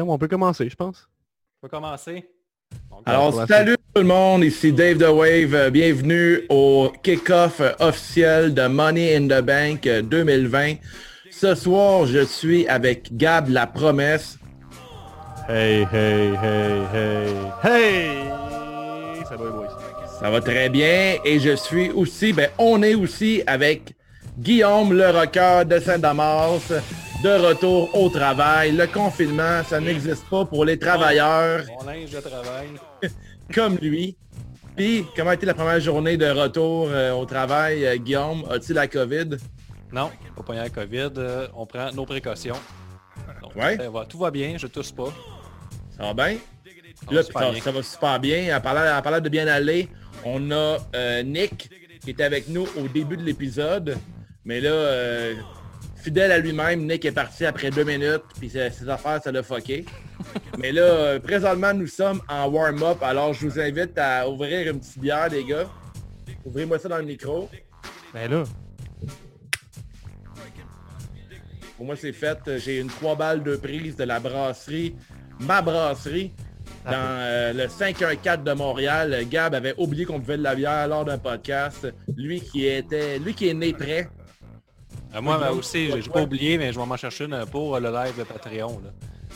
On peut commencer, je pense. On peut commencer. Alors, salut tout le monde, ici Dave The Wave. Bienvenue au kick-off officiel de Money in the Bank 2020. Ce soir, je suis avec Gab La Promesse. Hey, hey, hey, hey, hey! Ça va, boys? Ça va très bien. Et je suis aussi, ben, on est aussi avec Guillaume le rocker de Saint-Damas de retour au travail. Le confinement, ça n'existe pas pour les travailleurs. Mon linge de travail. comme lui. Puis, comment a été la première journée de retour euh, au travail, euh, Guillaume? As-tu la COVID? Non, pas la COVID. Euh, on prend nos précautions. ouais. ça va, tout va bien, je tousse pas. Ça va bien? Ça, Là, va, super ça, bien. ça va super bien. En parlant, en parlant, de bien aller, on a Nick qui était avec nous au début de l'épisode. Mais là, fidèle à lui-même, Nick est parti après deux minutes, puis ses affaires, ça l'a fucké. Mais là, euh, présentement, nous sommes en warm-up, alors je vous invite à ouvrir une petite bière, les gars. Ouvrez-moi ça dans le micro. Ben là. Pour moi, c'est fait. J'ai une 3 balles de prise de la brasserie, ma brasserie, dans euh, le 514 de Montréal. Gab avait oublié qu'on pouvait de la bière lors d'un podcast. Lui qui était, lui qui est né prêt, euh, moi ben, aussi, j'ai pas oublié, mais je vais m'en chercher une pour le live de Patreon. Là.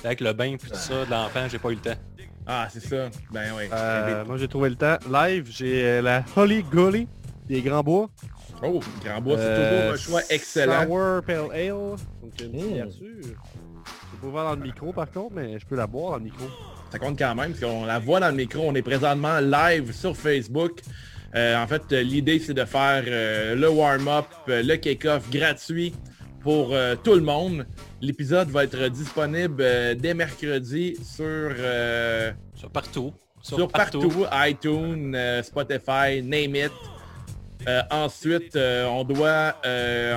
Avec le bain et tout ça de l'enfant, j'ai pas eu le temps. Ah, c'est ça. Ben oui. Euh, moi, j'ai trouvé le temps. Live, j'ai euh, la Holly Gully des Grands Bois. Oh, Grand Bois, c'est toujours un choix excellent. Sour Pale Ale. Donc, une mmh. Je peux voir dans le micro, par contre, mais je peux la boire dans le micro. Ça compte quand même, parce qu'on la voit dans le micro. On est présentement live sur Facebook. Euh, en fait, l'idée, c'est de faire euh, le warm-up, euh, le kick-off gratuit pour tout le monde. L'épisode va être disponible dès mercredi sur... sur partout. Sur, partout. iTunes, Spotify, name it. ensuite, on doit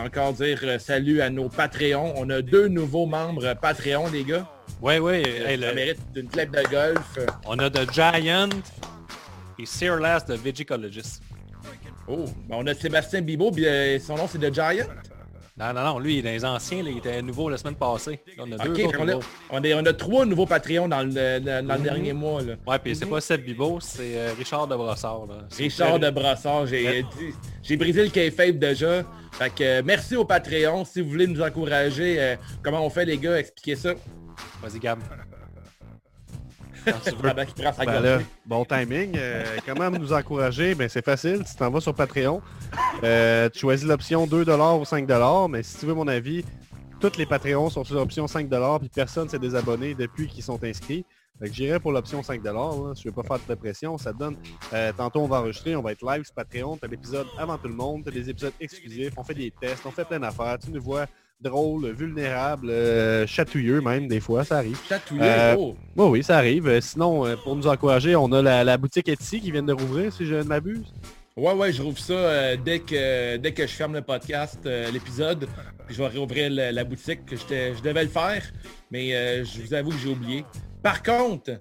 encore dire salut à nos Patreons. On a deux nouveaux membres Patreon, les gars. Oui, oui. ça mérite une clap de golf. On a The Giant, et Sir Last de Vegicologist. Oh, ben on a Sébastien Bibot, euh, son nom c'est The Giant. Non, non, non, lui, il est dans les anciens, il était nouveau la semaine passée. on a deux on, a, on, on, a, trois nouveaux Patreons dans le, dans le mhm. dernier mois. Là. Ouais, puis c'est pas Seb Bibot, c'est euh, Richard de Brossard. Là. Richard de Brossard, j'ai brisé le kayfabe déjà. Fait que euh, merci au Patreon. Si vous voulez nous encourager, comment on fait les gars, expliquez ça. Vas-y Gab. Ben bon timing. Euh, comment nous encourager? Ben, c'est facile. Tu t'en vas sur Patreon. Euh, tu choisis l'option 2$ ou 5$. Mais si tu veux mon avis, toutes les Patreons sont sur l'option 5$ puis personne s'est désabonné depuis qu'ils sont inscrits. j'irai pour l'option 5$. Là. Je ne vais pas faire de pression. Ça te donne. Euh, tantôt, on va enregistrer. On va être live sur Patreon. Tu as l'épisode avant tout le monde. Tu as des épisodes exclusifs. On fait des tests. On fait plein d'affaires. Tu nous vois drôle, vulnérable, euh, chatouilleux même, des fois, ça arrive. Chatouilleux, euh, oh. oui, ça arrive. Euh, sinon, pour nous encourager, on a la, boutique Etsy qui vient de rouvrir, si je ne m'abuse. Ouais, ouais, je rouvre ça dès, que, dès que je ferme le podcast, l'épisode. Je vais rouvrir la, boutique. que Je devais le faire, mais je vous avoue que j'ai oublié. Par contre,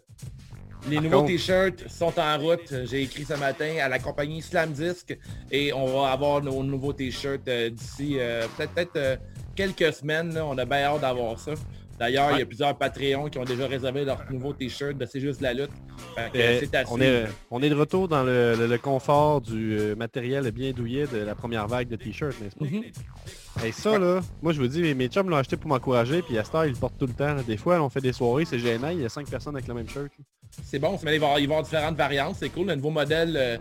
les nouveaux t-shirts sont en route. J'ai écrit ce matin à la compagnie Slam Disc et on va avoir nos nouveaux t-shirts d'ici peut-être quelques semaines. on a bien hâte d'avoir ça. D'ailleurs, il y a plusieurs Patreons qui ont déjà réservé leur nouveau t-shirt de C'est juste la lutte. Euh, on, est, on est de retour dans le, confort du euh, matériel bien douillet de la première vague de t-shirts, n'est-ce pas? Et mhm. ça, là, moi je vous dis, mes chums l'ont acheté pour m'encourager, puis à Star, ils le portent tout le temps. Des fois, on fait des soirées, c'est gênant, il y a cinq personnes avec le même shirt. C'est bon, mais il va y avoir différentes variantes, c'est cool. Le nouveau modèle, euh,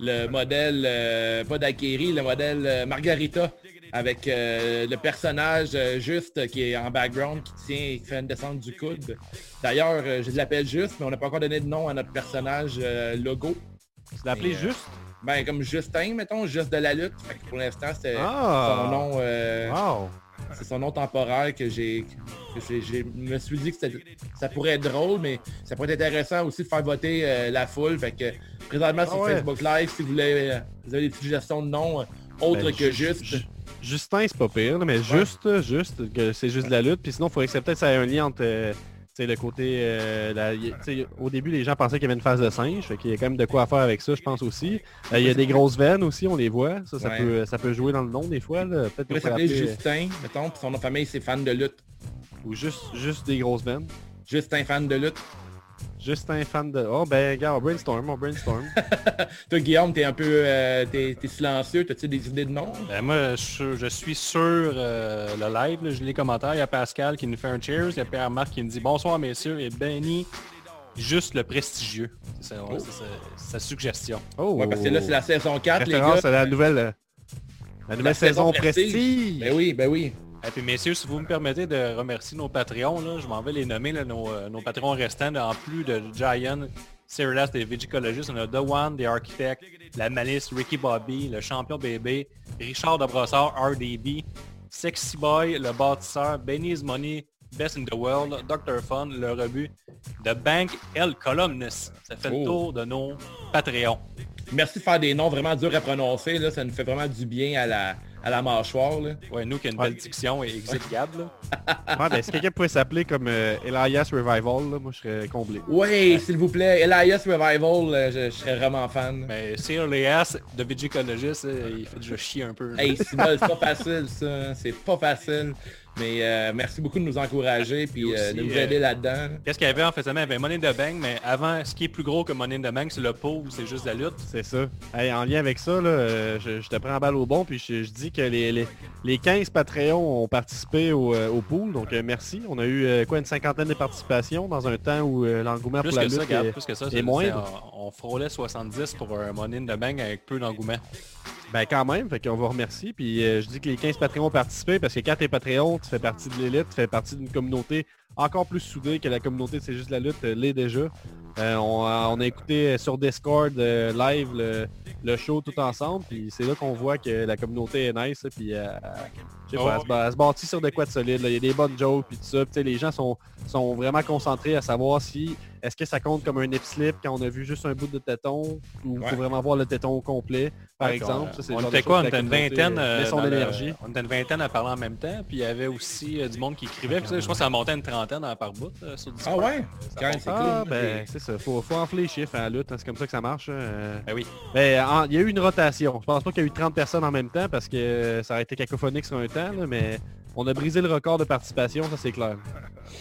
le modèle, pas d'Akiri, le modèle Margarita avec euh, le personnage euh, juste qui est en background, qui tient et fait une descente du coude. D'ailleurs, euh, je l'appelle juste, mais on n'a pas encore donné de nom à notre personnage logo. Tu l'as appelé juste? Ben, comme Justin, mettons, juste de la lutte. pour l'instant, c'est ah! son nom. C'est son nom temporaire que j'ai. Je me suis dit que ça pourrait être drôle, mais ça pourrait être intéressant aussi de faire voter la foule. Fait que présentement sur ah Facebook Live, si vous, voulez, vous avez des suggestions de noms autres ben, que juste. Justin, c'est pas pire, mais juste, juste, que c'est juste de la lutte. Puis sinon, il faudrait que peut-être ça ait un lien entre euh, le côté... Euh, au début, les gens pensaient qu'il y avait une phase de singe. Fait qu'il y a quand même de quoi faire avec ça, je pense aussi. Euh, il y a des grosses veines aussi, on les voit. Ça, ça, peut, ça peut jouer dans le nom des fois. Peut-être s'appelle Justin, mettons, puis son famille, c'est fan de lutte. Ou juste, juste des grosses veines. Juste un fan de lutte. Juste un fan de... Oh ben, gars, on brainstorm, on brainstorm. Toi, Guillaume, t'es un peu euh, t'es, t'es silencieux. T'as-tu des idées de nom? Ben, moi, je, je suis sur euh, le live, là, j'ai les commentaires. Il y a Pascal qui nous fait un cheers. Il y a Pierre-Marc qui nous dit bonsoir messieurs et Benny, juste le prestigieux. C'est, Oh. sa, sa suggestion. Oh! Ouais, parce que là, c'est la saison 4, les gars. à la nouvelle... euh, La nouvelle saison, Prestige. Ben oui, ben oui. Et puis messieurs, si vous me permettez de remercier nos Patreons, là, je m'en vais les nommer, là, nos, euh, nos Patreons restants, en plus de Giant, Cyrilas des Vigicologistes, on a The One, des Architects, La Malice, Ricky Bobby, le champion bébé, Richard de Brossard, RDB, Sexy Boy, le bâtisseur, Benny's Money, Best in the World, Dr. Fun, le rebut, The Bank, El Columnus. Ça fait Oh. le tour de nos Patreons. Merci de faire des noms vraiment durs à prononcer. Là. Ça nous fait vraiment du bien à la, à la mâchoire. Là. Ouais, nous qui a une Ouais. belle diction et là. Ouais, ben, si quelqu'un pouvait s'appeler comme euh, Elias Revival, là, moi, je serais comblé. Oui, s'il vous plaît. Elias Revival, euh, je, je serais vraiment fan. Mais Sir Léas, de Vigicologist, euh, il fait déjà chier un peu. Hey, Simon, c'est pas facile ça. C'est pas facile. Mais euh, merci beaucoup de nous encourager puis Et euh, aussi, de nous euh, aider là-dedans. Qu'est-ce qu'il y avait en fait Il y avait Money in the Bank, mais avant, ce qui est plus gros que Money in the Bank, c'est le pool, c'est juste la lutte. C'est ça. Hey, en lien avec ça, là, euh, je, je te prends en balle au bon, puis je, je dis que les, les, les 15 Patreons ont participé au, euh, au pool, donc euh, merci. On a eu euh, quoi une cinquantaine de participations dans un temps où euh, l'engouement Plus pour la ça, lutte regarde, est- plus que ça. est c'est- moindre. c'est- On, on frôlait 70 pour un Money in the Bank avec peu d'engouement. Ben quand même, fait qu'on vous remercie. Puis euh, je dis que les 15 Patreons ont participé parce que quand t'es Patreon, tu fais partie de l'élite, tu fais partie d'une communauté encore plus soudée que la communauté C'est juste la lutte euh, l'est déjà. Euh, on, a, écouté sur Discord live le, le show tout ensemble, puis c'est là qu'on voit que la communauté est nice, puis je sais Oh, pas, elle se bat- elle se bâtit sur de quoi de solide. là. Il y a des bonnes jokes, puis tout ça. Puis, tu sais, les gens sont, sont vraiment concentrés à savoir si est-ce que ça compte comme un nip slip quand on a vu juste un bout de téton, ou Ouais. faut vraiment voir le téton au complet, par Ouais, exemple. on- Ça, était quoi? On était une vingtaine. euh, euh, met son le- énergie. On était une vingtaine à parler en même temps. Puis il y avait aussi euh, du monde qui écrivait. Puis, je pense que ça montait une trentaine par bout euh, sur Ah ouais? Monte. c'est Ah, cool. ben, c'est ça. Faut, faut enfler les chiffres à la lutte. hein, C'est comme ça que ça marche. hein, euh. Ben oui. Ben, en- il y a eu une rotation. Je pense pas qu'il y a eu 30 personnes en même temps parce que ça aurait été cacophonique sur un temps, là, mais on a brisé le record de participation, ça c'est clair.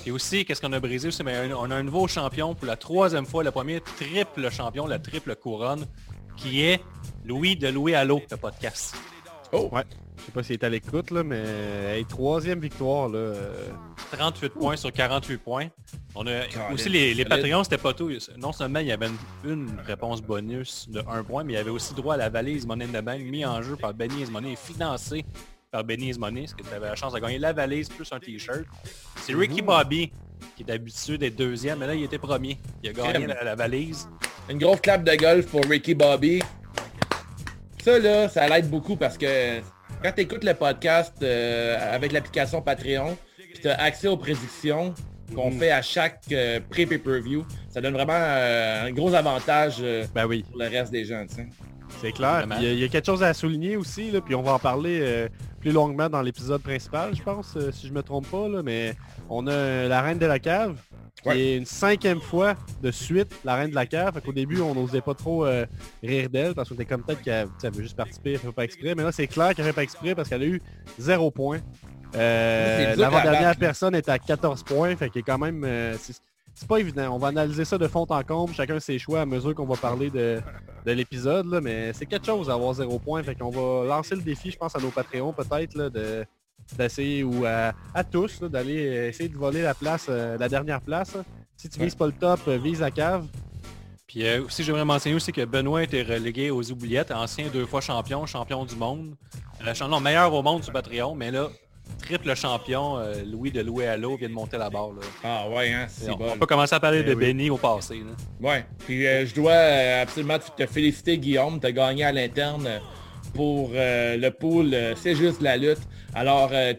Et aussi, qu'est-ce qu'on a brisé aussi? Ben, on a un nouveau champion pour la troisième fois, le premier triple champion, la triple couronne, qui est Louis de Louis Allo, le podcast. Oh, Ouais. Je sais pas s'il est à l'écoute, là, mais hey, troisième victoire, là. euh, 38 points sur 48 points. On a aussi les, les. Patreons, c'était pas tout. Non seulement il y avait une, une réponse bonus de 1 point, mais il y avait aussi droit à la valise Money in the Bank mis en jeu par Benny Money et financé par Benny Money, ce que tu avais la chance de gagner la valise plus un t-shirt. C'est Ricky Bobby qui est habitué d'être deuxième, mais là il était premier. Il a gagné la, la valise. une grosse clap de golf pour Ricky Bobby. Ça, là, ça l'aide beaucoup parce que quand tu écoutes le podcast euh, avec l'application Patreon, tu as accès aux prédictions qu'on Mhm. fait à chaque euh, pré-pay-per-view, ça donne vraiment euh, un gros avantage euh, Ben oui, pour le reste des gens. c'est clair. Il y, a- il y a quelque chose à souligner aussi, là, puis on va en parler euh, plus longuement dans l'épisode principal, je pense, euh, si je me trompe pas, là, mais on a euh, la Reine de la Cave, qui Ouais. est une cinquième fois de suite la Reine de la Cave. Fait qu'au début, on n'osait pas trop euh, rire d'elle, parce qu'on était comme peut-être qu'elle veut juste participer, elle fait pas exprès. Mais là, c'est clair qu'elle fait pas exprès parce qu'elle a eu zéro point. Euh, L'avant-dernière personne est à 14 points, fait qu'il est quand même... euh, c'est pas évident. On va analyser ça de fond en comble, chacun ses choix à mesure qu'on va parler de, de l'épisode, mais c'est quelque chose d'avoir zéro point. Fait qu'on va lancer le défi, je pense, à nos Patreons peut-être, de d'essayer ou à, à tous d'aller euh, essayer de voler la place, euh, la dernière place. hein. Si tu Ouais. vises pas le top, euh, vise la cave. Puis euh, aussi, j'aimerais mentionner aussi que Benoît était relégué aux oubliettes, ancien deux fois champion, champion du monde. Euh, non, meilleur au monde sur Patreon, mais là, triple champion, euh, Louis de Louis Allo vient de monter la barre. là. Ah ouais, hein, c'est on, bon. on peut commencer à parler Eh de oui. Benny au passé. là. Ouais. Puis euh, je dois euh, absolument te te féliciter, Guillaume. Tu as gagné à l'interne pour euh, le pool C'est juste la lutte. Alors, euh,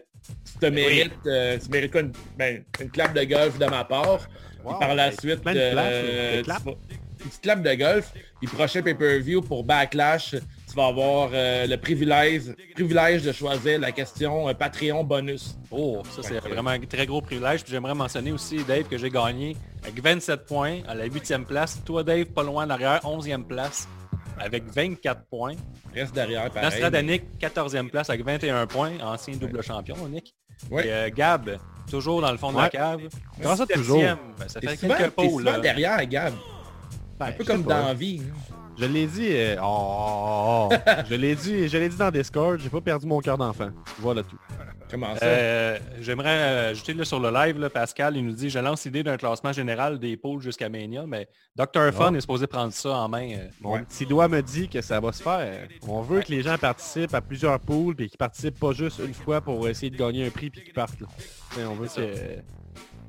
tu te mérites, tu mérites une, ben, une clap de golf de ma part. Wow, par la hey, suite, claps. vas- une petite clap de golf. Puis prochain pay-per-view pour Backlash, tu vas avoir euh, le privilège, privilège de choisir la question euh, Patreon bonus. Oh, ça c'est vraiment un très gros privilège. Puis j'aimerais mentionner aussi, Dave, que j'ai gagné avec 27 points à la 8e place. Toi, Dave, pas loin en arrière, 11e place avec 24 points. Reste derrière, pareil. Nostradanik, 14e place avec 21 points, ancien double champion, Nick. Ouais. Et euh, Gab, Toujours dans le fond de la cave. Comment ça, toujours? ben, ça fait souvent, quelques là. derrière, Gab. Ben, un peu comme dans la vie. Je l'ai dit. euh, oh, je l'ai dit, je l'ai dit dans Discord, j'ai pas perdu mon cœur d'enfant. Voilà tout. Comment ça? Euh, J'aimerais ajouter là, sur le live, là, Pascal, il nous dit, je lance l'idée d'un classement général des pôles jusqu'à Mania, mais Dr. Fun Ah. est supposé prendre ça en main. euh. Mon Ouais. petit doigt me dit que ça va se faire. On veut que les gens participent à plusieurs poules et qu'ils participent pas juste une fois pour essayer de gagner un prix puis qu'ils partent. là. On veut que...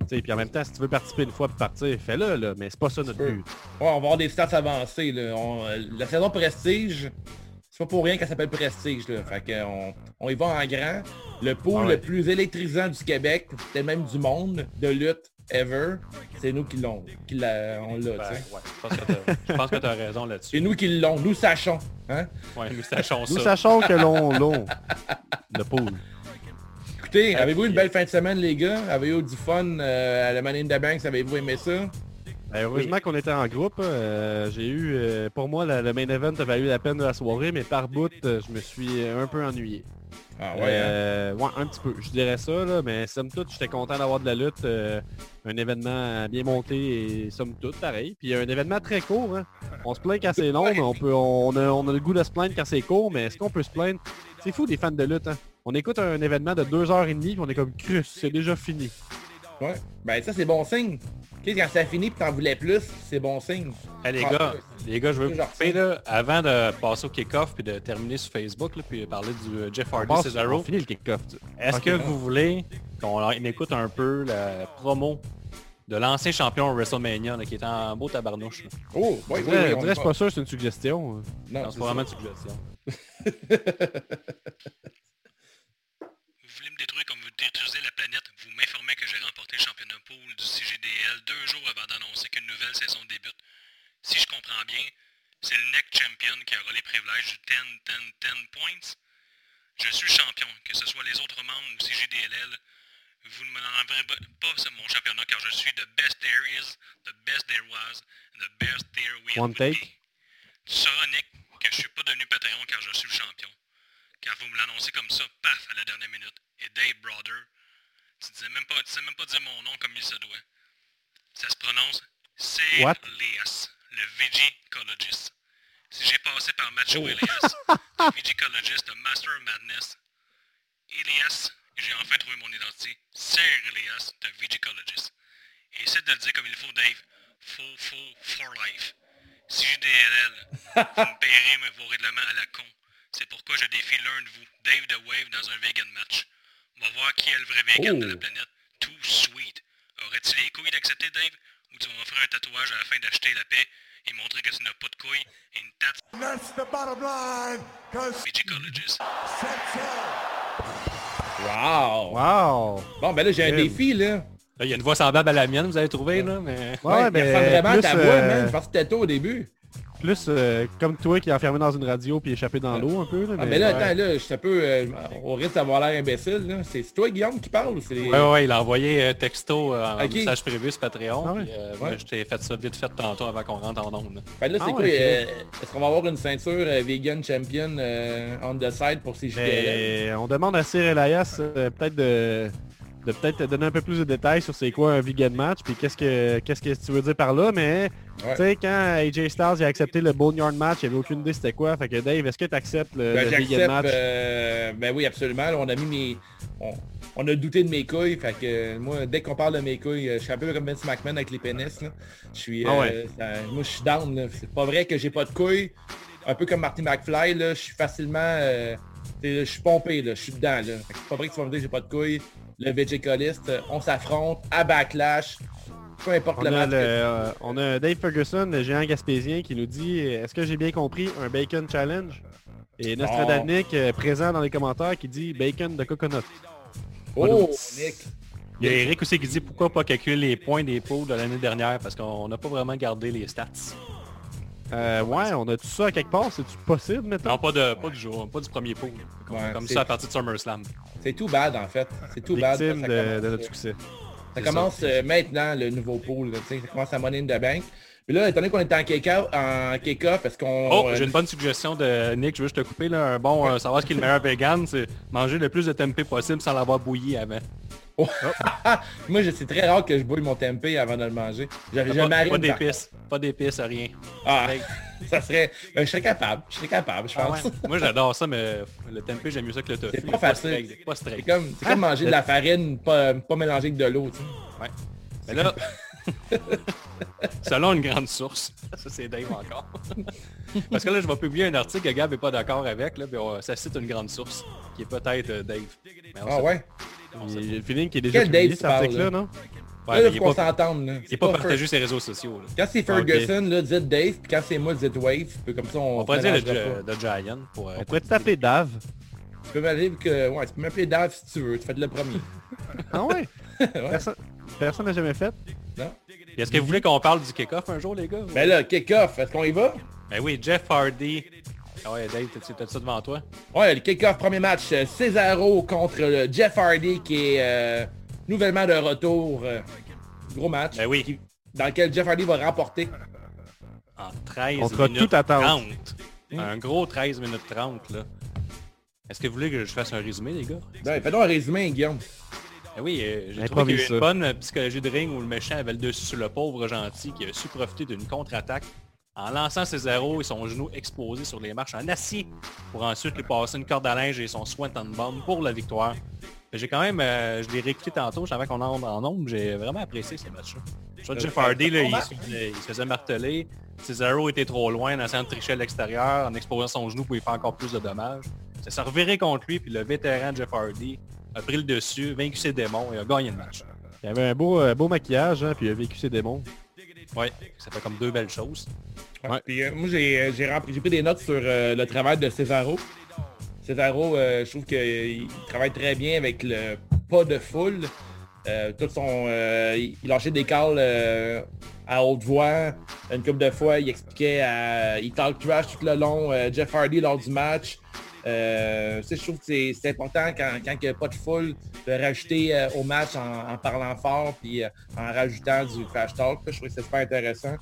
T'sais, puis en même temps, si tu veux participer une fois puis partir, fais-le, là, mais c'est pas ça notre but. Ouais, on va avoir des stats avancées. Là. On- euh, la saison Prestige, c'est pas pour rien qu'elle s'appelle Prestige. Là. Fait que on, on y va en grand. Le pool Ah ouais. le plus électrisant du Québec, peut-être même du monde, de lutte ever, c'est nous qui l'ont. Qui l'a, on l'a, Ben, ouais, je pense que tu as raison C'est là-dessus. nous qui l'ont, nous sachons. Hein? Ouais, nous sachons Nous ça. sachons que l'on l'on le pool. Écoutez, avez-vous une belle fin de semaine, les gars? Avez-vous du fun euh, à la Money in the Bank? Avez-vous aimé ça? Ben, heureusement qu'on était en groupe. euh, j'ai eu, euh, pour moi, la- le main event avait eu la peine de la soirée, mais par bout, euh, je me suis un peu ennuyé. Ah ouais, hein? Ouais, un petit peu. Je dirais ça, là, mais somme toute, j'étais content d'avoir de la lutte. euh, un événement bien monté et somme toute, pareil. Puis un événement très court. hein. On se plaint quand c'est long, mais on, peut, on, a, on a le goût de se plaindre quand c'est court, mais est-ce qu'on peut se plaindre? C'est fou des fans de lutte. hein. On écoute un événement de 2h30 puis on est comme crus, c'est déjà fini. Ouais. Ben ça, c'est bon signe. Quand ça finit et t'en voulais plus, c'est bon signe. Hey, les Ah, gars, les gars, je veux vous couper ça. là, avant de passer au kick-off puis de terminer sur Facebook là, puis parler du euh, Jeff Hardy Cesaro. on finit le kick-off. tu- Est-ce que vous voulez qu'on écoute un peu la promo de l'ancien champion WrestleMania là, qui est en beau tabarnouche? là? Oh, oui, oui, je suis pas sûr, c'est une suggestion. Non, Non, c'est vraiment une suggestion. Vous voulez me détruire comme vous détruisez la planète, vous m'informez que j'ai remporté le championnat pool du CGDL deux jours avant d'annoncer qu'une nouvelle saison débute. Si je comprends bien, c'est le next champion qui aura les privilèges du 10, 10, 10 points. Je suis champion, que ce soit les autres membres ou CGDLL. Vous ne me n'enlèverez pas ce- mon championnat car je suis the best there is, the best there was, and the best there will One be. take. Tu sauras, Nick, que je suis pas devenu Patreon car je suis le champion. Car vous me l'annoncez comme ça, paf, à la dernière minute. Et Dave Brother, tu disais même pas, tu sais même pas dire mon nom comme il se doit. Ça se prononce What? C-Elias, le Vigicologist. Si j'ai passé par Macho Oh. Elias, le Vigicologist, le Master of Madness, Elias, j'ai enfin trouvé mon identité. Sir Elias, the Vigicologist. Et essaie de le dire comme il faut, Dave. Faux, faux, for life. Si j'ai des LL, vous me payerez mais vos règlements à la con. C'est pourquoi je défie l'un de vous, Dave the Wave, dans un vegan match. On va voir qui est le vrai vegan de la Oh. planète. Too sweet. Aurais-tu les couilles d'accepter, Dave? Ou tu vas m'offrir un tatouage à la fin d'acheter la paix et montrer que tu n'as pas de couilles et une tête That's the bottom line, cause. Wow! Wow! Bon, ben là, j'ai un défi, là. Là, il y a une voix semblable à la mienne, vous avez trouvé, là, mais... Ouais, il mais ressemble vraiment à plus, ta voix, euh, man. Je pense que c'était toi au début. Plus euh, comme toi qui est enfermé dans une radio puis échappé dans l'eau un peu. Là, Ah, mais là, attends, là, je suis un peu... euh, on risque d'avoir l'air imbécile, là. C'est c'est toi, Guillaume, qui parle ou c'est... les- Ouais, ouais, il a envoyé euh, texto euh, en message privé sur Patreon. Ah ouais. puis, euh, Ouais. moi, je t'ai fait ça vite fait tantôt avant qu'on rentre en onde. là. Fait là, c'est Ah quoi? ouais, euh, Est-ce qu'on va avoir une ceinture euh, vegan champion euh, on the side pour ces JDL? Mais on demande à Cyril Elias euh, peut-être de, de peut-être donner un peu plus de détails sur c'est quoi un vegan match puis qu'est-ce que qu'est-ce que tu veux dire par là mais Ouais. tu sais quand AJ Styles a accepté le Boneyard match il avait aucune idée c'était quoi fait que Dave est-ce que tu acceptes le, Ben, le vegan j'accepte. match? euh, ben oui, absolument. Là, on a mis mes... On, on a douté de mes couilles. Fait que euh, moi, dès qu'on parle de mes couilles, euh, je suis un peu comme Vince McMahon avec les pénis. Là. Je suis... Ah euh, ouais. ça- moi, je suis down. C'est pas vrai que j'ai pas de couilles. Un peu comme Marty McFly, là, je suis facilement... euh, je suis pompé, là, je suis dedans. Là. C'est pas vrai que tu vas me dire que j'ai pas de couilles. Le Vegicoliste, euh, on s'affronte à Backlash. Peu importe on le a, match. le- euh, on a Dave Ferguson, le géant gaspésien, qui nous dit Est-ce que j'ai bien compris un bacon challenge? Et Nostradanic, euh, présent dans les commentaires, qui dit bacon de coconut. Oh, Nick. Il y a Eric aussi qui dit pourquoi pas calculer les points des pots de l'année dernière parce qu'on n'a pas vraiment gardé les stats. Euh, ouais, on a tout ça à quelque part, c'est-tu possible maintenant Non, pas, de, pas du jour, pas du premier pot. Comme, Ouais, comme c'est- ça à partir de SummerSlam. C'est tout bad, en fait. C'est tout bad. Victime Ça de, de notre succès. Ça commence ça. euh, maintenant, le nouveau pool. là, ça commence à Money in the Bank. Puis là, étant donné qu'on est en kick-off, en est-ce qu'on... Oh, euh, j'ai une bonne suggestion de Nick, je veux juste te couper là. Un bon, euh, savoir ce qui est le meilleur vegan, c'est manger le plus de tempeh possible sans l'avoir bouilli avant. Moi, je- c'est très rare que je bouille mon tempeh avant de le manger. Je, je Pas, pas d'épices. Pas d'épices, rien. Ah, ça serait... ben, je serais capable. Je serais capable, je Ah pense. ouais. Moi j'adore ça, mais le tempeh j'aime mieux ça que le tofu. C'est pas facile. Pas C'est straight. comme, c'est comme manger de la farine pas, pas mélangée avec de l'eau, tu sais. Ouais. Mais là, selon une grande source, ça c'est Dave encore. Parce que là, je vais publier un article que Gab n'est pas d'accord avec, là, puis on- ça cite une grande source, qui est peut-être euh, Dave. Mais Ah ouais? A le feeling qui est déjà Quel publié, Dave cet tu parles, article-là, là? non? pas. là, Ouais, là, mais il faut est qu'on pas, s'entende, là. il est C'est pas pas partagé sur les réseaux sociaux. Là. Quand c'est Ferguson, là, dites Dave, puis quand c'est moi, dites Wave. Puis comme ça, on, On pourrait dire le, mélangera pas. le Giant pour... euh, On pourrait t'appeler Dave. Tu peux m'appeler que... Ouais, tu peux m'appeler Dave si tu veux. Tu fais le premier. Ah ouais? Personne personne n'a jamais fait? Puis Est-ce que vous voulez qu'on parle du kick-off un jour, les gars? Ben là, kick-off, est-ce qu'on y va? Ben oui, Jeff Hardy. Ah ouais, Dave, t'as- ça devant toi? Ouais, le kick-off, premier match, euh, Cesaro contre le Jeff Hardy qui est euh, nouvellement de retour. euh, gros match. Ben oui. qui- dans lequel Jeff Hardy va remporter. En 13 Contre minutes toute attente. 30. Un gros 13 minutes 30, là. Est-ce que vous voulez que je fasse un résumé, les gars? Ben, fais donc un résumé, Guillaume. Ben oui, euh, j'ai trouvé Improvise qu'il y a eu ça. une bonne euh, psychologie de ring où le méchant avait le dessus sur le pauvre gentil qui a su profiter d'une contre-attaque en lançant ses arrows et son genou exposé sur les marches en acier pour ensuite lui passer une corde à linge et son Swanton Bomb pour la victoire. Mais J'ai quand même, euh, je l'ai réécouté tantôt, je savais qu'on en en nombre, j'ai vraiment apprécié ce match-là. Je Jeff Hardy, là, il, se faisait- il se faisait marteler, Cesaro était trop loin en essayant de tricher à l'extérieur, en exposant son genou pour lui faire encore plus de dommages. Ça s'est reviré contre lui, puis le vétéran Jeff Hardy a pris le dessus, vaincu ses démons et a gagné le match. Il avait un beau, euh, beau maquillage, hein, puis il a vécu ses démons. Ouais, ça fait comme deux belles choses. Ouais. Puis, euh, moi, j'ai euh, j'ai pris des notes sur euh, le travail de Cesaro. Cesaro, euh, je trouve qu'il travaille très bien avec le pas de foule. Tout son, il lâchait des calls à haute voix. Une couple de fois, il expliquait, à, il talk trash tout le long. Jeff Hardy lors du match. Euh, je trouve que c'est important quand, quand il n'y a pas de foule de rajouter euh, au match en, en parlant fort puis euh, en rajoutant du trash talk. Je trouve que c'est super intéressant.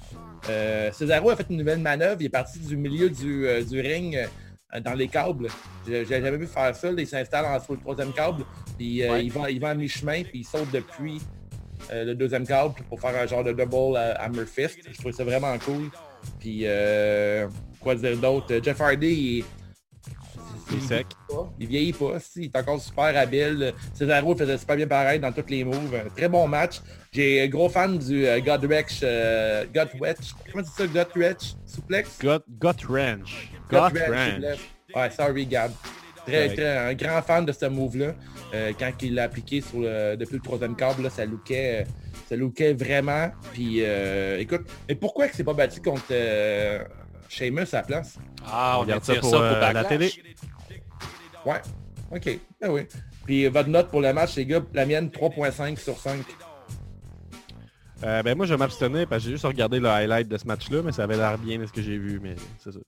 Cesaro a fait une nouvelle manœuvre. Il est parti du milieu du, du ring dans les câbles. J'ai jamais vu faire ça. Il s'installe en sur le troisième câble. Puis Ouais. il, va, il va à mi-chemin. Puis il saute depuis le deuxième câble pour faire un genre de double hammer fist. Je trouve ça vraiment cool. Puis quoi dire d'autre? Jeff Hardy, il est... Il est sec. pas. Il vieillit pas, si, il est encore super habile. Cesaro faisait super bien pareil dans tous les moves. Un très bon match. J'ai un gros fan du euh, Godwretch, euh, Godwretch, comment tu dis ça, Ranch. Gut Godwretch Ranch. Suplex. Ouais, sorry Gab. Très, très, un grand fan de ce move-là. Euh, quand il l'a appliqué sur le, depuis le troisième câble, là, ça lookait, euh, ça lookait vraiment. Puis euh, écoute, mais pourquoi que c'est pas battu contre euh, Sheamus à la place? Ah, on, On garde va ça pour, euh, la télé. Ouais. OK. Ben oui. Puis euh, votre note pour le match, les gars, la mienne, 3.5 sur 5. Euh, ben moi je vais m'abstenir parce que j'ai juste regardé le highlight de ce match-là, mais ça avait l'air bien de ce que j'ai vu, mais c'est ça.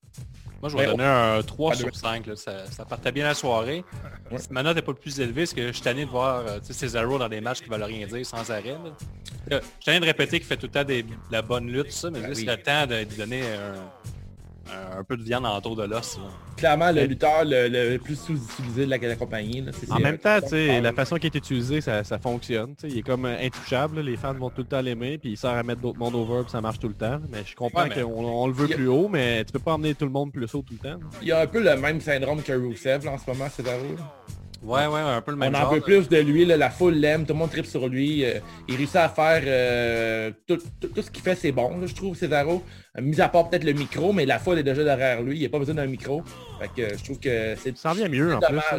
Moi, je vais Ben, donner un 3 Pas de- sur 5. là. Ça, ça partait bien la soirée. Ouais. Ma note n'est pas le plus élevée, parce que je suis tanné de voir euh, Cesaro dans des matchs qui veulent rien dire sans arrêt. là? Je suis tanné de répéter qu'il fait tout le temps des- de la bonne lutte, ça, mais Ben là, oui. c'est le temps de donner un, un- un peu de viande en tour de l'os. Clairement, le lutteur le, le plus sous-utilisé de la, la compagnie. là. C'est- En c'est- même temps, tu sais, Ah, la façon qui est utilisée, ça, ça fonctionne. tu sais, Il est comme euh, intouchable, là, les fans vont tout le temps l'aimer, puis il sert à mettre d'autres mondes over, puis ça marche tout le temps. Mais je comprends Ouais, qu'on on le veut a- plus haut, mais tu peux pas emmener tout le monde plus haut tout le temps. là. Il y a un peu le même syndrome que Rusev là, en ce moment, Cesaro. là. Ouais, ouais, un peu le même On en genre. veut là. plus de lui, là, la foule l'aime, tout le monde tripe sur lui. euh, il réussit à faire euh, tout, tout- tout ce qu'il fait, c'est bon, là, je trouve, Cesaro. Euh, mis à part peut-être le micro, mais la foule est déjà derrière lui. Il n'y a pas besoin d'un micro. Fait que je trouve que c'est Ça en vient mieux en plus. dommage. hein.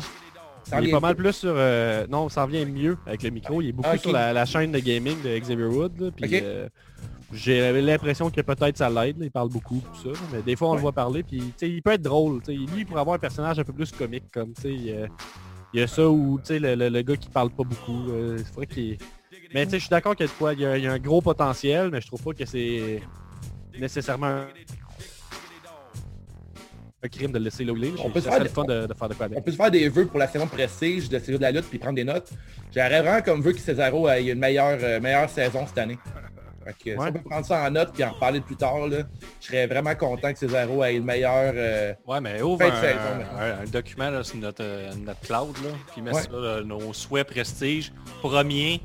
Ça Il est pas mal plus sur... euh, Non, ça en vient mieux avec le micro. Il est beaucoup Ah, sur la, la chaîne de gaming de Xavier Wood. là, puis, Ok. euh, J'ai l'impression que peut-être ça l'aide. Il parle beaucoup, tout ça. Mais des fois, on le voit parler. Puis, il peut être drôle. Lui, pour avoir un personnage un peu plus comique, comme, tu sais, il il y a ça où, tu sais, le, le- le gars qui parle pas beaucoup. euh, c'est vrai qu'il. Mais, tu sais, je suis d'accord qu'il y a. Il y a, un gros potentiel, mais je trouve pas que c'est nécessairement un... crime de le laisser là où il est. On peut se faire fun de, de faire de quoi avec. On peut se faire des vœux pour la saison prestige de série de la lutte puis prendre des notes. J'aurais vraiment comme vœu que Cesaro ait une meilleure, euh, meilleure saison cette année. Fait que, Si on peut prendre ça en note et en reparler plus tard, là, je serais vraiment content que Cesaro ait le meilleur... euh, Ouais, mais ouvre un, saison, un- document là, sur notre, euh, notre cloud, là, puis met Ouais. ça, là, nos souhaits prestige. Premier,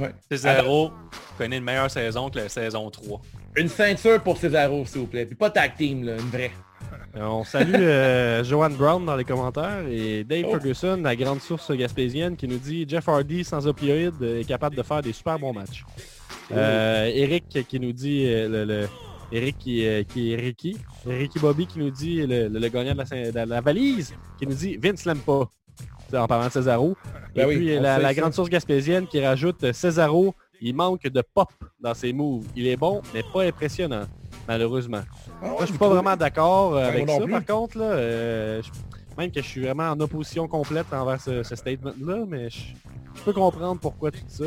ouais. Cesaro connaît une meilleure saison que la saison 3. Une ceinture pour Cesaro, s'il vous plaît. Puis pas tag team, là, une vraie. Euh, On salue euh, Joanne Brown dans les commentaires et Dave Oh. Ferguson, la grande source gaspésienne, qui nous dit Jeff Hardy sans opioïdes est capable de faire des super bons matchs. Euh, Eric qui nous dit euh, le, le- Eric qui, euh, qui est Ricky. Ricky Bobby qui nous dit le, gagnant de la, cin- de la valise qui nous dit Vince l'aime pas. En parlant de Cesaro. Ben et oui, puis la, grande source gaspésienne qui rajoute Cesaro, il manque de pop dans ses moves. Il est bon, mais pas impressionnant, malheureusement. Ah, Moi, je suis pas vraiment d'accord Ouais, avec ça, plus. par contre. Là, euh, je- même que je suis vraiment en opposition complète envers ce, ce statement-là, mais je, je peux comprendre pourquoi tu dis ça.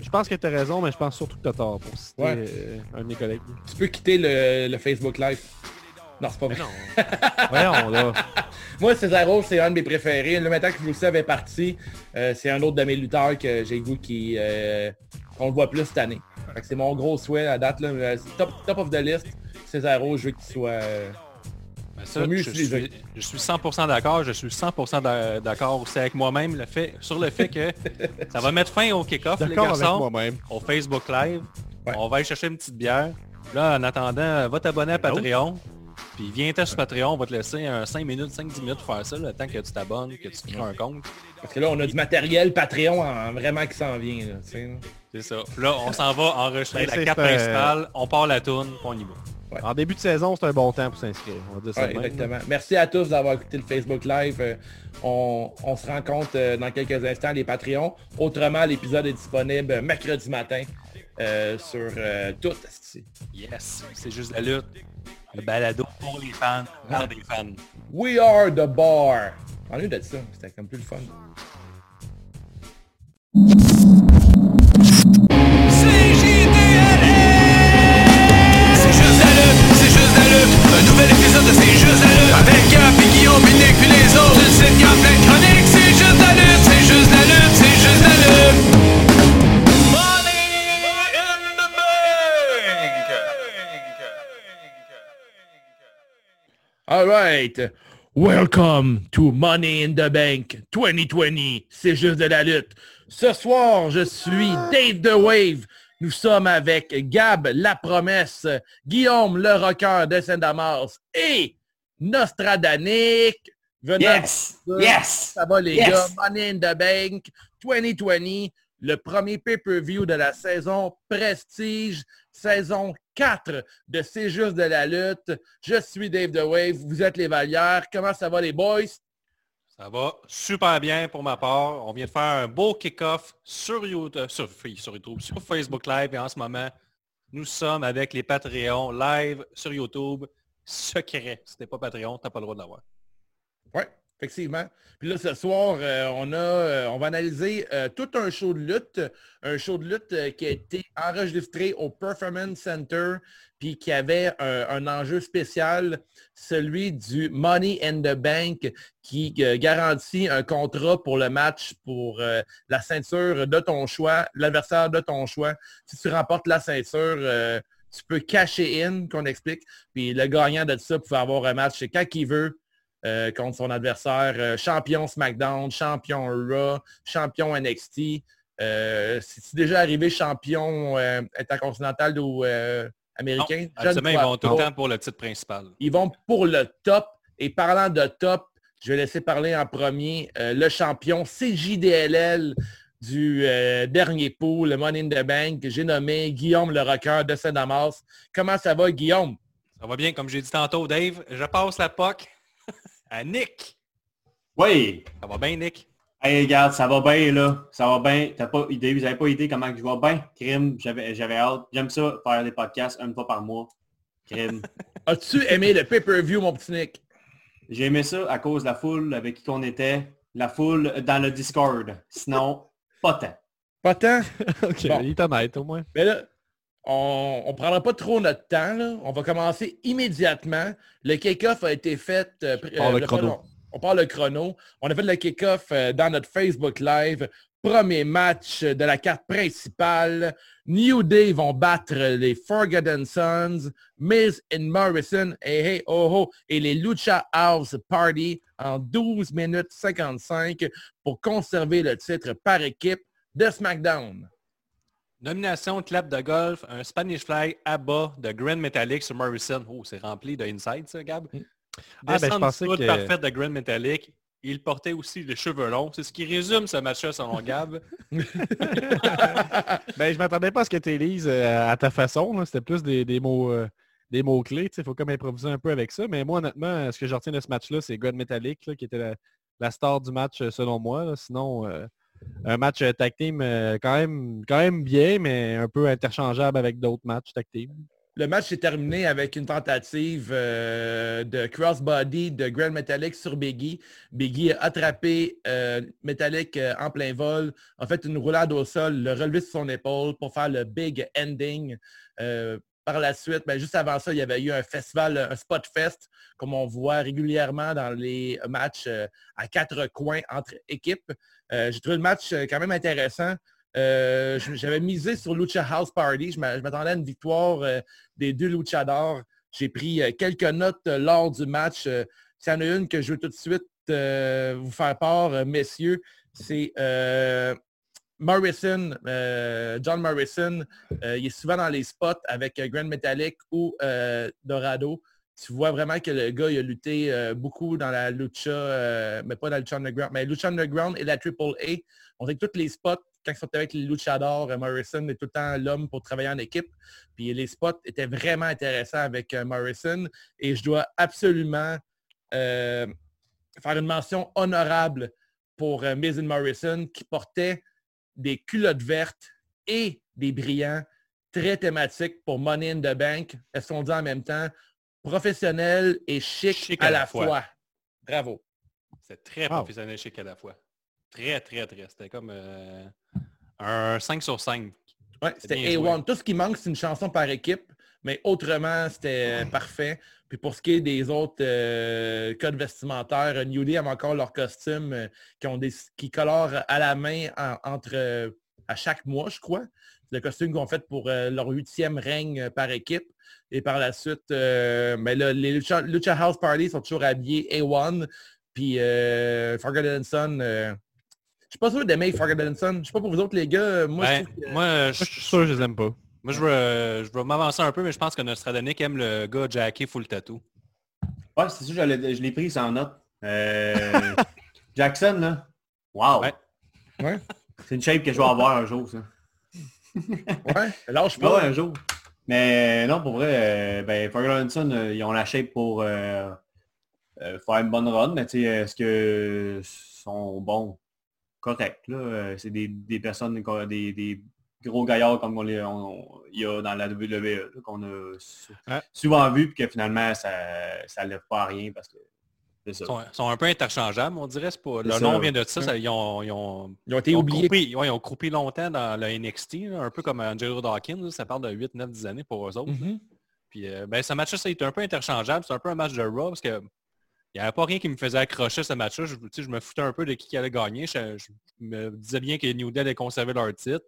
Je pense que tu as raison, mais je pense surtout que tu as tort, pour citer Ouais. euh, un de mes collègues. Tu peux quitter le, le Facebook Live. Non, c'est pas vrai. non. Voyons, là. Moi, Cesaro, c'est un de mes préférés. Le maintenant que vous le savez est parti, euh, c'est un autre de mes lutteurs que j'ai le goût qui euh, qu'on le voit plus cette année. C'est mon gros souhait à date. Là. Top, top of the list, Cesaro, je veux qu'il soit... Ben ça, Faut mieux je, suis, je suis 100% d'accord. Je suis 100% d'a- d'accord aussi avec moi-même le fait, sur le fait que ça va mettre fin au kick-off, les avec garçons, au Facebook Live. Ouais. On va aller chercher une petite bière. Là, en attendant, va t'abonner à Patreon. Puis viens sur Patreon, on va te laisser un 5 minutes, 5-10 minutes pour faire ça, le temps que tu t'abonnes, que tu crées un compte. Parce que là, on a du matériel Patreon en- vraiment qui s'en vient. Là. C'est ça. Puis là, on s'en va enregistrer la carte euh, principale, on part la tourne, puis on y va. En début de saison, c'est un bon temps pour s'inscrire. On va dire ça Ouais, de même, là. exactement. Merci à tous d'avoir écouté le Facebook Live. Euh, on, on se rencontre euh, dans quelques instants, les Patreons. Autrement, l'épisode est disponible mercredi matin euh, sur euh, tout. Yes, c'est juste la lutte. Le balado pour les fans, par des fans. We are the bar. En lieu de ça, c'était comme plus le fun. Right. Welcome to Money in the Bank 2020. C'est juste de la lutte. Ce soir, je suis Dave The Wave. Nous sommes avec Gab La Promesse, Guillaume le rocker de Saint-Damas et Nostradanic. Yes! de- Yes! Ça va les Yes. gars, Money in the Bank 2020, le premier pay-per-view de la saison Prestige, saison 4 de C'est juste de la lutte. Je suis Dave The Wave, vous êtes les Valières. Comment ça va les boys? Ça va super bien pour ma part. On vient de faire un beau kick-off sur YouTube, sur, sur YouTube, sur Facebook Live et en ce moment, nous sommes avec les Patreons live sur YouTube, secret. Si t'es pas Patreon, t'as pas le droit de l'avoir. Oui, effectivement. Puis là, ce soir, euh, on, a, euh, on va analyser euh, tout un show de lutte, un show de lutte qui a été enregistré au Performance Center, puis qui avait un, enjeu spécial, celui du Money in the Bank, qui garantit un contrat pour le match pour la ceinture de ton choix, l'adversaire de ton choix. Si tu remportes la ceinture, tu peux cacher in, qu'on explique, puis le gagnant de ça pouvait avoir un match quand il veut, euh, contre son adversaire, euh, champion SmackDown, champion Raw, champion NXT. Euh, C'est-tu déjà arrivé champion intercontinental ou américain? Absolument, ils vont tout le temps pour le titre principal. Ils vont pour le top. Et parlant de top, je vais laisser parler en premier le champion CJDLL du dernier pool, le Money in the Bank. J'ai nommé Guillaume le rocker de Saint-Damas. Comment ça va, Guillaume? Ça va bien, comme j'ai dit tantôt, Dave. Je passe la POC à Nick. Oui! Ça va bien, Nick? Hey, regarde, ça va bien, là. Ça va bien. T'as pas idée, vous n'avez pas idée comment que je vais bien? Crime, j'avais j'avais hâte. J'aime ça, faire des podcasts une fois par mois. Crime. As-tu aimé le pay-per-view, mon petit Nick? J'ai aimé ça à cause de la foule avec qui on était. La foule dans le Discord. Sinon, pas tant. Pas tant? ok, Bon. il est honnête au moins. Mais là, on ne prendra pas trop notre temps. là. On va commencer immédiatement. Le kick-off a été fait... euh, le chrono. On, on part le chrono. On a fait le kick-off euh, dans notre Facebook Live. premier match de la carte principale. New Day vont battre les Forgotten Sons, Miz and Morrison et hey, oh, oh, et les Lucha House Party en 12 minutes 55 pour conserver le titre par équipe de SmackDown. Nomination clap de golf, un Spanish Fly à bas de Grand Metallic sur Morrison. Oh, c'est rempli de inside, ça, Gab. Ah, ben, je Descente pensais foot que- parfaite de Grand Metallic. Il portait aussi les cheveux longs. C'est ce qui résume ce match-là selon Gab. Ben, je m'attendais pas à ce que tu lises euh, à ta façon. C'était plus des, des mots euh, des mots-clés. Il faut comme improviser un peu avec ça. Mais moi, honnêtement, ce que je retiens de ce match-là, c'est God Metallic, là, qui était la, la star du match euh, selon moi. là. Sinon, euh, un match euh, tag team euh, quand, même, quand même bien, mais un peu interchangeable avec d'autres matchs tag team. Le match s'est terminé avec une tentative euh, de crossbody de Grand Metallic sur Biggie. Biggie a attrapé Metallic en plein vol, a fait une roulade au sol, le relevé sur son épaule pour faire le big ending. Par la suite, ben, juste avant ça, il y avait eu un festival, un spot fest, comme on voit régulièrement dans les matchs à quatre coins entre équipes. Euh, J'ai trouvé le match euh, quand même intéressant. Euh, J'avais misé sur Lucha House Party. Je m'a- je m'attendais à une victoire des deux luchadors. J'ai pris quelques notes lors du match. S'il y en a une que je veux tout de suite vous faire part, messieurs, c'est Morrison, John Morrison. Il est souvent dans les spots avec Grand Metallic ou Dorado. Tu vois vraiment que le gars il a lutté euh, beaucoup dans la lucha, euh, mais pas dans la lucha underground, mais lucha underground et la Triple A. On sait que tous les spots, quand ils sont avec les luchadors, euh, Morrison est tout le temps l'homme pour travailler en équipe. Puis les spots étaient vraiment intéressants avec Morrison. Et je dois absolument faire une mention honorable pour Miz Morrison qui portait des culottes vertes et des brillants très thématiques pour Money in the Bank. Elles sont dit en même temps professionnel et chic, Chic à, la fois. Bravo. C'est très Wow. professionnel chic à la fois. Très, très, très. C'était comme euh, un 5 sur 5. Ouais, c'était bien joué. A1. Tout ce qui manque, c'est une chanson par équipe, mais autrement, c'était euh, parfait. Puis pour ce qui est des autres euh, codes vestimentaires, New Day avait encore leurs costumes euh, qui, ont des, qui colorent à la main en- entre euh, à chaque mois, je crois. Le costume qu'ils ont fait pour euh, leur huitième règne euh, par équipe. Et par la suite, euh, mais là, les Lucha, Lucha House Party sont toujours habillés A1. Puis euh, Forgotten Son, euh, je suis pas sûr d'aimer Forgotten Son. Je sais pas pour vous autres, les gars. Moi, je Ben, que- moi, je, Moi, je suis sûr que je les aime pas. moi, je veux, euh, je veux m'avancer un peu, mais je pense que Nostradonic aime le gars Jackie full tattoo. Ouais, c'est sûr, je l'ai- je l'ai pris sans note. Euh, Jackson, là. Wow. Ouais. Ouais. C'est une shape que je vais avoir un jour, ça. Ouais, lâche Ouais, pas. un jour. Mais non, pour vrai, euh, ben, Ferguson, euh, ils ont la shape pour euh, euh, faire une bonne run, mais tu sais, est-ce que sont bons? Correct, là. C'est des, des personnes, des, des gros gaillards comme on les, on- il y a dans la WWE, qu'on a souvent vu, puis que finalement, ça ne lève pas à rien parce que. Ils sont, sont un peu interchangeables, on dirait. c'est Pas... C'est Le nom vient de ça. ça- ils, ont, ils, ont, Ils ont été ils ont oubliés. croupi, ouais, ils ont croupi longtemps dans le NXT, là, un peu comme Angelo Dawkins. ça parle de 8, 9, 10 années pour eux autres. Mhm. Puis euh, ben, ce match-là, été un peu interchangeable. C'est un peu un match de Raw parce que il n'y avait pas rien qui me faisait accrocher ce match-là. Je, je me foutais un peu de qui, qui allait gagner. Je, je me disais bien que New Day allait conserver leur titre.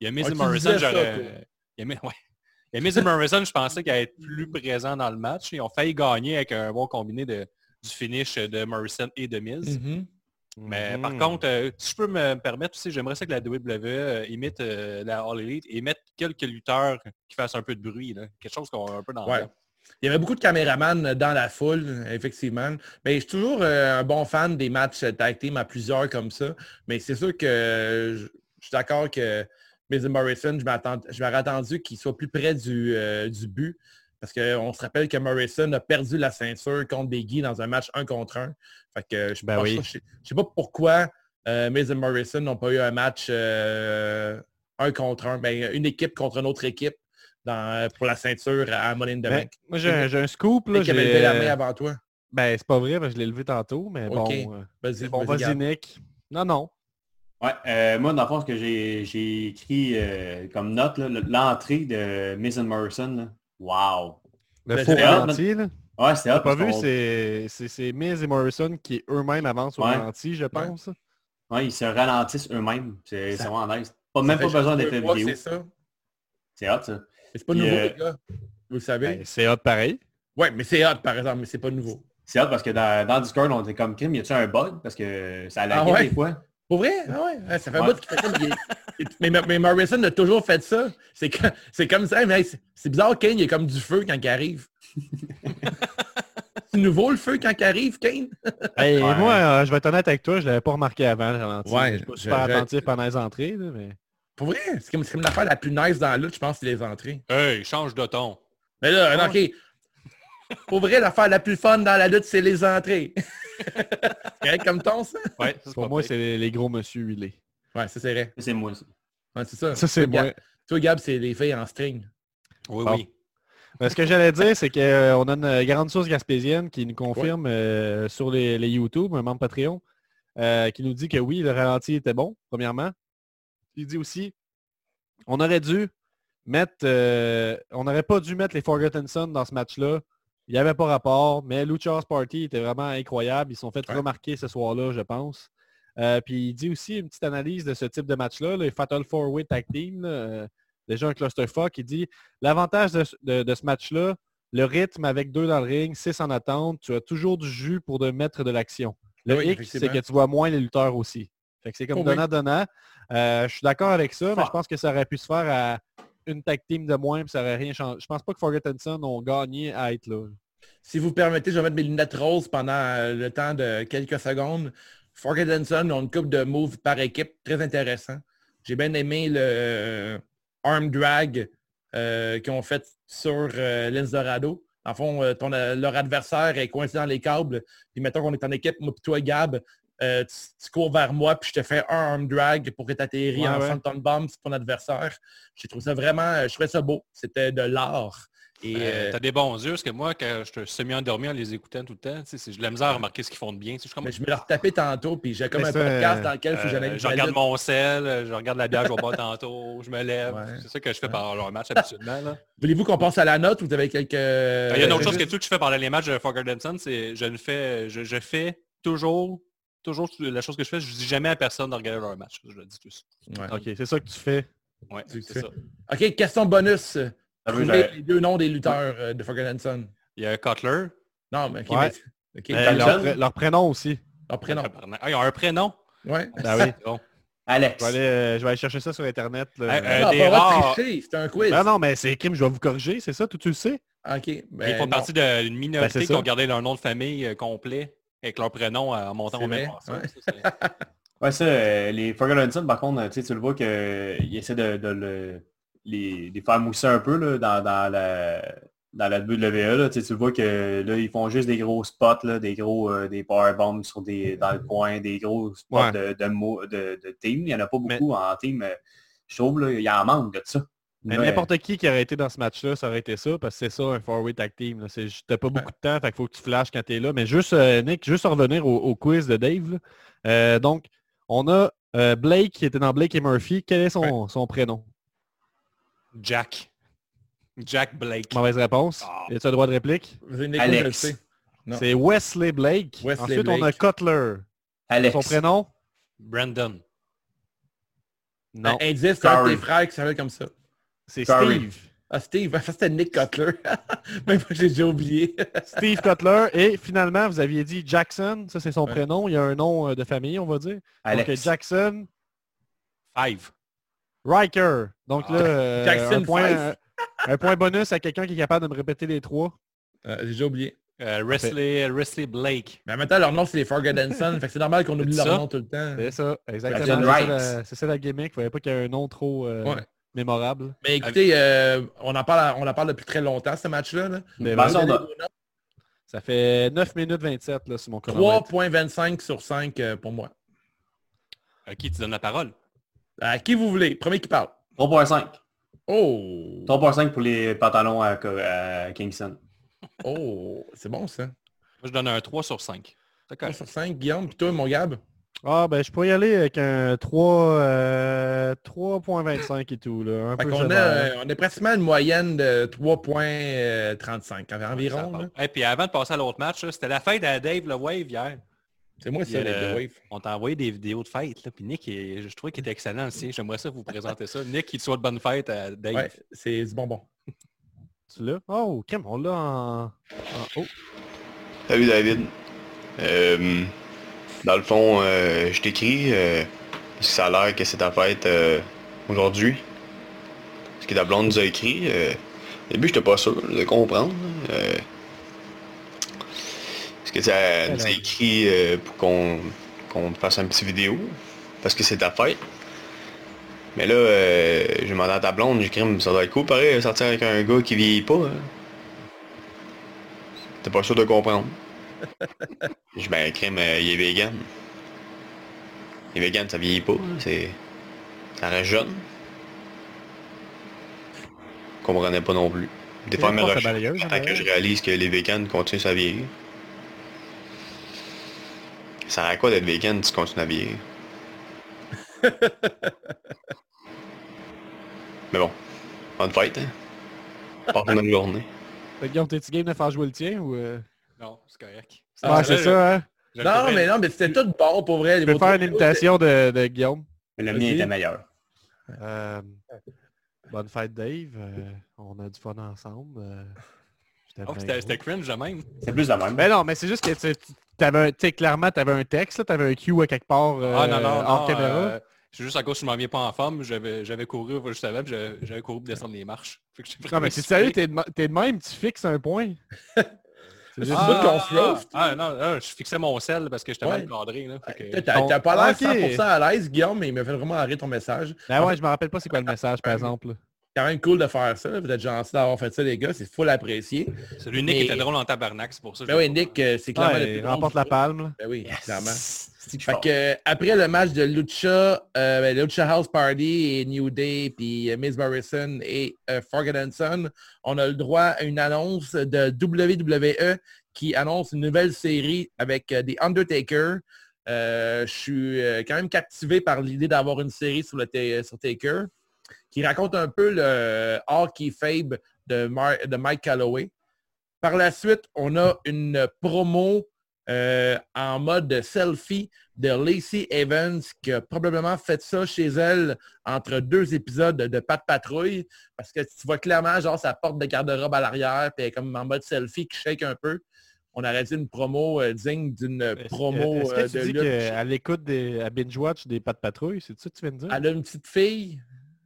Il y a Miz Ah, Morrison, j'aurais... Il y a, ouais. Il y a Miz et Morrison, je pensais qu'il allait être plus présent dans le match. Ils ont failli gagner avec un bon combiné de, du finish de Morrison et de Miz. Mhm. Mais par Mhm. contre, euh, si je peux me permettre aussi, j'aimerais ça que la WWE euh, imite euh, la All Elite et mette quelques lutteurs qui fassent un peu de bruit. là. Quelque chose qu'on a un peu dans Ouais. le Il y avait beaucoup de caméramans dans la foule, effectivement. Mais je suis toujours euh, un bon fan des matchs tag team à plusieurs comme ça. Mais c'est sûr que je, je suis d'accord que Miz Morrison, je m'attends- je m'aurais attendu qu'il soit plus près du, euh, du but. Parce qu'on se rappelle que Morrison a perdu la ceinture contre Biggie dans un match un contre un. Fait que je Ben pense oui. sais, sais pas pourquoi euh, Miz et Morrison n'ont pas eu un match euh, un contre un. Ben, une équipe contre une autre équipe dans, pour la ceinture à Money in the Ben, moi, j'ai un, scoop. Là, j'ai, levé la euh, main avant toi. Ben, c'est pas vrai, parce que je l'ai levé tantôt, mais bon. euh, Vas-y, bon, vas-y, vas-y, Gab. Nick. Non, non. Ouais, euh, moi, dans le fond, ce que j'ai j'ai écrit euh, comme note, là, l'entrée de Miz and Morrison, là. Wow! Le Ben, faux c'est- ralenti, là. Ouais, hot pas vu, c'est c'est- c'est Miz et Morrison qui eux-mêmes avancent au Ouais. ralenti, je pense. Ouais, Ouais, ils se ralentissent eux-mêmes. C'est c'est vraiment nice. Pas, même pas besoin que vidéo. C'est ça. C'est hot, ça. C'est pas Puis, nouveau, euh, les gars. Vous le savez. Ben, c'est hot pareil. Ouais, mais c'est hot, par exemple, mais c'est pas nouveau. C'est hot parce que dans, dans Discord, on était comme Kim, y a-tu un bug? Parce que ça a Ah des fois. Pour vrai? Ah ouais, ouais, ça fait un bout ça. mais mais, mais Morrison a toujours fait ça. C'est que- c'est comme ça, mais hey, c'est- bizarre, Kane, il y a comme du feu quand il arrive. c'est nouveau le feu quand il arrive, Kane? Hey, Ouais. Moi, euh, je vais être honnête avec toi, je l'avais pas remarqué avant, le ralenti. Ouais, je suis pas super je- attentif pendant les entrées, là, mais... Pour vrai, c'est comme, c'est comme l'affaire la plus nice dans la lutte, je pense, c'est les entrées. Hey, change de ton. Mais là, non, ok. Pour vrai, l'affaire la plus fun dans la lutte, c'est les entrées. c'est correct comme ton, ça? Ouais, ça, Pour moi, c'est les, les gros monsieur huilés. Ouais, ça c'est vrai. C'est moi, ça. Ouais, c'est ça. Ça, c'est moi. Gab- Toi, Gab, c'est les filles en string. Oui, Bon. oui. Ce que j'allais dire, c'est qu'on a une euh, grande source gaspésienne qui nous confirme euh, sur les, les YouTube, un membre Patreon, euh, qui nous dit que oui, le ralenti était bon, premièrement. Il dit aussi, on aurait dû mettre, euh, on n'aurait pas dû mettre les Forgotten Sons dans ce match-là. Il n'y avait pas rapport, mais Lucha's Party était vraiment incroyable. Ils se sont fait Ouais. remarquer ce soir-là, je pense. Euh, puis il dit aussi une petite analyse de ce type de match-là, les Fatal Four Way Tag Team, là, euh, déjà un clusterfuck. Il dit l'avantage de, ce- de- de ce match-là, le rythme avec deux dans le ring, six en attente, tu as toujours du jus pour de mettre de l'action. Le Oui, effectivement. c'est que tu vois moins les lutteurs aussi. Fait que c'est comme Oh donnant-donnant. Euh, je suis d'accord avec ça, mais je pense que ça aurait pu se faire à une tag team de moins, puis ça aurait rien changé. Je pense pas que Forgotten Son ont gagné à être là. Si vous permettez, je vais mettre mes lunettes roses pendant le temps de quelques secondes. Forgotten Son ont une coupe de moves par équipe très intéressant. J'ai bien aimé le euh, arm drag euh, qu'ils ont fait sur euh. En fond, euh, ton, leur adversaire est coincé dans les câbles. Puis mettons qu'on est en équipe, moi puis toi, Gab, tu, tu cours vers moi, puis je te fais un arm drag pour que tu atterris Ouais, en ouais. Phantom Bomb sur ton adversaire. J'ai trouvé ça vraiment, je trouvais ça beau. C'était de l'art. Et, Euh, euh, T'as des bons yeux, parce que moi, quand je te semi-endormi en les écoutant tout le temps, j'ai de la misère à remarquer ce qu'ils font de bien. Je, comme, mais je me l'ai retapé tantôt, puis j'ai comme Mais un podcast dans lequel il faut euh, je regarde mon sel, euh, je regarde la bière, je vais boire tantôt, je me lève. Ouais. C'est ça que je fais pendant leur match habituellement. Voulez-vous qu'on passe à la note ou vous avez quelques... Euh, Il y a une autre chose que, tout que je fais pendant les matchs de Son, c'est je ne fais, je, je fais toujours, toujours la chose que je fais, je dis jamais à personne de regarder leur match. Je le dis tous. Ouais. OK, c'est ça que tu fais. Ouais, c'est ça. OK, question bonus. Trouvez dire- les deux noms des lutteurs euh, de Forgotten Son. Il y a Cutler. Non, mais... OK, Ouais. mais- OK, Euh, Jackson. leur, pré- leur prénom aussi. leur prénom. Ah, ils ont un prénom? Ouais. Ben oui. Bon. Alex. Je vais, aller, euh, je vais aller chercher ça sur Internet. là. Euh, euh, non, des pas le droit de rares- tricher, c'est un quiz. Ah non, mais c'est crime, je vais vous corriger, c'est ça, tout tu le sais? OK, ben, ils font non. partie d'une minorité Ben, c'est qui ça. ont gardé leur nom de famille euh, complet avec leur prénom euh, en montant C'est au même vrai, passage. ouais. Ça, c'est- Ouais, ça, euh, les Forgotten Son, par contre, tu sais, tu le vois qu'ils essaient de, de le, les, les faire mousser un peu là, dans, dans la dans la WWE. Là, tu tu vois que là, ils font juste des gros spots, là, des gros euh, des powerbombs sur des, dans le coin, des gros spots Ouais. de, de, de, de team. Il n'y en a pas Mais- beaucoup en team. Je trouve là, il y en manque de ça. Mais Ouais. n'importe qui qui aurait été dans ce match-là, ça aurait été ça, parce que c'est ça, un four-way tag team. C'est- T'as pas beaucoup de temps, fait qu'il faut que tu flashes quand t'es là. Mais juste, euh, Nick, juste revenir au, au quiz de Dave. là. Euh, donc, on a euh, Blake qui était dans Blake et Murphy. Quel est son, son prénom? Jack. Jack Blake. Mauvaise réponse. Ah. Y droit de réplique? Alex. C'est Wesley Blake. Wesley Ensuite, on a. Cutler. Alex. Son prénom? Brandon. Non, Un indice, c'est un de Sorry. tes frères qui s'appelle comme ça. c'est. Steve. Ah, Steve, ça c'était Nick Cutler. Même moi, j'ai déjà oublié. Steve Cutler. Et finalement, vous aviez dit Jackson. Ça, c'est son Ouais. prénom. Il y a un nom euh, de famille, on va dire. Alex. Donc, Jackson Five. Riker. Donc là, euh, Ah. Jackson un, point, Five. un, point bonus à quelqu'un qui est capable de me répéter les trois. Euh, j'ai déjà oublié. Euh, Wesley, Wesley Blake. Mais en même temps, leur nom, c'est les Forgotten Son. fait que c'est normal qu'on oublie leur ça? nom tout le temps. C'est ça, exactement. Jackson C'est ça, la- C'est ça la gimmick. Il ne fallait pas qu'il y ait un nom trop euh, Ouais. mémorable. Mais écoutez, euh, on, en parle, on en parle depuis très longtemps, ce match-là. là. Mais Ben, bon, ça, fait 9 minutes 27 là, sur mon chronomètre. 3.25 sur 5 euh, pour moi. À qui tu donnes la parole? À qui vous voulez? Premier qui parle. 3.5. Oh! 3.5 pour les pantalons à, à Kingston. Oh! C'est bon, ça. Moi, je donne un 3 sur 5. 3 sur 5, Guillaume. Puis toi, mon Gab? Ah ben je pourrais y aller avec un 3, euh, 3.25 et tout. Là, un Fait peu qu'on a, on est pratiquement une moyenne de 3.35 environ. Et puis avant de passer à l'autre match, c'était la fête à Dave le Wave hier. C'est moi ça, euh, le Wave. On t'a envoyé des vidéos de fête, là, puis Nick, il- je trouvais qu'il était excellent aussi. J'aimerais ça vous présenter ça. Nick, il te souhaite bonne fête à Dave. Ouais, c'est du bonbon. Tu l'as? Oh, Kim, on l'a en... en haut. Salut David. Euh, dans le fond, euh, je t'écris euh, ça a l'air que c'est ta fête euh, aujourd'hui. Ce que ta blonde nous a écrit. euh, au début, j'étais pas sûr de comprendre. Que ça nous a écrit euh, pour qu'on te fasse un petit vidéo. Parce que c'est ta fête. Mais là, euh, j'ai demandé à ta blonde, j'ai écrit, ça doit être cool pareil, sortir avec un gars qui vieillit pas. hein. T'es pas sûr de comprendre. Je ben, crème, euh, il est vegan. Il est vegan, ça vieillit pas. hein, C'est... Ça reste jeune. Je comprenais pas non plus. Des fois, que d'ailleurs. je réalise que les vegans continuent à vieillir. Ça sert à quoi d'être vegan si tu continues à vieillir? Mais bon, bonne fête, hein? Passe une bonne journée. Fait Guillaume, t'es-tu game de faire jouer le tien ou... euh? Non, c'est correct. Ah, Ouais, c'est ça, hein? Non, mais non, mais c'était tout bon pour vrai. Je peux faire une imitation de, de Guillaume? Mais le mien était meilleur. Euh, bonne fête, Dave. Euh, on a du fun ensemble. Euh, Oh, c'était cringe de même. C'est plus la même. Ben non, mais c'est juste que tu t'avais un, tu sais, clairement, t'avais un texte, là, t'avais un cue à quelque part euh, ah non, non, hors non, caméra. euh, c'est juste à cause que je m'en viens pas en forme. J'avais j'avais couru juste avant, puis j'avais j'avais couru pour descendre les marches. Fait que j'ai non, mais c'est sérieux, t'es de, t'es de même, tu fixes un point. C'est juste Ah, qu'on se ah, non, non, je fixais mon sel parce que j'étais Ouais. mal cadré. T'as pas l'air Ok. 100% à l'aise, Guillaume, mais il m'a fait vraiment arrêter ton message. Ben ouais, je me rappelle pas c'est quoi le message, par exemple. Quand même cool de faire ça. là. Vous êtes gentil d'avoir fait ça, les gars. C'est full apprécié. Celui Nick Mais- était drôle en tabarnak, c'est pour ça. Ben oui, Nick, euh, c'est clairement le Ouais, plus il drôle remporte la palme. là. Ben oui, clairement. Fait que, euh, après le match de Lucha, euh, ben, Lucha House Party et New Day, puis euh, Miz Morrison et euh, Ferguson, on a le droit à une annonce de WWE qui annonce une nouvelle série avec euh, The Undertaker. Euh, je suis euh, quand même captivé par l'idée d'avoir une série sur, le sur Taker qui raconte un peu le hockey fable de, Mar- de Mike Calloway. Par la suite, on a une promo euh, en mode selfie de Lacey Evans qui a probablement fait ça chez elle entre deux épisodes de Pat Patrouille parce que tu vois clairement genre sa porte de garde-robe à l'arrière puis comme en mode selfie qui shake un peu. On aurait dit une promo euh, digne d'une promo est-ce que euh, tu de dis lutte. qu'elle écoute des, à binge-watch des pas de patrouille? C'est ça que tu viens de dire? Elle a une petite fille.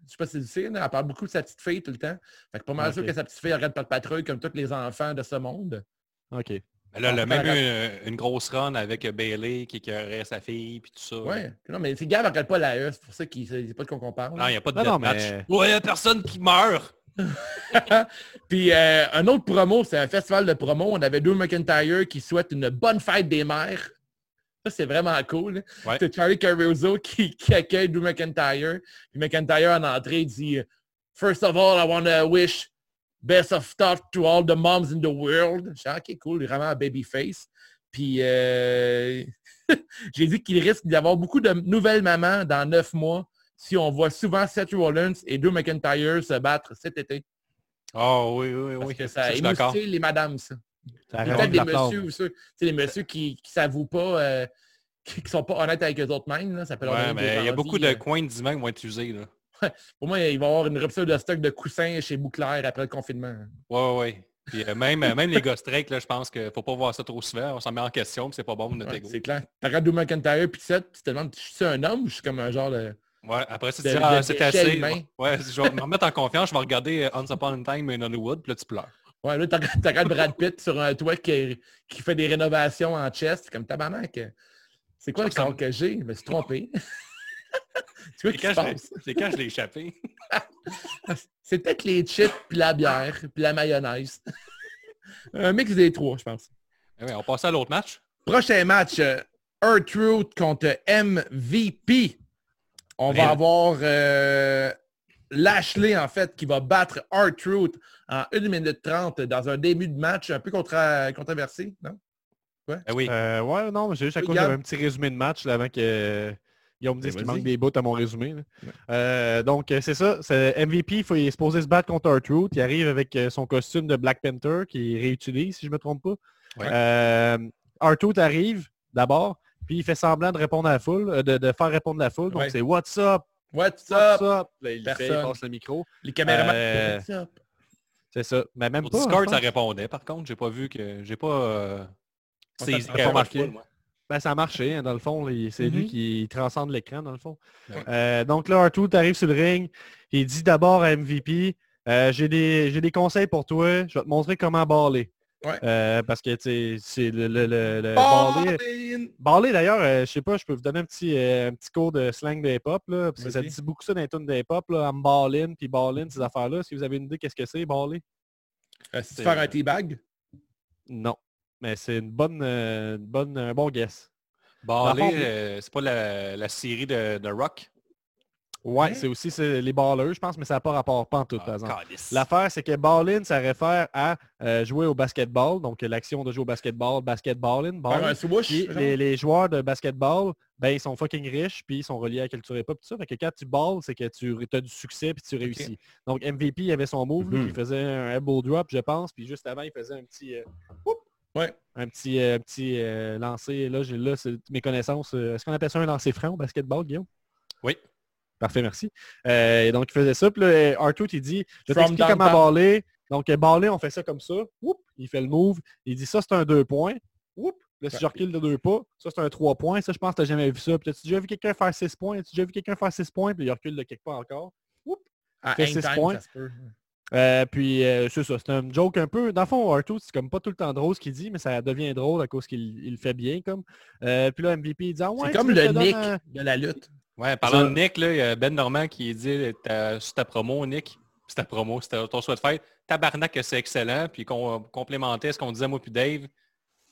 Je sais pas si tu sais, là, elle parle beaucoup de sa petite fille tout le temps. Fait que pas mal Ok. sûr que sa petite fille regarde Pat Patrouille comme tous les enfants de ce monde. OK. Mais là, elle a même eu une, une grosse run avec Bailey qui écœurait sa fille, puis tout ça. Ouais. Non, mais c'est Gab regarde pas la E, c'est pour ça qu'il c'est pas de quoi qu'on parle. Non, il n'y a pas de Non, non, mais- Ouais, y a personne qui meurt. Puis euh, un autre promo, c'est un festival de promo. On avait Drew McIntyre qui souhaite une bonne fête des mères. Ça, c'est vraiment cool. Ouais. C'est Charlie Caruso qui, qui accueille Drew McIntyre. Puis McIntyre, en entrée, dit First of all, I want to wish best of stuff to all the moms in the world. Je dis, OK, cool, vraiment un babyface. Puis euh, j'ai dit qu'il risque d'y avoir beaucoup de nouvelles mamans dans neuf mois si on voit souvent Seth Rollins et Drew McIntyre se battre cet été. Oh oui, oui, Parce oui. que Ça, ça d'accord. émoustille les madames, ça. Peut-être de des messieurs ou ceux, tu sais, les messieurs qui ne s'avouent pas, euh, qui, qui sont pas honnêtes avec eux autres mêmes. Là, ça peut leur Ouais, donner des mais il y a beaucoup de euh. coins de diamants qui vont être usés. Là. Pour moi, il va y avoir une rupture de stock de coussins chez Bouclair après le confinement. Ouais, ouais. Puis euh, même, euh, même les gars straight, là, je pense qu'il faut pas voir ça trop souvent. On s'en met en question, puis c'est pas bon pour notre Ouais, c'est clair. Tu regardes Drew McIntyre puis tu te demandes, je suis un homme ou je suis comme un genre de... Ouais, après ça, tu dis, ah, c'est assez. Ouais, je vais me remettre en confiance, je vais regarder Once Upon a Time in Hollywood, puis là, tu pleures. Ouais, là, tu regardes Brad Pitt sur un toit qui, qui fait des rénovations en chest. C'est comme tabarnak. C'est quoi le corps que j'ai? Je me suis trompé. tu vois C'est quand, je l'ai- passe? c'est quand je l'ai échappé. C'est peut-être les chips, puis la bière, puis la mayonnaise. un mix des trois, je pense. Eh on passe à l'autre match. Prochain match, euh, R-Truth contre MVP. On va avoir euh, Lashley, en fait, qui va battre R-Truth en 1 minute 30 dans un début de match un peu contra- controversé, non? Eh oui. Euh, ouais, non, mais c'est juste à Oui, cause j'avais un petit résumé de match là, avant que euh, Guillaume me dise Ben, qu'il manque des bouts à mon résumé. Euh, donc, c'est ça. C'est MVP, il, faut, il est supposé se battre contre R-Truth. Il arrive avec son costume de Black Panther qu'il réutilise, si je ne me trompe pas. Ouais. Euh, R-Truth arrive d'abord, Puis il fait semblant de répondre à la foule, de, de faire répondre la foule. Donc Ouais. c'est What's up? What's What's up? up? Là, il, le fait, il passe le micro. Les caméramans. Euh, What's up? C'est ça. Mais même pas. Discord, ça répondait. Par contre, j'ai pas vu que... J'ai pas... Euh... ça saisi marqué. Ben, ça a marché, hein, dans le fond. C'est lui Mhm. qui transcende l'écran, dans le fond. Ouais. Euh, donc là, Arthur arrive sur le ring. Il dit d'abord à MVP, euh, j'ai des, j'ai des conseils pour toi. Je vais te montrer comment baller. Ouais. Euh, parce que c'est le, le, le, le Ballin'! Baller d'ailleurs, euh, je sais pas, je peux vous donner un petit, euh, un petit cours de slang de hip-hop, là, parce que ça dit beaucoup ça dans les tunes de hip-hop, là, I'm ballin', puis ballin', ces affaires-là. Si vous avez une idée, qu'est-ce que c'est, baller? Euh, C'est faire un teabag? Non. Mais c'est une bonne, une bonne, un bon guess. Euh, c'est pas la, la série de, de Rock? Ouais, Hein? c'est aussi les ballers, je pense, mais ça n'a pas rapport pas en tout, par Ah, exemple. L'affaire, c'est que ball-in, ça réfère à euh, jouer au basketball, donc l'action de jouer au basketball, basketball-in, ball les, les joueurs de basketball, ben ils sont fucking riches, puis ils sont reliés à la culture hip-hop, tout ça. Fait que quand tu balles, c'est que tu as du succès, puis tu réussis. Donc MVP, il avait son move, lui, Mhm. qui faisait un elbow drop, je pense, puis juste avant, il faisait un petit... euh, Ouais. un petit, euh, petit euh, lancer. Là, j'ai là, c'est mes connaissances. euh, Est-ce qu'on appelle ça un lancer franc au basketball, Guillaume? Oui. Parfait, merci. Euh, et donc, il faisait ça. Puis là, Arthur, il dit, je vais t'expliquer comment baller. Donc, euh, baller, on fait ça comme ça. Whoop, il fait le move. Il dit, ça, c'est un deux points. Whoop, là, si je recule de deux pas, ça, c'est un trois points. Ça, je pense que tu n'as jamais vu ça. Puis, as-tu déjà vu quelqu'un faire six points? As-tu déjà vu quelqu'un faire six points? Puis, il recule de quelque part encore. À fait hang six time, points. Euh, puis euh, c'est ça, c'est un joke un peu. Dans le fond, Arthur, c'est comme pas tout le temps drôle ce qu'il dit, mais ça devient drôle à cause qu'il le fait bien comme. Euh, puis là, MVP il dit ah, ouais, C'est tu comme le Nick un- de la lutte. Ouais, parlant de Nick, là, il y a Ben Normand qui dit ta, sur ta promo, Nick, c'est ta promo, c'était ton souhait de fête. Tabarnak, c'est excellent. Puis qu'on complémentait ce qu'on disait moi puis Dave.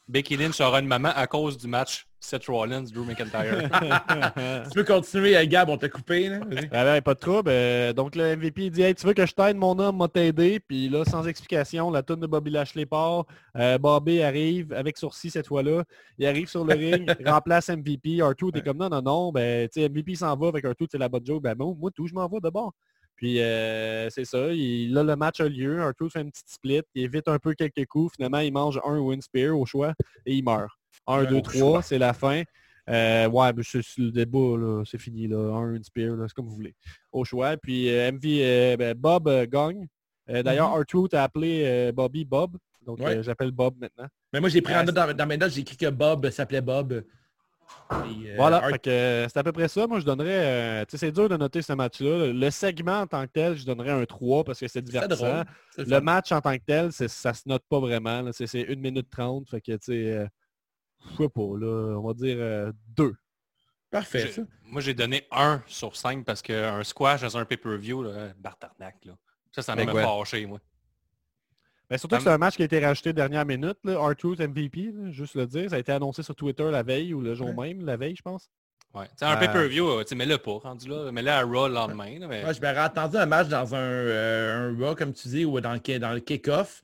Becky Lynch aura une maman à cause du match Seth Rollins, Drew McIntyre. Tu peux continuer, euh, Gab, on t'a coupé. Là. Vas-y. Ah ben, pas de trouble. Euh, donc le MVP dit Hey, tu veux que je t'aide, mon homme, m'a t'aider. Puis là, sans explication, la tonne de Bobby Lashley part. Euh, Bobby arrive avec sourcil cette fois-là. Il arrive sur le ring, remplace MVP. R2, t'es comme non, non, non. Ben, tu sais, MVP s'en va avec R2, c'est la bonne joke. Ben moi, moi, tout, je m'en vais d'abord. Puis euh, c'est ça. Il, là, le match a lieu. R2 fait une petite split. Il évite un peu quelques coups. Finalement, il mange un win spear au choix et il meurt. 1, Ouais, 2, au 3, choix. c'est la fin. Euh, ouais, c'est le débat, là, c'est fini, là. Un, une spear, là, c'est comme vous voulez. Au choix. Puis euh, MV, euh, ben, Bob gagne. D'ailleurs, R-Truth a appelé Bobby Bob. Donc, Ouais. j'appelle Bob maintenant. Mais moi, j'ai pris en note dans, dans mes notes, j'ai écrit que Bob s'appelait Bob. Et, voilà, Art- c'est à peu près ça. Moi, je donnerais... tu sais, c'est dur de noter ce match-là. Le segment en tant que tel, je donnerais un 3 parce que c'est divertissant. le fun. match en tant que tel, ça se note pas vraiment. C'est c'est 1 minute 30. Fait que, tu sais, je sais pas, là, on va dire 2. Parfait, J'ai- ça. moi, j'ai donné 1 sur 5 parce qu'un squash dans un pay-per-view, là, Bartarnac, là. Ça, ça Ben m'a ouais. fâché, moi. Ben, surtout que c'est un match qui a été rajouté dernière minute, là, R-Truth MVP, là, juste le dire. Ça a été annoncé sur Twitter la veille ou le jour même, la veille, je pense. Ouais. Sais, un Euh, pay-per-view, euh, mets-le pas, rendu là. Mets-le à Raw le lendemain. là, mais... Ouais, je m'aurais attendu un match dans un, euh, un Raw, comme tu dis, ou dans le, dans le kick-off.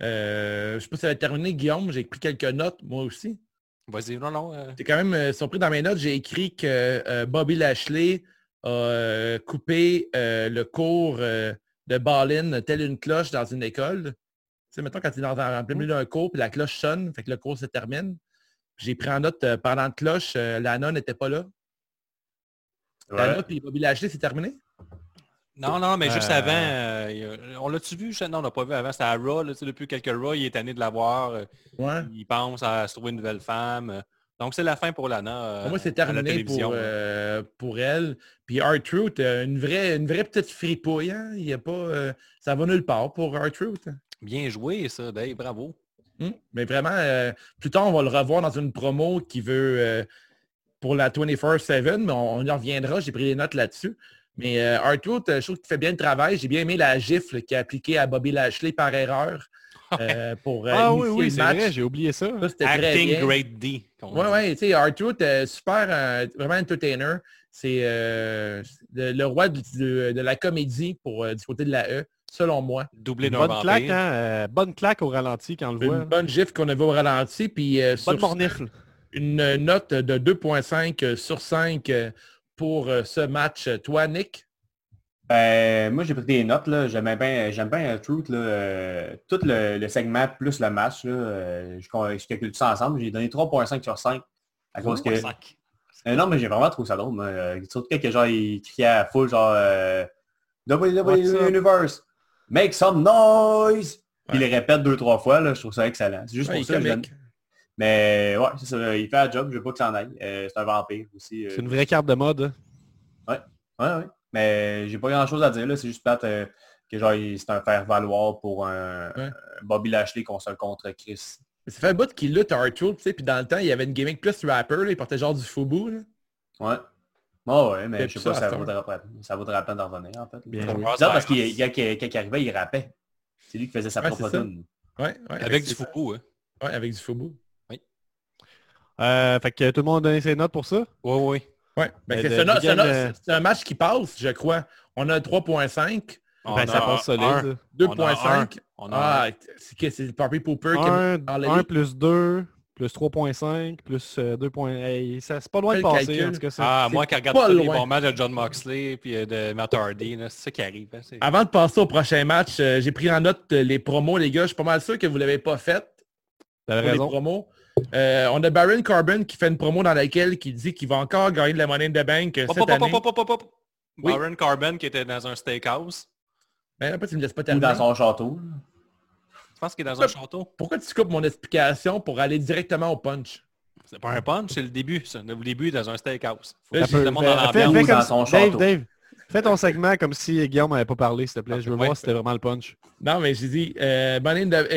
Euh, je sais pas si ça va être terminé, Guillaume. J'ai pris quelques notes, moi aussi. Vas-y, non, non. euh, T'es quand même euh, surpris dans mes notes. J'ai écrit que euh, Bobby Lashley a euh, coupé euh, le cours euh, de Ballin telle une cloche dans une école. Tu sais, mettons quand tu es dans, en plein milieu d'un cours, puis la cloche sonne, fait que le cours se termine. J'ai pris en note, euh, pendant la cloche, euh, Lana n'était pas là. Lana puis Bobby Lashley, c'est terminé? Non, non, mais juste Euh, avant, euh, on l'a-tu vu? Non, on l'a pas vu avant. C'était à Raw, là, depuis quelques Raw, il est tanné de l'avoir. euh, Ouais. Il pense à se trouver une nouvelle femme. Donc, c'est la fin pour Lana. Pour moi, c'est terminé pour, euh, pour elle. Puis R-Truth, une vraie, une vraie petite fripouille. Hein? Il y a pas, euh, ça va nulle part pour R-Truth. Bien joué, ça, Dave. Bravo. Hmm. Mais vraiment, euh, plus tard, on va le revoir dans une promo qui veut pour la 24-7, mais on, on y reviendra. J'ai pris des notes là-dessus. Mais euh, je trouve qu'il fait bien le travail. J'ai bien aimé la gifle qui a appliqué à Bobby Lashley par erreur euh, pour euh, ah oui, initier oui, le c'est match. vrai, j'ai oublié ça. Ça, c'était très Acting bien. Great D. dit. ouais, tu sais, euh, super, euh, vraiment entertainer. C'est euh, le, le roi de, de- de la comédie pour euh, du côté de la E, selon moi. Doublé bonne claque, hein? euh, bonne claque au ralenti quand on le voit. Une bonne gifle qu'on a vu au ralenti. Puis euh, Bonne sur mornifle. une note de 2.5 sur 5 euh, pour euh, ce match. Toi, Nick? Ben, moi, j'ai pris des notes. J'aimais bien, j'aime bien euh, Truth. Là, euh, tout le, le segment plus le match. Là, euh, je, calcule tout ça ensemble. J'ai donné 3.5 sur 5. À cause que... 3.5. Euh, non, mais j'ai vraiment trouvé ça drôle. Euh, surtout quand que, genre, il criait à full, genre, euh, WWE? Universe, make some noise! Puis il les répète deux, trois fois, là, je trouve ça excellent. C'est juste Ouais, pour ça que. Mais ouais, c'est ça, il fait un job, je veux pas que ça en aille. Euh, c'est un vampire aussi. euh, C'est une vraie carte de mode. hein. Ouais, ouais. Mais j'ai pas grand chose à dire, là. C'est juste plate euh, que genre, c'est un faire-valoir pour un, Ouais. Bobby Lashley qu'on se contre Chris. Mais Ça fait un bout qu'il lutte à tu sais, puis dans le temps, il y avait une gimmick plus rapper, là, il portait genre du fubu, là. Ouais. Ouais, ouais, mais je sais pas ça ça vaudrait, pas- ça vaudrait la peine d'en revenir, en fait. Bien C'est oui. bizarre parce qu'il quand, quand- quand il arrivait, il rappait. C'est lui qui faisait sa Ouais, propre tune. Ouais, ouais. Avec du foufou, hein. Ouais, avec du fubu. Euh, fait que tout le monde a donné ses notes pour ça? Oui, oui. Ouais. Ben, c'est un- game, euh, c'est un match qui passe, je crois. On a 3.5, On ben, a ça passe solide. un. ça. 2.5. On a Ah, c'est que c'est le Papi Pooper qui Un, a- un plus 2, plus 3.5, plus euh, 2. points- hey, ça, c'est pas loin de le passer. calcul. En tout cas, c'est- Ah, moi qui regarde les bons matchs de John Moxley puis euh, de Matt Hardy, c'est ça qui arrive. hein, Avant de passer au prochain match, euh, j'ai pris en note euh, les promos, les gars. Je suis pas mal sûr que vous l'avez pas fait pour les raison. promos. Euh, on a Baron Corbin qui fait une promo dans laquelle il dit qu'il va encore gagner de la monnaie de bank Hop, cette année. Oui. Baron Corbin qui était dans un steakhouse. Mais après, tu me laisses pas Ou terminer. dans son château. Je pense qu'il est dans un château. Pourquoi tu coupes mon explication pour aller directement au punch? C'est pas un punch, c'est le début, ça. Le début dans un steakhouse. Faut Là, que le monde dans l'ambiance. Ou dans son Dave, château. Dave, fais ton segment comme si Guillaume n'avait pas parlé, s'il te plaît. Je veux Ouais. voir si c'était vraiment le punch. Non, mais j'ai dit, euh, Money in the-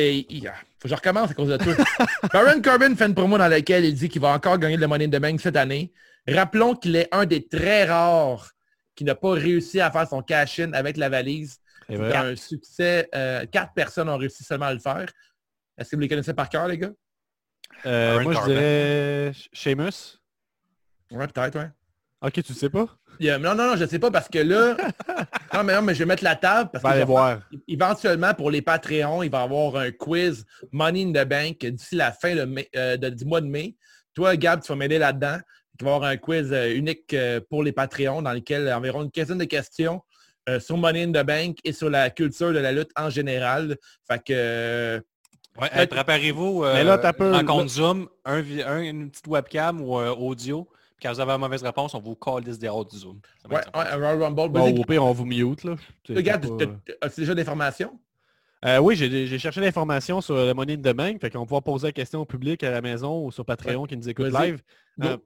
je recommence à cause de toi. Baron Corbin fait une promo dans laquelle il dit qu'il va encore gagner de la Money in the Bank cette année. Rappelons qu'il est un des très rares qui n'a pas réussi à faire son cash-in avec la valise. C'est un succès. euh, quatre personnes ont réussi seulement à le faire. Est-ce que vous les connaissez par cœur, les gars? Euh, moi, je dirais Sheamus. Ouais, peut-être, ouais. Ok, tu le sais pas? Non, non, non, je sais pas parce que là. non, mais non, mais je vais mettre la table parce Va que voir. éventuellement pour les Patreons, il va y avoir un quiz Money in the Bank d'ici la fin de mai- euh, de- du mois de mai. Toi, Gab, tu vas m'aider là-dedans. Il va y avoir un quiz euh, unique euh, pour les Patreons dans lequel environ une quinzaine de questions euh, sur Money in the Bank et sur la culture de la lutte en général. Fait que Ouais, préparez-vous. Euh, Mais là, t'as peu- rencontre là- Zoom, un, vi- un- une petite webcam ou euh, audio. Quand vous avez la mauvaise réponse, on vous calisse des du Zoom. Ouais, un Royal Rumble. Bon, au pire, on vous mute, là. Regarde, as-tu déjà d'informations? Euh, oui, j'ai cherché l'information sur le Money in the Bank, fait qu'on va pouvoir poser la question au public à la maison ou sur Patreon qui nous écoute live. Euh,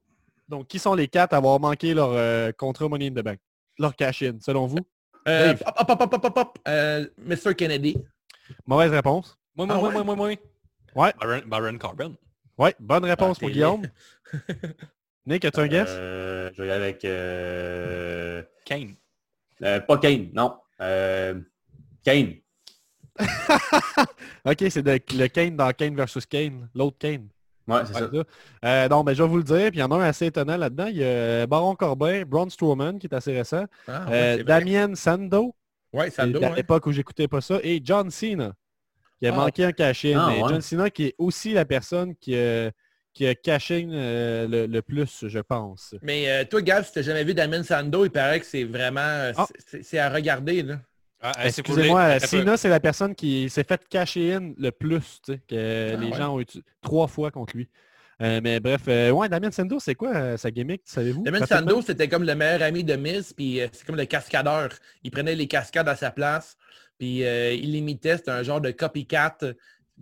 donc, qui sont les quatre à avoir manqué leur euh, contrat Money in the Bank? Leur cash-in, selon vous? Euh, hop, hop, hop, hop, hop, hop. Euh, Mr. Kennedy. Mauvaise réponse. Moi, moi, Ah moi, ouais? moi, moi, moi. Ouais. Baron, Baron Corbin. Ouais, bonne réponse Ah, pour Guillaume. Nick, as-tu un guess? Euh, je vais y aller avec... Euh... Kane. euh, pas Kane, non. Euh... Kane. Ok, c'est le Kane dans Kane versus Kane, l'autre Kane. Ouais, c'est Ouais, ça. ça. Euh, non, mais je vais vous le dire, puis il y en a un assez étonnant là-dedans. Il y a Baron Corbin, Braun Strowman, qui est assez récent, Ah, ouais, euh. Damien Sando, Ouais, Sando, à ouais. l'époque où j'écoutais pas ça, et John Cena, qui a Ah. manqué un cash-in. Ah, ouais. John Cena qui est aussi la personne qui, a- qui a cash-in euh, le, le plus, je pense. Mais euh, toi, Gab, si t'as jamais vu Damien Sando, il paraît que c'est vraiment... euh, Ah. c'est- à regarder, là. Ah, Excusez-moi. Cena, c'est la personne qui s'est fait cacher in le plus, tu sais, que Ah, les ouais. gens ont utilisé trois fois contre lui. Euh, mais bref, euh, ouais, Damien Sando, c'est quoi euh, sa gimmick, savez-vous? Damien? Sando, c'était comme le meilleur ami de Miz, puis euh, c'est comme le cascadeur. Il prenait les cascades à sa place, puis euh, il l'imitait. C'était un genre de copycat.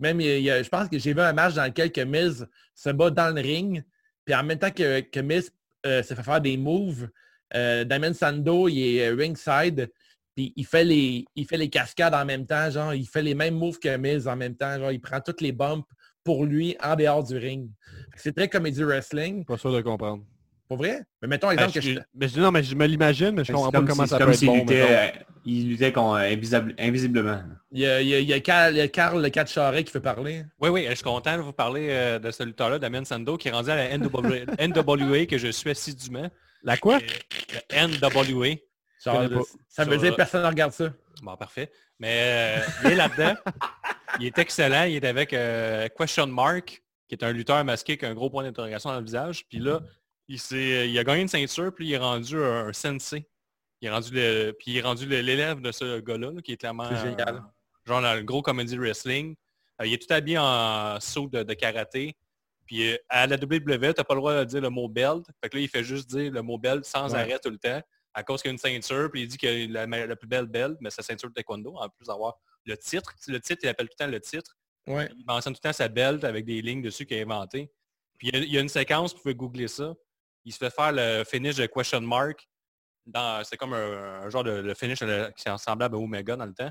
Même, il je pense que j'ai vu un match dans lequel que Miz se bat dans le ring, puis en même temps que, que Miz euh, se fait faire des moves, euh, Damien Sando, il est euh, ringside, puis il fait, les, il fait les cascades en même temps, genre, il fait les mêmes moves que Miz en même temps, genre, il prend toutes les bumps pour lui en dehors du ring. C'est très comédie wrestling. Pas sûr de comprendre. Pour vrai? Mais mettons Ben, exemple que je, je... mais je non, mais je me l'imagine, mais je C'est comprends pas comme comment si- ça peut comme être s'il bon. luttait, euh, il luttait invisible- invisiblement. Il y a, il y a- il y a Carl, il y a Carl le 4 Charret qui fait parler. Oui, oui, je suis content de vous parler euh, de ce lutteur-là, Damien Sando, qui est rendu à la NWA, NWA que je suis assidûment. La quoi? Le NWA. Genre, connais pas. ça veut dire que personne ne regarde ça. Bon, parfait. Mais euh, il est là-dedans. il est excellent. Il est avec euh, Question Mark, qui est un lutteur masqué avec un gros point d'interrogation dans le visage. Puis là, il, il a gagné une ceinture, puis il est rendu un, un sensei. Il est rendu le, puis il est rendu l'élève de ce gars-là, là, qui est clairement C'est génial. euh, genre dans le gros comédie wrestling. Euh, il est tout habillé en saut de, de karaté. Puis euh, à la WWE, t'as pas le droit de dire le mot belt. Fait que là, il fait juste dire le mot belt sans Ouais. arrêt tout le temps. À cause qu'il y a une ceinture, puis il dit a la, la plus belle belt, mais la ceinture de taekwondo, en plus d'avoir le titre. Le titre, il appelle tout le temps le titre. Ouais. Il mentionne tout le temps sa belt avec des lignes dessus qu'il a inventé. Puis il y a, il y a une séquence, vous pouvez googler ça. Il se fait faire le finish de question mark. dans- C'est comme un, un genre de le finish de- qui est semblable à Omega dans le temps.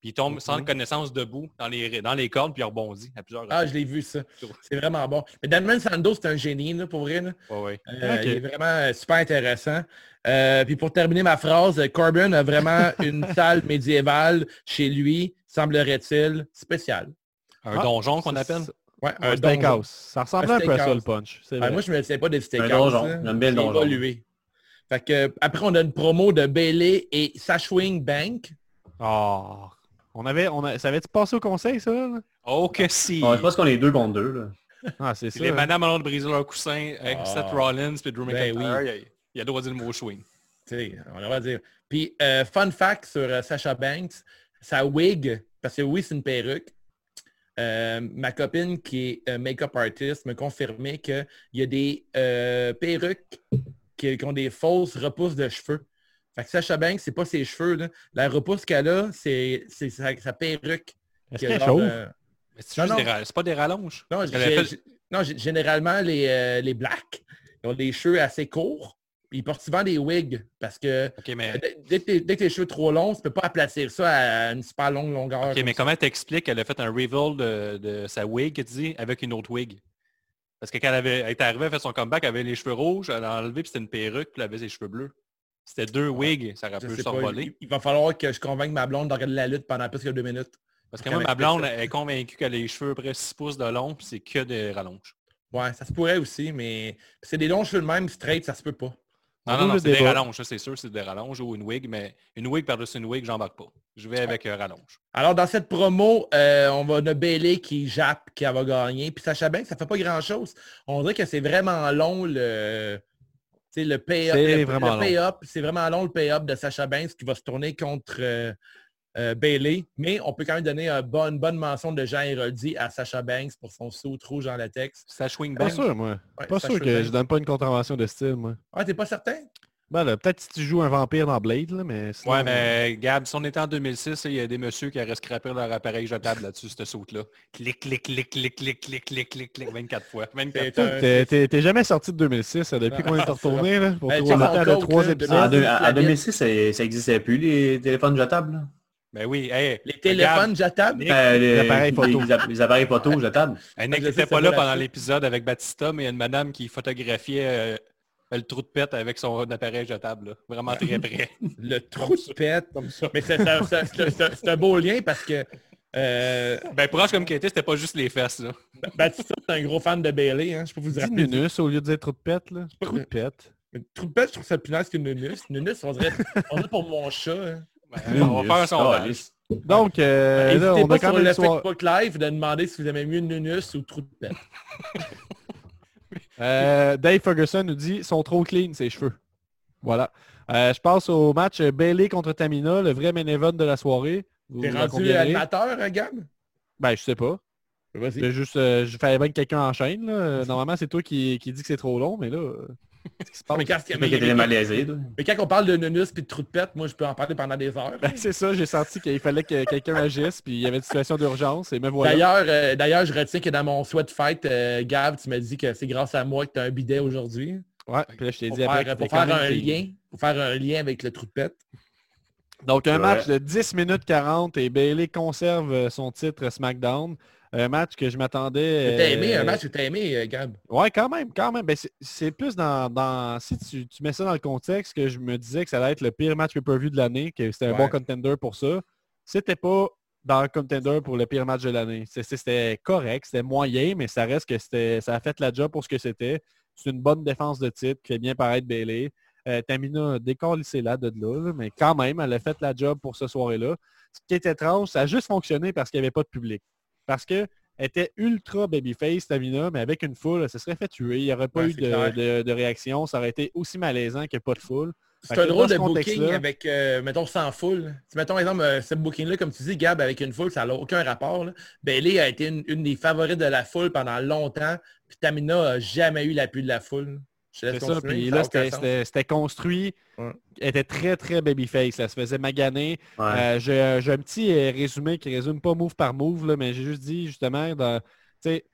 Puis il tombe sans connaissance debout dans les, dans les cordes, puis il rebondit à plusieurs Ah, je l'ai vu, ça. C'est vraiment bon. Mais Damon Sandow, c'est un génie, là, pour vrai. là. Ouais, ouais. Euh, Ok. Il est vraiment euh, super intéressant. Euh, puis pour terminer ma phrase, euh, Corbin a vraiment une salle médiévale chez lui, semblerait-il, spéciale. Un Ah, donjon qu'on ça, appelle? Ouais, Un donjon. steakhouse. Ça ressemble Un un peu à ça, le punch. c'est Ah, vrai. moi, je ne me sais pas des steakhouse. J'ai donjon. évolué. Fait que, après, on a une promo de Bailey et Sashwing Bank. Oh. On avait, on a, ça avait-tu passé au conseil, ça? Oh que si! Ouais, je pense qu'on est deux contre deux. Là. Ah, c'est ça. les madames ont de briser leur coussin avec Ah. Seth Rollins puis Drew Ben McIntyre. Il, a, il a le droit de dire le mot swing. Tu sais, on va dire. Puis, euh, fun fact sur euh, Sasha Banks, sa wig, parce que oui, c'est une perruque. Euh, ma copine qui est euh, make-up artist me confirmait qu'il y a des euh, perruques qui, qui ont des fausses repousses de cheveux. Fait que Sasha Banks, c'est pas ses cheveux. là. La repousse qu'elle a, c'est sa, sa perruque. Est-ce a qu'elle euh, c'est pas des rallonges. non, fait- généralement, les, euh, les blacks, ils ont des cheveux assez courts. Puis ils portent souvent des wigs parce que mais, Dès, que t'es- dès que tes cheveux trop longs, tu peux pas aplatir ça à une super longue longueur. OK, mais comment t'expliques qu'elle a fait un reveal de, de sa wig, tu dis, avec une autre wig? Parce que quand elle, avait, elle arrivée, elle fait son comeback, elle avait les cheveux rouges, elle a enlevé, puis c'était une perruque, puis elle avait ses cheveux bleus. C'était deux wigs, ça aurait pu s'envoler. il, il va falloir que je convainque ma blonde de regarder la lutte pendant plus que deux minutes. Parce que moi, ma blonde, est convaincue qu'elle a les cheveux près 6 pouces de long, puis c'est que des rallonges. Ouais, ça se pourrait aussi, mais c'est des longs cheveux de même, straight, ça se peut pas. Non, On non, non, c'est des rallonges, ça, c'est sûr, c'est des rallonges ou une wig, mais une wig par-dessus une wig, j'embarque pas. Je vais avec un rallonge. Alors, dans cette promo, euh, on va Bailey qui jappe, qui va gagner. Puis Sacha Banks, ça fait pas grand-chose. On dirait que c'est vraiment long le... le pay-up. C'est vraiment vraiment long le pay-up de Sacha Banks qui va se tourner contre euh, euh, Bailey. Mais on peut quand même donner un bon- une bonne mention de Jean Héroldi à Sacha Banks pour son saut rouge en latex. Ça swing Pas back. sûr, moi. Ouais, Pas sûr que Banks. je donne pas une contravention de style, moi. Ah, t'es pas certain? Ben là, peut-être si tu joues un vampire dans Blade, là, mais sinon, Ouais, mais Gab, si on était en 2006, il y a des messieurs qui auraient scrappé leur appareil jetable là-dessus, cette saute-là. Clic, clic, clic, clic, clic, clic, clic, clic, clic, 24 fois. 24 C'est fois. T'es- jamais sorti de 2006, hein, depuis qu'on est retourné, là, pour le code, trois épisodes. En, Ah, deux- c'est en la 2006, ça, ça existait plus, les téléphones jetables. là. Ben oui, hey, Les téléphones jetables? Euh, les, appareils photo. Les, les appareils jetables. N'était que pas ça là pendant l'épisode avec Batista, mais il y a une madame qui photographiait euh, le trou de pète avec son appareil jetable. là. Vraiment très près. Le trou de pète. Mais c'est c'est- c'est- un beau lien parce que euh, ben proche comme était, c'était pas juste les fesses. Là. Batista, c'est un gros fan de Bailey. Hein, je peux vous rappeler. Nunus au lieu de dire trop de pète, là. Trop de pète. Mais Trou de pète, je trouve ça plus nice qu'une nunus. Nunus, on dirait, on dirait pour mon chat. hein. Ben, on va faire un sondage. Donc, euh, là, N'hésitez on pas a quand sur même le Live de demander si vous aimez mieux nunus ou trou de pète. Euh, Dave Ferguson nous dit sont trop clean ses cheveux. Voilà. Euh, je passe au match euh, Bailey contre Tamina, le vrai main event de la soirée. T'es en rendu animateur, hein, Gab? Ben, je sais pas. Vas-y. Juste, euh, je fallait bien que quelqu'un enchaîne. Là. Euh, Normalement, c'est toi qui, qui dis que c'est trop long, mais là, Mais quand, mais- mais- malaisé. mais quand on parle de nunus et de trou de pète, moi, je peux en parler pendant des heures. Ben, c'est ça, j'ai senti qu'il fallait que quelqu'un agisse, puis il y avait une situation d'urgence, et me voilà. D'ailleurs, euh, d'ailleurs, je retiens que dans mon sweat fight, euh, Gab, tu m'as dit que c'est grâce à moi que tu as un bidet aujourd'hui. Ouais, puis là, je t'ai Pour dit faire, pour faire un lien. Pour faire un lien avec le trou de pète. Donc, un Ouais. match de 10 minutes 40 et Bailey conserve son titre SmackDown. Un match que je m'attendais... T'as euh, aimé un match que t'as aimé, euh, Gab? Ouais, quand même, quand même. Ben, c'est- plus dans, dans- Si tu, tu mets ça dans le contexte que je me disais que ça allait être le pire match pay-per-view de l'année, que c'était un Ouais. bon contender pour ça. C'était pas dans le contender pour le pire match de l'année. C'était correct, c'était moyen, mais ça reste que c'était. ça a fait la job pour ce que c'était. C'est une bonne défense de titre qui fait bien paraître Bailey. Euh, Tamina a décalissé là de là, là, mais quand même, elle a fait la job pour ce soirée-là. Ce qui est étrange, ça a juste fonctionné parce qu'il n'y avait pas de public. Parce que elle était ultra babyface, Tamina, mais avec une foule, elle se serait fait tuer. Il n'y aurait pas Ouais, eu de, clair. de- de réaction. Ça aurait été aussi malaisant a pas de foule. C'est un que drôle de booking avec, euh, mettons, sans foule. Si, mettons, exemple, euh, ce booking-là, comme tu dis, Gab, avec une foule, ça n'a aucun rapport. Bailey a été une, une des favorites de la foule pendant longtemps, puis Tamina n'a jamais eu l'appui de la foule. C'est ça, puis là, c'était- construit. Ouais. Elle était très, très babyface. Là. Elle se faisait maganer. Ouais. Euh, J'ai un petit euh, résumé qui résume pas move par move, là, mais j'ai juste dit, justement, dans, tu sais,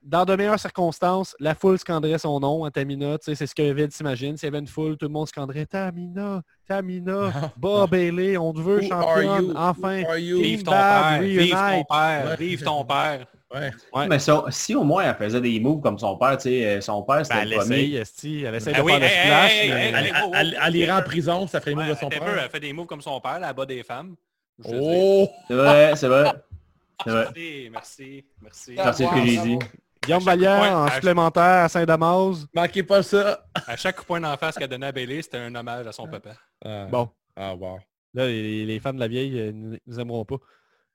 dans de meilleures circonstances, la foule scanderait son nom à Tamina. tu sais, C'est ce que Vince s'imagine. S'il y avait une foule, tout le monde scanderait Tamina, Tamina. Bob Bailey, on te veut you? enfin. Vive ton père, vive ton père, vive ton père. Ouais. Ouais. Mais si au moins elle faisait des moves comme son père, tu sais, euh, son père Ben, c'était elle le premier. essaye, elle essaye Ah de oui, faire le hey, hey, splash. hey, mais- hey, Elle, hey, elle- elle- elle irait en prison, ça ferait les moves de son père. peu, elle fait des moves comme son père, la bas des femmes. Oh! C'est vrai, c'est vrai. Merci, merci, merci. Merci ce que j'ai dit. Guillaume Vallière point- en à- supplémentaire à Saint-Damas. Manquez pas ça! À chaque coup de poing d'en face qu'elle donnait à Bailey, c'était un hommage à son papa. Ah, Bon, Ah, wow. là, les, les fans de la vieille euh, nous nous aimeront pas.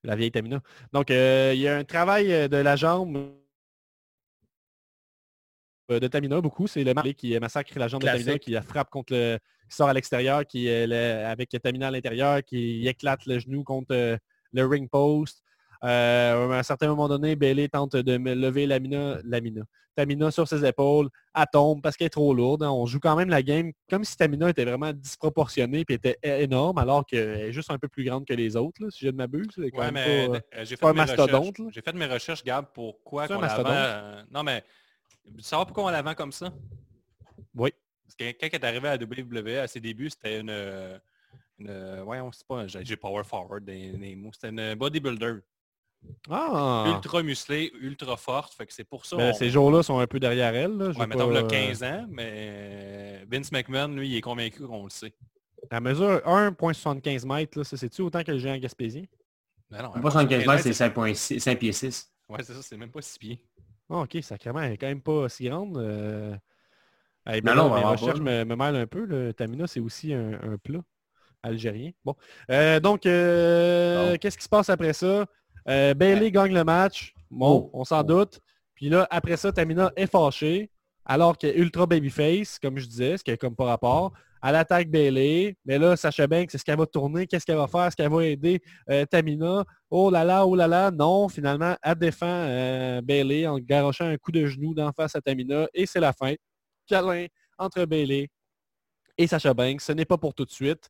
La vieille Tamina. Donc, euh, il y a un travail euh, de la jambe euh, de Tamina, beaucoup. C'est le Marley qui massacre la jambe de Tamina, qui la frappe contre le... qui sort à l'extérieur, qui le- avec Tamina à l'intérieur, qui éclate le genou contre le ring post. Euh, à un certain moment donné, Bailey tente de lever Lamina, Lamina. Tamina sur ses épaules, elle tombe parce qu'elle est trop lourde. hein. On joue quand même la game comme si Tamina était vraiment disproportionnée et était énorme, alors qu'elle est juste un peu plus grande que les autres, là, si je ne m'abuse. Ouais, pas, euh, j'ai fait, mes recherches. là. J'ai fait mes recherches, Gab, pourquoi qu'on euh, Non, mais savoir pourquoi on la vend comme ça? Oui. Parce que quand elle est arrivée à la WWE, à ses débuts, c'était une... une voyons, c'est pas... J'ai j'ai power forward des, des mots. C'était une bodybuilder. Ah! Ultra musclée, ultra forte. Fait que c'est pour ça... Ben, on- ces jours-là sont un peu derrière elle. Là. Je Ouais, mettons, pas, là, euh, 15 ans, mais Vince McMahon, lui, il est convaincu qu'on le sait. Elle mesure 1,75 mètres. C'est-tu autant que le géant Gaspésien? Non, non, Pas 75 mètres, c'est 5,6 5 pieds 6. Ouais, c'est ça, c'est même pas 6 pieds. Ah, ok, sacrément, elle est quand même pas si grande. Euh... hey, Non, ben non, là, mes recherches me, me mêlent un peu. Le Tamina, c'est aussi un, un plat algérien. Bon. Euh, donc, euh, qu'est-ce qui se passe après ça? Euh, Bailey gagne le match. Bon, Oh. on s'en Oh. doute. Puis là, après ça, Tamina est fâchée, alors qu'elle est ultra babyface, comme je disais, ce qui est comme par rapport. Elle attaque Bailey, mais là, Sacha Banks, est-ce qu'elle va tourner? Qu'est-ce qu'elle va faire? Est-ce qu'elle va aider euh, Tamina? Oh là là, oh là là, non, finalement, elle défend euh, Bailey en garochant un coup de genou d'en face à Tamina, et c'est la fin. Câlin entre Bailey et Sacha Banks. Ce n'est pas pour tout de suite.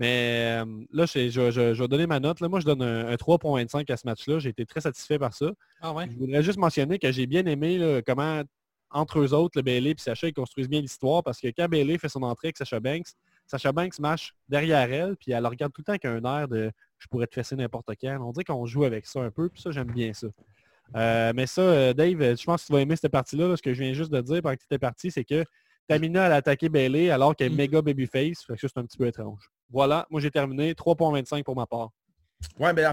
Mais euh, là, je, je- je- je vais donner ma note. Là, moi, je donne un, un 3.25 à ce match-là. J'ai été très satisfait par ça. Ah ouais? Je voudrais juste mentionner que j'ai bien aimé là, comment, entre eux autres, le Bailey et Sacha, ils construisent bien l'histoire parce que quand Bailey fait son entrée avec Sacha Banks, Sacha Banks marche derrière elle, puis elle le regarde tout le temps avec un air de « je pourrais te fesser n'importe quand ». On dirait qu'on joue avec ça un peu, puis ça, j'aime bien ça. Euh, mais ça, euh, Dave, je pense que tu vas aimer cette partie-là. là. Ce que je viens juste de dire pendant que tu étais parti, c'est que Tamina, elle a attaqué Bailey alors qu'elle est Mm. méga babyface. Fait que ça, c'est un petit peu étrange. Voilà, moi j'ai terminé. 3.25 pour ma part. Ouais, ben,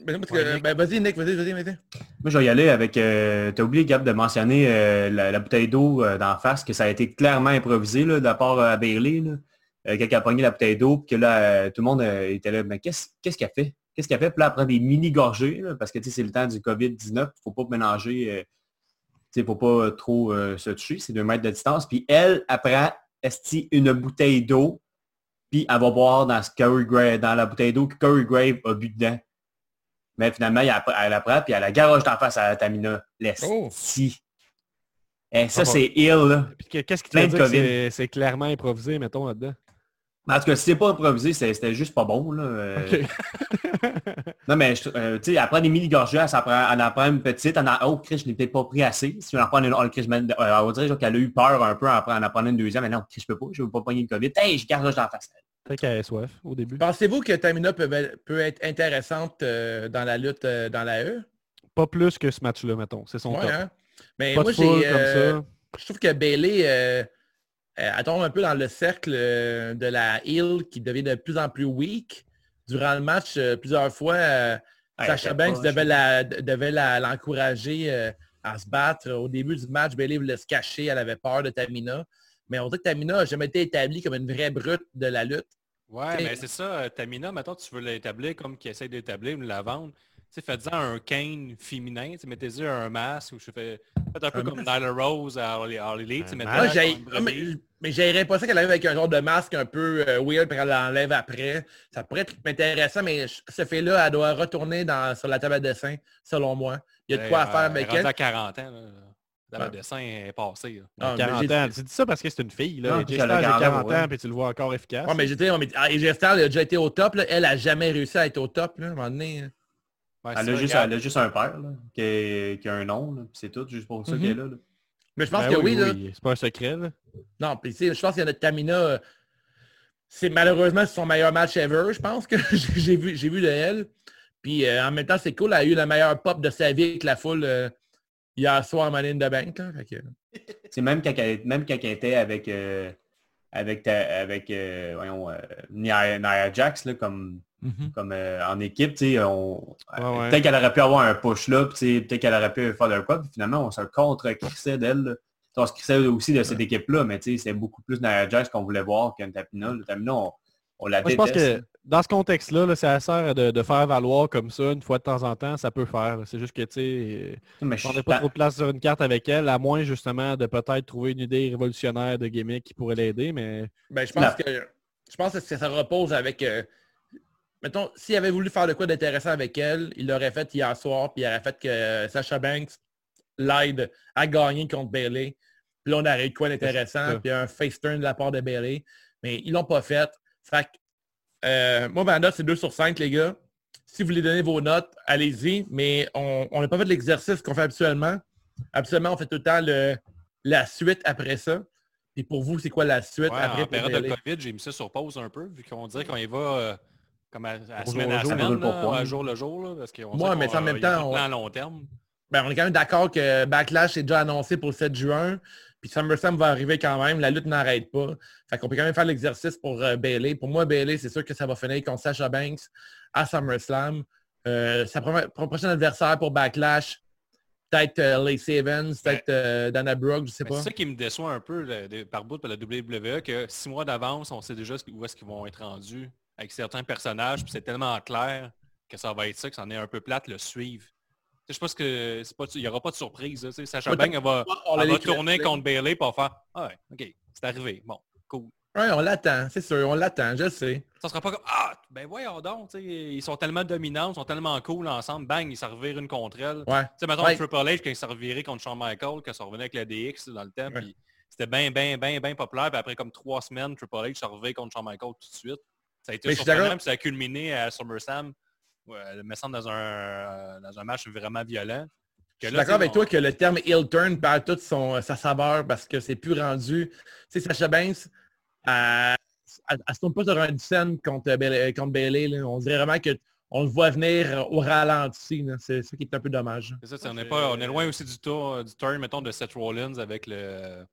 ben, ben, vas-y, Nick, vas-y, vas-y, vas-y. Moi, je vais y aller avec... Euh, T'as oublié, Gab, de mentionner euh, la, la bouteille d'eau euh, d'en face, que ça a été clairement improvisé là, de la part euh, à Bailey. Euh, elle a pogné la bouteille d'eau, puis que là, euh, tout le monde euh, était là, mais qu'est-ce qu'elle fait? Qu'est-ce qu'elle fait? Puis là, prend des mini-gorgées, parce que tu sais, c'est le temps du COVID-19, faut pas mélanger, euh, tu sais, faut pas trop euh, se toucher, c'est deux mètres de distance. Puis elle, prend, esti, une bouteille d'eau, puis elle va boire dans, ce Corey Grave, dans la bouteille d'eau que Corey Grave a bu dedans. Mais finalement, elle, elle la prend, puis elle la garoche d'en face à Tamina. Oh. L'esti. Eh, ça, Ah, c'est ill, qu'est-ce qui te dire que c'est clairement improvisé, mettons, là-dedans? En tout cas, si c'est pas improvisé, c'était juste pas bon, là. Euh. Non, mais, je- euh, tu sais, elle prend des mini-gorgées, elle, elle en prend une petite, elle en oh, Chris, je l'ai peut-être pas pris assez. Si on en prend une, oh, Chris, man, euh, on dirait genre qu'elle a eu peur un peu en en en prenant une deuxième, mais non, Chris, je peux pas, je veux pas pogner le COVID. Hey, je garoche dans la face. Peut-être qu'elle a soif au début. Pensez-vous que Tamina peut, peut être intéressante euh, dans la lutte euh, dans la E? Pas plus que ce match-là, mettons. C'est son Ouais, top. hein? Mais Pas moi, j'ai... comme euh, ça. je trouve que Bailey, elle tombe un peu dans le cercle euh, de la heel qui devient de plus en plus weak. Durant le match, euh, plusieurs fois, euh, Sasha elle Banks devait la- devait l'encourager euh, à se battre. Au début du match, Bailey voulait se cacher, elle avait peur de Tamina. Mais on dirait que Tamina n'a jamais été établie comme une vraie brute de la lutte. Ouais, mais c'est ça, euh, Tamina, maintenant tu veux l'établir comme qui essaie d'établir ou la vendre. Sais, faites-en un Kane féminin, mettez-y un masque, ou je fais, faites un peu Un comme? Nyla Rose à All All Elite, j'ai... ah, mais, j'aimerais pas ça qu'elle arrive avec un genre de masque un peu euh, weird puis qu'elle l'enlève après. Ça pourrait être intéressant, mais ce fait-là, elle doit retourner dans, sur la table à dessin, selon moi. Il y a de quoi à Euh, faire avec rendu elle. à 40 ans, là. Le dessin est passé. là. Ah, mais 40 j'ai- ans. Tu dis ça parce que c'est une fille. Là. Non, Jay puis elle a Styles a 40 40 ouais. ans, puis tu le vois encore efficace. Ouais, mais j'étais, mais ah, a déjà été au top. Là. Elle a jamais réussi à être au top. Là, à un moment donné. Ouais, Elle a, juste, elle a juste un père là, qui, est- qui a un nom, c'est tout, juste pour ça Mhm. qu'elle est là. là. Mais je pense Ben que oui, là. C'est pas un secret. Là. Non, puis je pense qu'il y a notre Tamina. euh, C'est malheureusement son meilleur match ever, je pense que j'ai vu, j'ai vu de elle. Puis euh, en même temps, c'est cool. Elle a eu le meilleur pop de sa vie avec la foule euh, hier soir à Money in the Bank. que- C'est même quand elle, même quand elle était avec euh, avec ta- avec euh, voyons, euh, Nia, Nia Jax là, comme comme euh, en équipe, tu sais, on Ouais, ouais. peut-être qu'elle aurait pu avoir un push là, peut-être qu'elle aurait pu faire le quoi, puis finalement on se contre-crissait d'elle. On se crissait aussi de cette équipe-là, mais tu sais, c'est beaucoup plus Nia Jax qu'on voulait voir qu'un Tapina. Le Tapina, on, on la Moi, je pense que dans ce contexte-là, là, ça sert de, de faire valoir comme ça une fois de temps en temps, ça peut faire. C'est juste que, tu sais, on n'a pas trop de place sur une carte avec elle, à moins justement de peut-être trouver une idée révolutionnaire de gimmick qui pourrait l'aider, mais Ben, je pense que je pense que ça repose avec. euh, mettons, s'il avait voulu faire de quoi d'intéressant avec elle, il l'aurait fait hier soir, puis il aurait fait que Sacha Banks l'aide à gagner contre Bailey. Puis là, on aurait eu quoi d'intéressant, puis un face turn de la part de Bailey. Mais ils l'ont pas fait. Fait que, euh, moi, ma note, c'est 2 sur 5, les gars. Si vous voulez donner vos notes, allez-y. Mais on n'a pas fait l'exercice qu'on fait habituellement. Habituellement, on fait tout le temps le- la suite après ça. Puis pour vous, c'est quoi la suite Ouais, après en période de? COVID, j'ai mis ça sur pause un peu, vu qu'on dirait qu'on y va euh, comme à, à semaine à jour. semaine, là, point. à jour le jour, là, parce qu'on Ouais, mais en même temps, pas de on- à long terme. Ben, on est quand même d'accord que Backlash est déjà annoncé pour le 7 juin. Puis SummerSlam va arriver quand même. La lutte n'arrête pas. Fait qu'on peut quand même faire l'exercice pour euh, Bailey. Pour moi, Bailey, c'est sûr que ça va finir contre Sasha Banks à SummerSlam. Euh, sa prochain adversaire pour Backlash, peut-être euh, Lacey Evans, peut-être euh, Dana Brooke, je sais pas. C'est ça qui me déçoit un peu là, de- par bout pour la WWE, que six mois d'avance, on sait déjà où est-ce qu'ils vont être rendus avec certains personnages, puis c'est tellement clair que ça va être ça, que c'en est un peu plate le suivre. Je pense que c'est pas, il n'y aura pas de surprise. là. Sacha Ouais, elle va, elle tourner contre Bailey pour faire Ah ouais, ok, c'est arrivé. Bon, cool. Ouais, on l'attend, c'est sûr, on l'attend, je sais. Ça sera pas comme Ah, ben voyons donc, ils sont tellement dominants, ils sont tellement cool ensemble, bang, ils se revirent une contre elle. Ouais. Tu sais, mettons Ouais. Triple H, quand il s'est reviré contre Shawn Michaels, quand ça revenait avec la DX dans le temps, Ouais. puis c'était bien, bien, bien, bien populaire. Puis après comme trois semaines, Triple H s'est reviré contre Shawn Michaels tout de suite. Ça a été Mais surprenant, puis ça a culminé à SummerSlam, ouais, me semble dans un, euh, dans un match vraiment violent. Je Que suis d'accord avec toi que le terme heel turn perd toute son, sa saveur parce que c'est plus rendu. Tu sais, Sacha Banks, elle, elle se tourne pas sur un scène contre, Bailey- contre Bailey. là. On dirait vraiment qu'on le voit venir au ralenti. C'est ça qui est un peu dommage. Ça, on, est pas, on est loin aussi du, tour, du turn, mettons, de Seth Rollins avec le,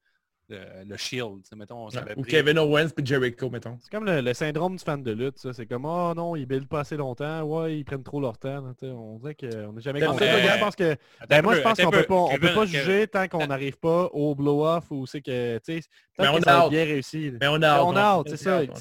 le, le Shield. Mettons, on Ou pris- Kevin Owens puis Jericho, mettons. c'est comme le, le syndrome du fan de lutte, ça. C'est comme, oh non, ils buildent pas assez longtemps, ouais, ils prennent trop leur temps. on dirait qu'on n'est jamais Ben, content. mais- Je pense que Ben moi, peu, je pense attends qu'on peut pas, on Kevin- peut pas Kevin- juger tant qu'on n'arrive pas au blow-off ou c'est que, tu sais, on que a bien réussi. là. Mais on a hâte, On a c'est ça. on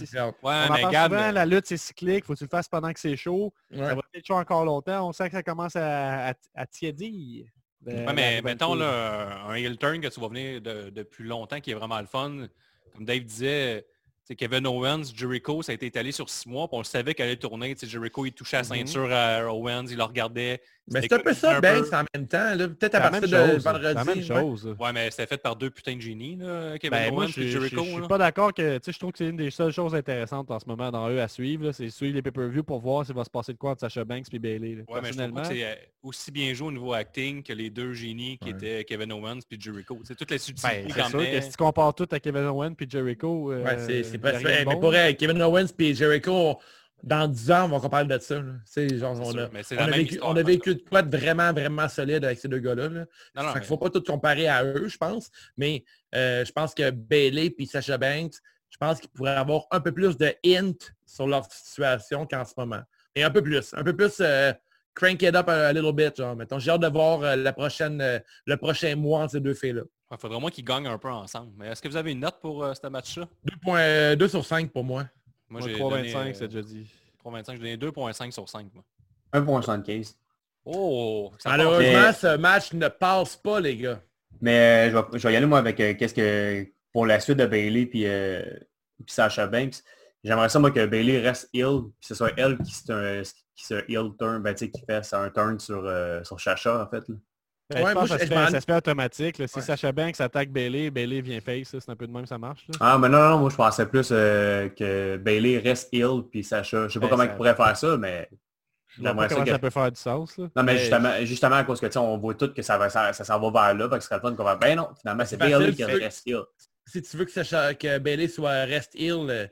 souvent, euh, la lutte c'est cyclique, faut que tu le fasses pendant que c'est chaud. Ça va peut-être chaud encore longtemps, on sent que ça commence à tiédir. Euh, Ouais, la mais mettons là, un heel turn que tu vas venir de, depuis longtemps qui est vraiment le fun. Comme Dave disait, c'est Kevin Owens, Jericho, ça a été étalé sur six mois, puis on le savait qu'elle allait tourner. Jericho, il touchait la Mhm. ceinture à Owens, il le regardait. Mais c'est un peu ça, Banks, en même temps. Peut-être C'est à partir de chose. C'est vendredi. la même ouais. chose. Ouais, mais c'était fait par deux putains de génies, là, Kevin Ben, Owens je, et je, je- Jericho. je suis pas d'accord que, tu sais, je trouve que c'est une des seules choses intéressantes en ce moment dans eux à suivre, c'est suivre les pay-per-view pour voir s'il va se passer de quoi entre Sacha Banks et Bailey. là. Ouais, mais je trouve que c'est euh, aussi bien joué au niveau acting que les deux génies qui Ouais. étaient Kevin Owens puis Jericho. C'est toutes les subtilités ben, c'est sûr que si tu compares tout à Kevin Owens puis Jericho, euh, Ouais, c'est pas de Mais bon. pour elle, Kevin Owens et Jericho, dans 10 ans, on va parler de ça. genre, on, a, on vécu, histoire, on a en vécu de quoi de vraiment, vraiment solide avec ces deux gars-là. là. Non, non, Fait mais- qu'il faut pas tout comparer à eux, je pense. Mais euh, je pense que Bailey et Sacha Banks, je pense qu'ils pourraient avoir un peu plus de hint sur leur situation qu'en ce moment. Et un peu plus. Un peu plus euh, crank it up a, a little bit, genre, mettons. J'ai hâte de voir euh, la prochaine, le prochain mois entre ces deux filles-là. Il faudrait au moins qu'ils gagnent un peu ensemble. Mais est-ce que vous avez une note pour ce match-là? 2, 2 sur 5 pour moi. Moi, Moi, j'ai 3,25, donné, c'est euh, déjà dit. 3,25, j'ai donné 2,5 sur 5. Moi. 1.75. Oh! ça Malheureusement, Mais- ce match ne passe pas, les gars. Mais euh, je, vais, je vais y aller moi avec euh, qu'est-ce que pour la suite de Bailey puis, euh, puis Sasha Banks. J'aimerais ça moi que Bailey reste heel, puis que ce soit elle qui se, un- qui se heel turn, ben, tu sais, qui fait un turn sur, euh, sur Sasha en fait. là. Ben, Ouais, je pense moi, que ça, je- se fait, m'en- ça se fait automatique. là. Si Ouais. Sacha Banks attaque Bailey, Bailey vient face. C'est un peu de même ça marche. là. Ah mais non, non, non, moi je pensais plus euh, que Bailey reste heel puis Sasha. Je sais pas Ben, comment ça- il pourrait faire ça, mais Je vois j'aimerais pas ça comment que- ça peut faire du sens. là. Non, mais Mais justement, justement à cause que tu sais, on voit tout que ça va ça, ça s'en va vers là, fait que ce serait le fun qu'on va. Ben non, finalement, c'est C'est Bailey qui reste heel. Si tu veux que, Sacha- que Bailey soit reste heel, euh,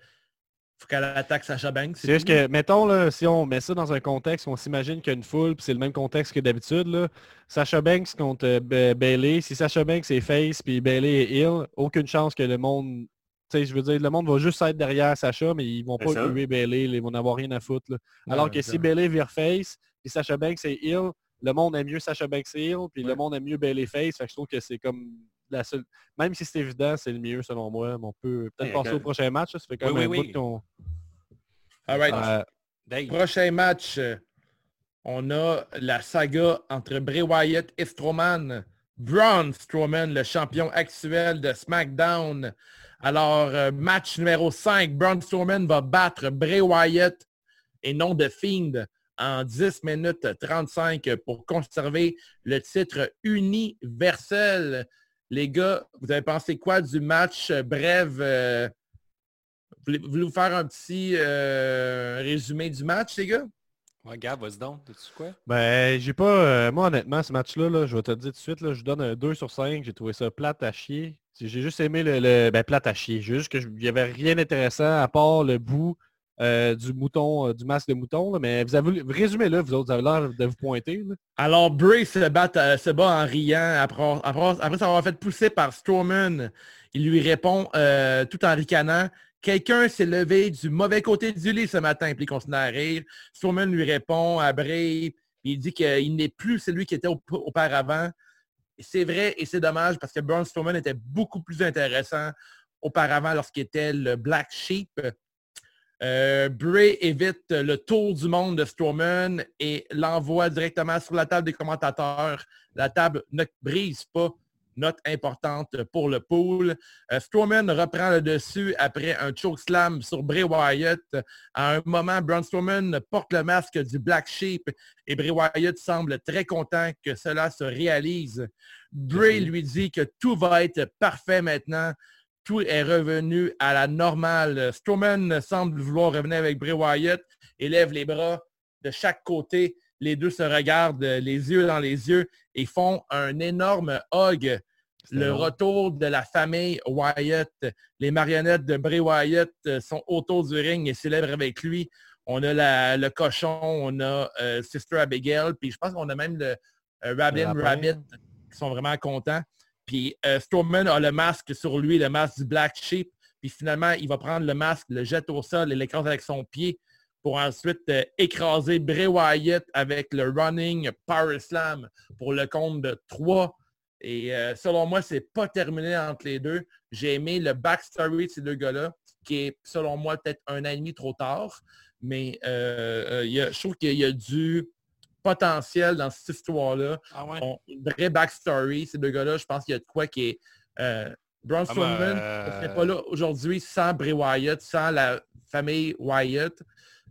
faut qu'elle attaque Sacha Banks. C'est juste que, mettons, là, si on met ça dans un contexte, on s'imagine qu'il y a une foule, puis c'est le même contexte que d'habitude. là. Sacha Banks contre euh, Ba- Bailey. Si Sacha Banks est face, puis Bailey est heel, aucune chance que le monde... Tu sais, je veux dire, le monde va juste être derrière Sacha, mais ils vont C'est pas ça. huer Bailey, ils vont n'avoir rien à foutre. là. Alors que si. Bailey vire face, puis Sacha Banks est heel, le monde aime mieux Sacha Banks heel, puis le monde aime mieux Bailey face. Fait que je trouve que c'est comme la seule... Même si c'est évident, c'est le mieux selon moi. mais on peut peut-être Ouais, passer au prochain match. là. Ça fait quand Oui, même oui, un oui. qu'on... All right. Euh, Dave. Prochain match, on a la saga entre Bray Wyatt et Strowman. Braun Strowman, le champion actuel de SmackDown. Alors, euh, match numéro 5, Braun Strowman va battre Bray Wyatt et non de Fiend en 10 minutes 35 pour conserver le titre universel. Les gars, vous avez pensé quoi du match? Euh, Bref, euh, voulez- voulez-vous faire un petit euh, résumé du match, les gars? Ouais, Gab, vas-y donc. T'as-tu quoi? Ben, j'ai pas... euh, moi, honnêtement, ce match-là, là, je vais te le dire tout de suite, là, je donne un 2 sur 5. J'ai trouvé ça plate à chier. J'ai juste aimé le... le- Ben, plate à chier. Juste qu'il n'y avait rien d'intéressant à part le bout euh, du mouton, euh, du masque de mouton. Mais vous. Résumez-le, vous autres, vous avez l'air de vous pointer. Alors, Bray se bat, euh, se bat en riant après, après, après s'avoir fait pousser par Strowman. Il lui répond tout en ricanant. Quelqu'un s'est levé du mauvais côté du lit ce matin, puis il continue à rire. Strowman lui répond à Bray, il dit qu'il n'est plus celui qui était au- auparavant. C'est vrai et c'est dommage parce que Braun Strowman était beaucoup plus intéressant auparavant lorsqu'il était le Black Sheep. Euh, Bray évite le tour du monde de Strowman et l'envoie directement sur la table des commentateurs. La table ne brise pas, note importante pour le pool. Euh, Strowman reprend le dessus après un chokeslam sur Bray Wyatt. À un moment, Braun Strowman porte le masque du Black Sheep et Bray Wyatt semble très content que cela se réalise. Bray lui dit que tout va être parfait maintenant. Tout est revenu à la normale. Strowman semble vouloir revenir avec Bray Wyatt et lève les bras de chaque côté. Les deux se regardent les yeux dans les yeux et font un énorme hug. Le retour de la famille Wyatt. Les marionnettes de Bray Wyatt euh, sont autour du ring et célèbrent avec lui. On a la- le cochon, on a euh, Sister Abigail, puis je pense qu'on a même le euh. Rabbit qui sont vraiment contents. Puis euh, a le masque sur lui, le masque du Black Sheep. Puis finalement, il va prendre le masque, le jette au sol et l'écrase avec son pied pour ensuite euh, écraser Bray Wyatt avec le Running Power Slam pour le compte de 3. Et euh, selon moi, c'est pas terminé entre les deux. J'ai aimé le backstory de ces deux gars-là, qui est, selon moi, peut-être un an et demi trop tard. Mais euh, y a- je trouve qu'il y a du potentiel dans cette histoire-là. Ah ouais? On- une vraie backstory, ces deux gars-là. Je pense qu'il y a de quoi qui est... Euh, Braun Ah, Strowman ben, euh, serait pas là aujourd'hui sans Bray Wyatt, sans la famille Wyatt.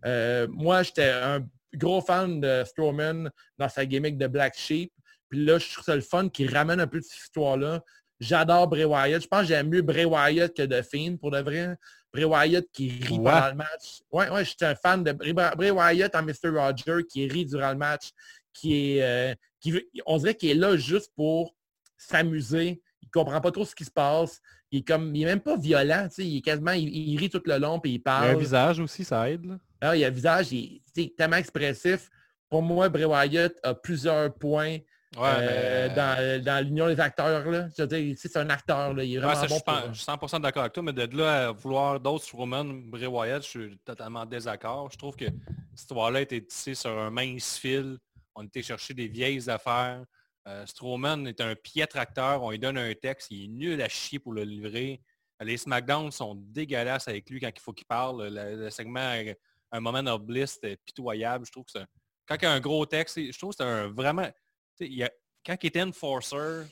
Euh, moi, j'étais un gros fan de Strowman dans sa gimmick de Black Sheep. Puis là, je trouve ça le fun qu'il ramène un peu de cette histoire-là. J'adore Bray Wyatt. Je pense que j'aime mieux Bray Wyatt que The Fiend, pour de vrai. Bray Wyatt qui rit Ouais. pendant le match. Ouais, ouais, j'étais un fan de Bray, Bray Wyatt en Mr. Roger qui rit durant le match, qui est, euh, qui veut- on dirait qu'il est là juste pour s'amuser. Il comprend pas trop ce qui se passe. Il est comme, il est même pas violent. Il est quasiment, il, il rit tout le long puis il Il y a parle. un visage aussi, ça aide. Ah, il y a un visage, il, sais, tellement expressif. Pour moi, Bray Wyatt a plusieurs points Ouais, euh, mais- dans, dans l'union des acteurs. Là. Je veux dire, c'est un acteur. Là. Il est vraiment bon je, suis pas- pour- je suis 100% d'accord avec toi, mais de là à vouloir d'autres Strowman, Bray Wyatt, je suis totalement en désaccord. Je trouve que cette histoire-là été tissée sur un mince fil. On était chercher des vieilles affaires. Euh, Strowman est un piètre acteur. On lui donne un texte. Il est nul à chier pour le livrer. Les SmackDown sont dégueulasses avec lui quand il faut qu'il parle. Le, le segment, euh, un moment of bliss, c'était pitoyable. Je trouve que c'est quand il y a un gros texte, je trouve que c'est un vraiment... il a- quand il était enforcer,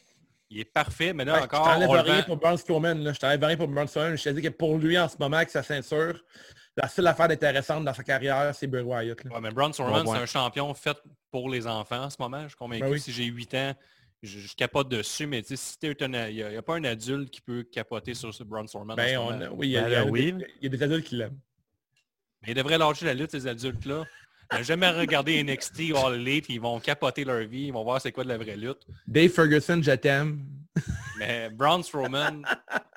il est parfait, mais là Ouais, encore, je t'enlève rien pour Braun Strowman. Je t'enlève rien pour Braun Strowman. Je te dis que pour lui, en ce moment, avec sa ceinture, la seule affaire intéressante dans sa carrière, c'est Bray Wyatt. là. Ouais, mais Braun Strowman, Bon, ouais. c'est un champion fait pour les enfants en ce moment. Je suis convaincu. Ben oui. Si j'ai 8 ans, je, je capote dessus, mais si il n'y a, il y a pas un adulte qui peut capoter sur ce Braun Strowman. en Ben, ce on- moment. oui, il y, a, Ben il y a là, des- oui. il y a des adultes qui l'aiment. Mais ils devraient lâcher la lutte, ces adultes-là. N'ont jamais regardé NXT ou All Elite, ils vont capoter leur vie, ils vont voir c'est quoi de la vraie lutte. Dave Ferguson, je t'aime. Mais Braun Strowman,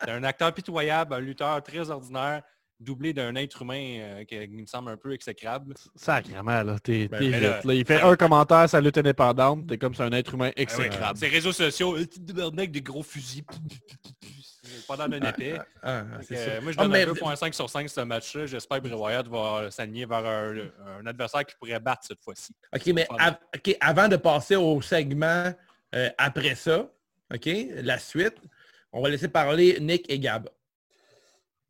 c'est un acteur pitoyable, un lutteur très ordinaire, doublé d'un être humain euh, qui, qui me semble un peu exécrable. Sacrément, là. T'es Ben, là- là. Il fait un commentaire, sa lutte indépendante. T'es comme c'est un être humain Ah exécrable. Ces réseaux sociaux, des gros fusils. Pas dans un épée. Ah, euh, moi, je Ah, donne mais- un 2.5 sur 5 ce match-là. J'espère que Wyatt va s'aligner vers un, un adversaire qui pourrait battre cette fois-ci. OK, mais av- avant de passer au segment euh, après ça, OK, la suite, on va laisser parler Nick et Gab.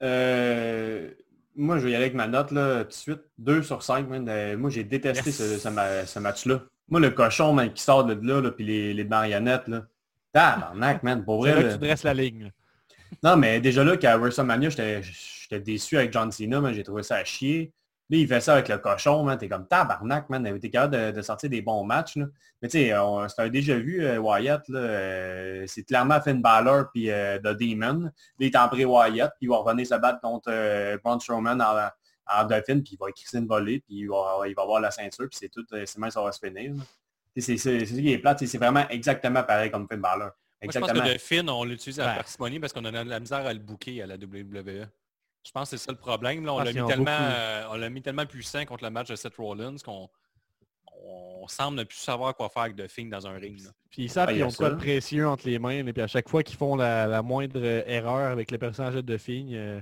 Euh, moi, je vais y aller avec ma note là, tout de suite. 2 sur 5. man. Euh, moi, j'ai détesté Yes. ce, ce ma- ce match-là. Moi, le cochon man, qui sort de là, là puis les, les marionnettes, là. Tabarnak, man. Pour vrai, là que là. tu dresses la ligne. Non, mais déjà là, qu'à WrestleMania, j'étais déçu avec John Cena. J'ai trouvé ça à chier. Là, il fait ça avec le cochon. T'es comme tabarnak, man. T'es capable de, sortir des bons matchs. Mais tu sais, on- c'est un déjà vu, euh, Wyatt, euh, c'est clairement Finn Balor puis euh, The Demon. Là, il est en pré-Wyatt, puis il va revenir se battre contre Braun Strowman en, en Dauphine, puis il va écrire une volée, puis il va, avoir la ceinture, puis c'est tout, c'est même ça va se finir. C'est ça qui est plate, c'est vraiment exactement pareil comme Finn Balor. Moi, je pense Exactement. que le Finn, on l'utilise à Ouais. parcimonie parce qu'on a de la misère à le booker à la WWE. Je pense que c'est ça le problème. Là, on l'a mis, euh, on l'a mis tellement puissant contre le match de Seth Rollins qu'on on semble ne plus savoir quoi faire avec The Finn dans un ring. là. Puis ils savent qu'ils ont de quoi de précieux entre les mains. Et puis à chaque fois qu'ils font la, la moindre euh, erreur avec les personnages de filles, euh,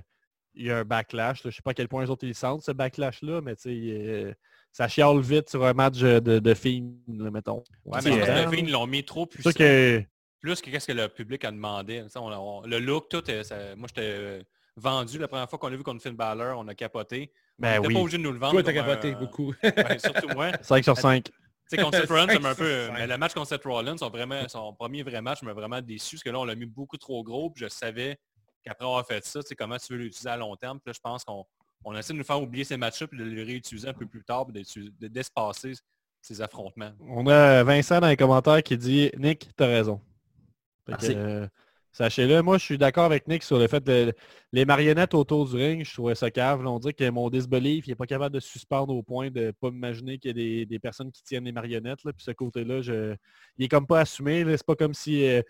il y a un backlash. là. Je sais pas à quel point les autres ils le sentent, ce backlash-là, mais tu sais, euh, ça chiale vite sur un match de, de mettons. Ouais, mais je pense que The l'ont mis trop c'est puissant. Plus que qu'est-ce que le public a demandé. On- on- le look, tout, euh, ça- moi j'étais euh, vendu la première fois qu'on l'a vu contre Finn Balor, on a capoté. Ben on n'était oui. pas obligé de nous le vendre. Toi, t'as capoté un- beaucoup. Surtout moi. 5 sur 5. Tu sais, contre Seth Rollins, m'a un peu... Mais le match contre Seth Rollins, son, vraiment, son premier vrai match m'a vraiment déçu, parce que là, on l'a mis beaucoup trop gros, puis je savais qu'après avoir fait ça, tu sais, comment tu veux l'utiliser à long terme. Puis là, je pense qu'on on essaie de nous faire oublier ces matchs-là, puis de les réutiliser un peu plus tard, puis de- d'espacer ces affrontements. On a Vincent dans les commentaires qui dit Nick, t'as raison. Merci. euh, Sachez-le, moi je suis d'accord avec Nick sur le fait de les marionnettes autour du ring, je trouvais ça cave. Là, on dit que mon disbelief, il n'est pas capable de suspendre au point de ne pas m'imaginer qu'il y a des, des personnes qui tiennent les marionnettes. Là, puis ce côté-là, je... il est comme pas assumé. C'est pas comme si euh,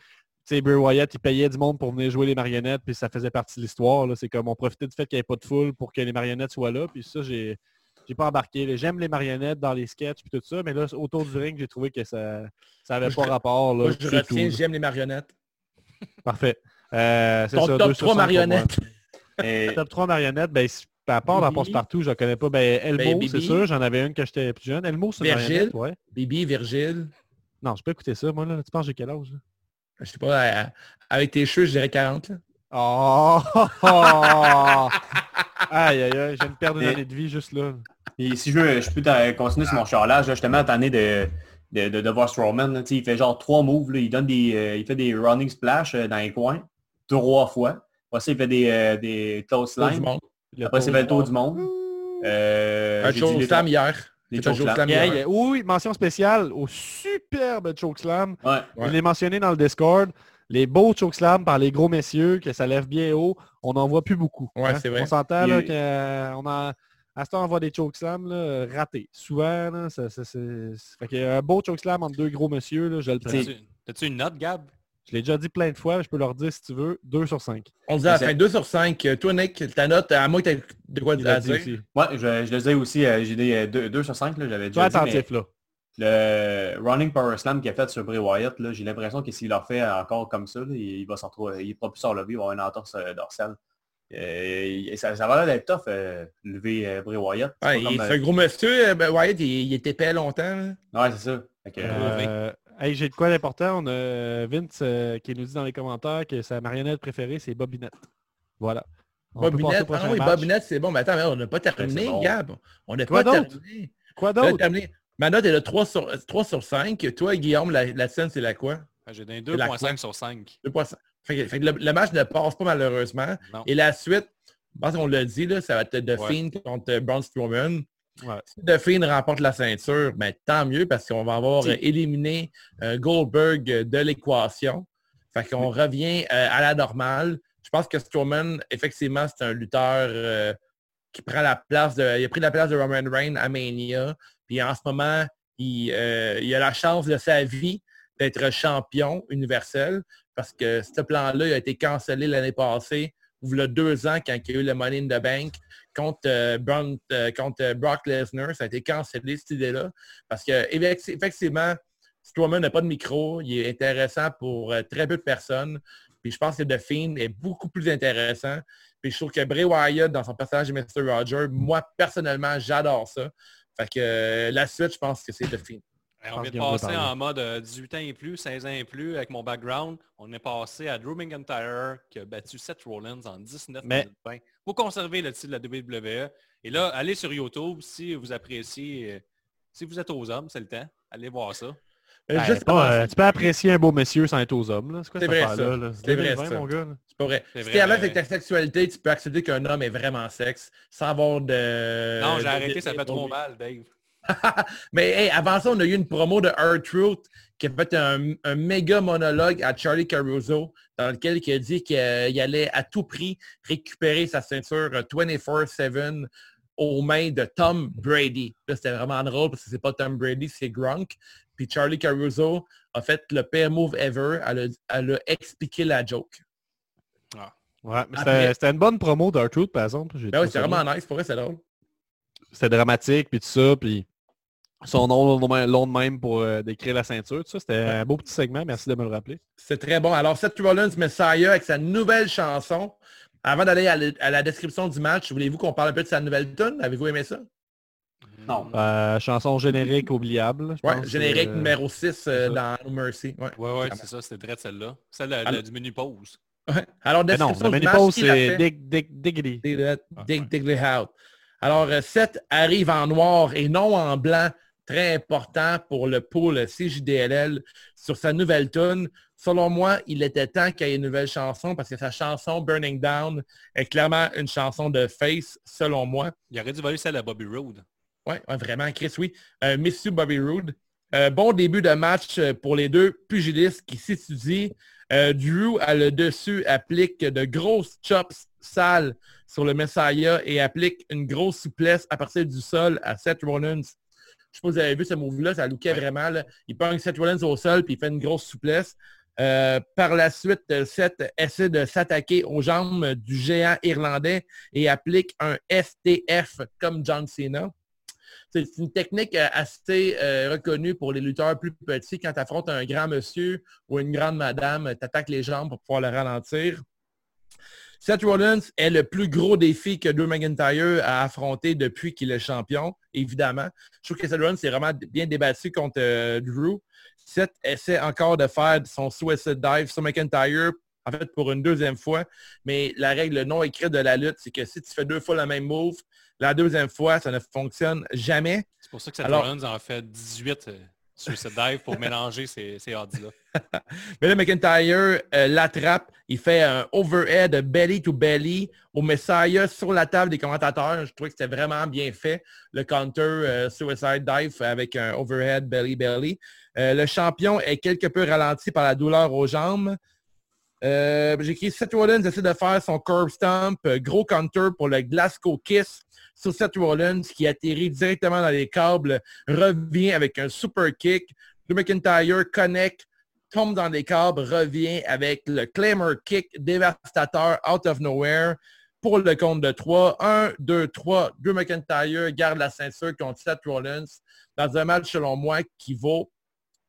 sais, Bray Wyatt, il payait du monde pour venir jouer les marionnettes, puis ça faisait partie de l'histoire. là. C'est comme on profitait du fait qu'il n'y avait pas de foule pour que les marionnettes soient là. Puis ça, j'ai. J'ai pas embarqué. J'aime les marionnettes dans les sketchs puis tout ça, mais là, autour du ring, j'ai trouvé que ça ça avait Moi, je pas rapport. Là, Moi, je retiens, j'aime les marionnettes. Parfait. Euh, c'est ça, top deux sur 3 cinq pour moi. marionnettes. Et- Top 3 marionnettes, ben, si- à part dans. Passe-Partout, je ne connais pas. Ben, Elmo, Ben, c'est sûr, j'en avais une quand j'étais plus jeune. Elmo, c'est une Virgile. marionnette, ouais. Bibi, Virgile. Non, je peux écouter ça, moi, là. Tu penses que j'ai quel âge, là? Je sais pas, euh, avec tes cheveux, je dirais 40. là. Oh! oh! aïe, aïe, aïe, je viens de perdre une année de vie juste là. Et si je veux, je peux continuer sur mon charlage, là, justement, attendez de, de, de, de voir Strowman. là. Il fait genre trois moves, là, il donne des. euh, il fait des running splash euh, dans les coins, trois fois. Après ça, il fait des, euh, des close lines. Après, c'est pauvre- le tour du monde. Euh, Un j'ai dit show les slam trois- hier. les chokeslam. hier. Oui, mention spéciale au superbe chokeslam. Ouais. Ouais. Je l'ai mentionné dans le Discord. Les beaux chokeslam par les gros messieurs, que ça lève bien haut, on n'en voit plus beaucoup. hein. Ouais, c'est vrai. On s'entend là a- qu'on en... À ce temps, on voit des chokeslam là, ratés. Souvent, là, ça, ça, c'est- Fait qu'il y a un beau chokeslam entre deux gros messieurs, là, je le prends. T'as-tu une note, Gab? Je l'ai déjà dit plein de fois, je peux leur dire si tu veux, 2 sur 5. On disait à la C'est- fin 2 sur 5. Euh, Toi, Nick, ta note, à moins que tu de quoi dire. aussi. Ouais, je, je le disais aussi, euh, j'ai des 2 sur 5, j'avais Sois déjà dit, mais attentif, là. Le running power slam qu'il a fait sur Bray Wyatt, là, j'ai l'impression que s'il leur fait encore comme ça, là, il, va s'en retrouver, il pas plus sur le il va avoir une entorse euh, dorsale. Euh, ça, ça va l'air d'être tough, euh, lever euh, Bray Wyatt. C'est Ouais, pas il comme, c'est un gros monsieur. euh, Ben, Wyatt, il, il était épais longtemps. là. euh, ouais, c'est ça. Euh, Euh, hey, J'ai de quoi d'important. On a Vince euh, qui nous dit dans les commentaires que sa marionnette préférée, c'est Bobinette. Voilà. On Bobinette. Ah oui. Bobinette, c'est bon. Mais attends, mais on n'a pas terminé, bon. Gab. On n'a Quoi pas d'autre? terminé. Quoi d'autre? Ma note est de 3 sur, 3 sur 5. Toi, Guillaume, la, la scène, c'est la quoi? Ah, J'ai donné la 2.5 sur 5. 2.5. Fait que- fait que le, le match ne passe pas malheureusement. Non. Et la suite, je pense qu'on l'a dit, là, ça va être The Ouais. Fiend contre Braun Strowman. Ouais. Si The Fiend remporte la ceinture, ben, tant mieux parce qu'on va avoir euh, éliminé euh, Goldberg euh, de l'équation. Fait qu'on revient euh, à la normale. Je pense que Strowman, effectivement, c'est un lutteur euh, qui prend la place de. Il a pris la place de Roman Reigns à Mania. Puis en ce moment, il, euh, il a la chance de sa vie d'être champion universel parce que ce plan-là a été cancellé l'année passée, il y a deux ans, quand il y a eu le Money in the Bank contre, euh, euh, Brock Lesnar. Ça a été cancellé, cette idée-là. Parce que effecti- effectivement, Strowman n'a pas de micro. Il est intéressant pour très peu de personnes. Puis je pense que The Fiend est beaucoup plus intéressant. Puis je trouve que Bray Wyatt, dans son personnage de Mr. Roger, moi, personnellement, j'adore ça. Fait que euh, la suite, je pense que c'est Fiend. Et pense on vient de passer en mode euh, 18 ans et plus, 16 ans et plus avec mon background. On est passé à Drew McIntyre qui a battu Seth Rollins en 19 Mais- minutes 20 pour conserver le titre de la WWE. Et là, allez sur YouTube si vous appréciez, euh, si vous êtes aux hommes, c'est le temps. Allez voir ça. Ben, pas, euh, tu peux apprécier un beau monsieur sans être aux hommes. C'est vrai, ça. C'est vrai, 2020, ça. mon gars. là. C'est pas vrai. Si t'es à l'aise avec ta sexualité, tu peux accepter qu'un homme est vraiment sexe sans avoir de... non, j'ai arrêté, ça fait trop mal, Dave. Mais hey, avant ça, on a eu une promo de R-Truth qui a fait un, un méga monologue à Charlie Caruso dans lequel il a dit qu'il allait à tout prix récupérer sa ceinture euh, 24-7 aux mains de Tom Brady. Là, c'était vraiment drôle parce que c'est pas Tom Brady, c'est Gronk. Puis Charlie Caruso a fait le pire move ever. Elle a, elle a expliqué la joke. Ouais, mais Après- c'était c'était une bonne promo d'Artruth, par exemple. J'ai Ben oui, ça vraiment nice. Pour vrai, c'est drôle. C'était dramatique, puis tout ça, puis son nom long de même pour euh, décrire la ceinture, tout ça. C'était un beau petit segment, merci de me le rappeler. C'est très bon. Alors, Seth Rollins Messiah avec sa nouvelle chanson. Avant d'aller à, la- à la description du match, voulez-vous qu'on parle un peu de sa nouvelle tune? Avez-vous aimé ça? Non. Euh, chanson générique oubliable. je Ouais, pense, générique euh, numéro 6 c'est ça. dans No Mercy. Ouais. Ouais, ouais, c'est ça, c'était vrai de celle-là. Celle de- Alors- du menu pause. Ouais. Alors, non, mini match, pause, c'est? Dig, dig, Diggity. Dig, dig, Ah, diggly out. Alors, euh, Seth arrive en noir et non en blanc. Très important pour le pool CJDLL sur sa nouvelle tune. Selon moi, il était temps qu'il y ait une nouvelle chanson parce que sa chanson Burning Down est clairement une chanson de face, selon moi. Il aurait dû voler celle à Bobby Roode. Oui, vraiment, Chris, oui. Euh, Monsieur Bobby Roode. Euh, bon début de match euh, pour les deux pugilistes qui s'étudient. Euh, Drew, à le dessus, applique de grosses chops sales sur le Messiah et applique une grosse souplesse à partir du sol à Seth Rollins. Je sais pas si vous avez vu ce move-là, ça lookait vraiment. là. Il pogne Seth Rollins au sol puis il fait une grosse souplesse. Euh, par la suite, Seth essaie de s'attaquer aux jambes du géant irlandais et applique un STF comme John Cena. C'est une technique euh, assez euh, reconnue pour les lutteurs plus petits. Quand tu affrontes un grand monsieur ou une grande madame, tu attaques les jambes pour pouvoir le ralentir. Seth Rollins est le plus gros défi que Drew McIntyre a affronté depuis qu'il est champion, évidemment. Je trouve que Seth Rollins s'est vraiment bien débattu contre euh, Drew. Seth essaie encore de faire son suicide dive sur McIntyre, en fait, pour une deuxième fois. Mais la règle non écrite de la lutte, c'est que si tu fais deux fois le même move, la deuxième fois, ça ne fonctionne jamais. C'est pour ça que Seth Alors- Rollins en fait 18 euh, sur cette dive pour mélanger ces, ces odds-là. Mais là, McIntyre euh, l'attrape. Il fait un overhead belly to belly au Messiah sur la table des commentateurs. Je trouvais que c'était vraiment bien fait. Le counter euh, suicide dive avec un overhead belly belly. Le champion est quelque peu ralenti par la douleur aux jambes. J'ai écrit Seth Rollins essaie de faire son curb stomp. gros counter pour le Glasgow Kiss sur Seth Rollins qui atterrit directement dans les câbles. Revient avec un super kick. Drew McIntyre connecte tombe dans les câbles, revient avec le Claymore Kick dévastateur out of nowhere pour le compte de 3. 1, 2, 3. Drew McIntyre garde la ceinture contre Seth Rollins dans un match, selon moi, qui vaut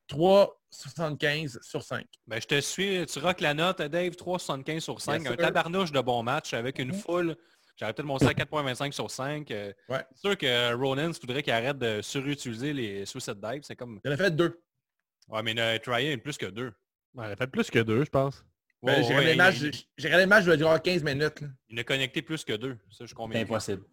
3,75 sur 5. Ben, je te suis, tu rock la note, Dave, 3,75 sur 5. Yes, un tabarnouche de bon match avec une Mhm. foule. J'aurais peut-être monté à 4,25 sur 5. Euh, Ouais. C'est sûr que Rollins voudrait qu'il arrête de surutiliser les suicide dives. C'est comme... Il en a fait deux. Ouais, mais euh, Tryon plus que deux. Ouais, elle a fait plus que deux, je pense. Ben, Ouais, j'ai ouais, regardé le il- match, il, j'ai- j'ai regardé le match, je vais durer 15 minutes. là. il a connecté plus que deux. Ça, je C'est impossible.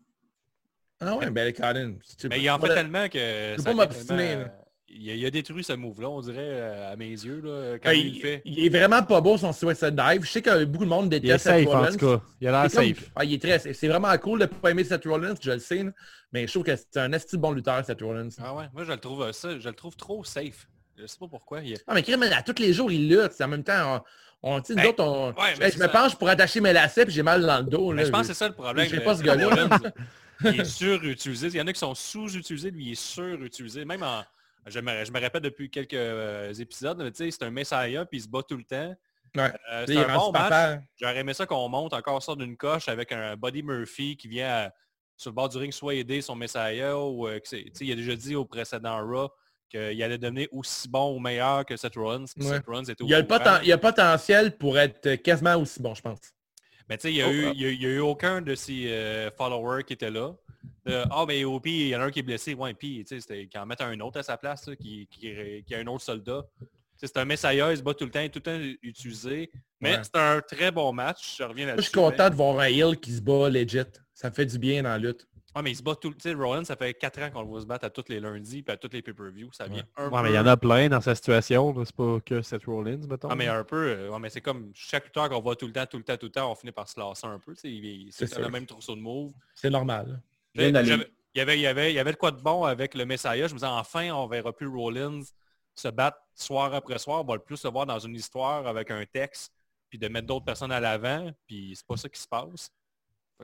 Ah ouais, ben Colin. tu- Mais il en fait tellement que... peux ça pas a m'obstiner, tellement-. Il a, il a détruit ce move-là, on dirait, euh, à mes yeux, là, quand Ben, il, fait. il est vraiment pas beau son Suicide Dive. Je sais que beaucoup de monde Il est déteste safe Seth en Rollins. tout cas. Il a l'air comme- safe. Ah, il est très... C'est vraiment cool de pas aimer Seth Rollins, je le sais. là. Mais je trouve que c'est un esti bon lutteur, Seth Rollins. Ah ouais, moi je le trouve euh, ça, je le trouve trop safe. Je sais pas pourquoi. Il... Ah, mais crème, à tous les jours, il lutte. C'est En même temps, on, on, Hey, autres, on... ouais, Hey, je me penche pour attacher mes lacets puis j'ai mal dans le dos. Mais là. je pense que c'est ça le problème. je sais pas ce gars-là. Il est surutilisé. Il y en a qui sont sous-utilisés, lui il est surutilisé. Même en. Je me, je me répète depuis quelques euh, épisodes, mais tu sais, c'est un Messiah, puis il se bat tout le temps. Ouais. Euh, c'est un bon match. J'aurais aimé ça qu'on monte encore ça d'une coche avec un Buddy Murphy qui vient à- sur le bord du ring soit aider son Messiah ou euh, il a déjà dit au précédent Raw qu'il allait devenir aussi bon ou meilleur que Seth Rollins. Ouais. Seth Rollins était au Il y, a le poten- il y a potentiel pour être quasiment aussi bon, je pense. Mais tu sais, il n'y a, Oh, eu- y a- il y a eu aucun de ses euh, followers qui était là. Ah, mais au pire, il y en a un qui est blessé. Ouais, puis, tu sais, c'était qu'il en mette un autre à sa place, là, qui, qui, qui a un autre soldat. C'est un Messiah, il se bat tout le temps, tout le temps utilisé. Mais Ouais. c'est un très bon match. Je reviens là-dessus. je suis content de voir un qui se bat legit. Ça me fait du bien dans la lutte. Ah, mais il se bat tout le temps. Rollins, ça fait 4 ans qu'on le voit se battre à tous les lundis puis à tous les pay-per-views. Ça vient un Ouais, peu... mais il y en a plein dans sa situation. C'est pas que Seth Rollins, mettons. Ah, mais un peu. euh, ouais, mais c'est comme chaque lutteur qu'on voit tout le temps, tout le temps, tout le temps, on finit par se lasser un peu. C'est le même trousseau de moves. C'est normal. Il y, avait, il, y avait, il y avait de quoi de bon avec le Messiah. Je me disais, enfin, on verra plus Rollins se battre soir après soir. On va le plus se voir dans une histoire avec un texte, puis de mettre d'autres personnes à l'avant. Puis c'est pas ça qui se passe.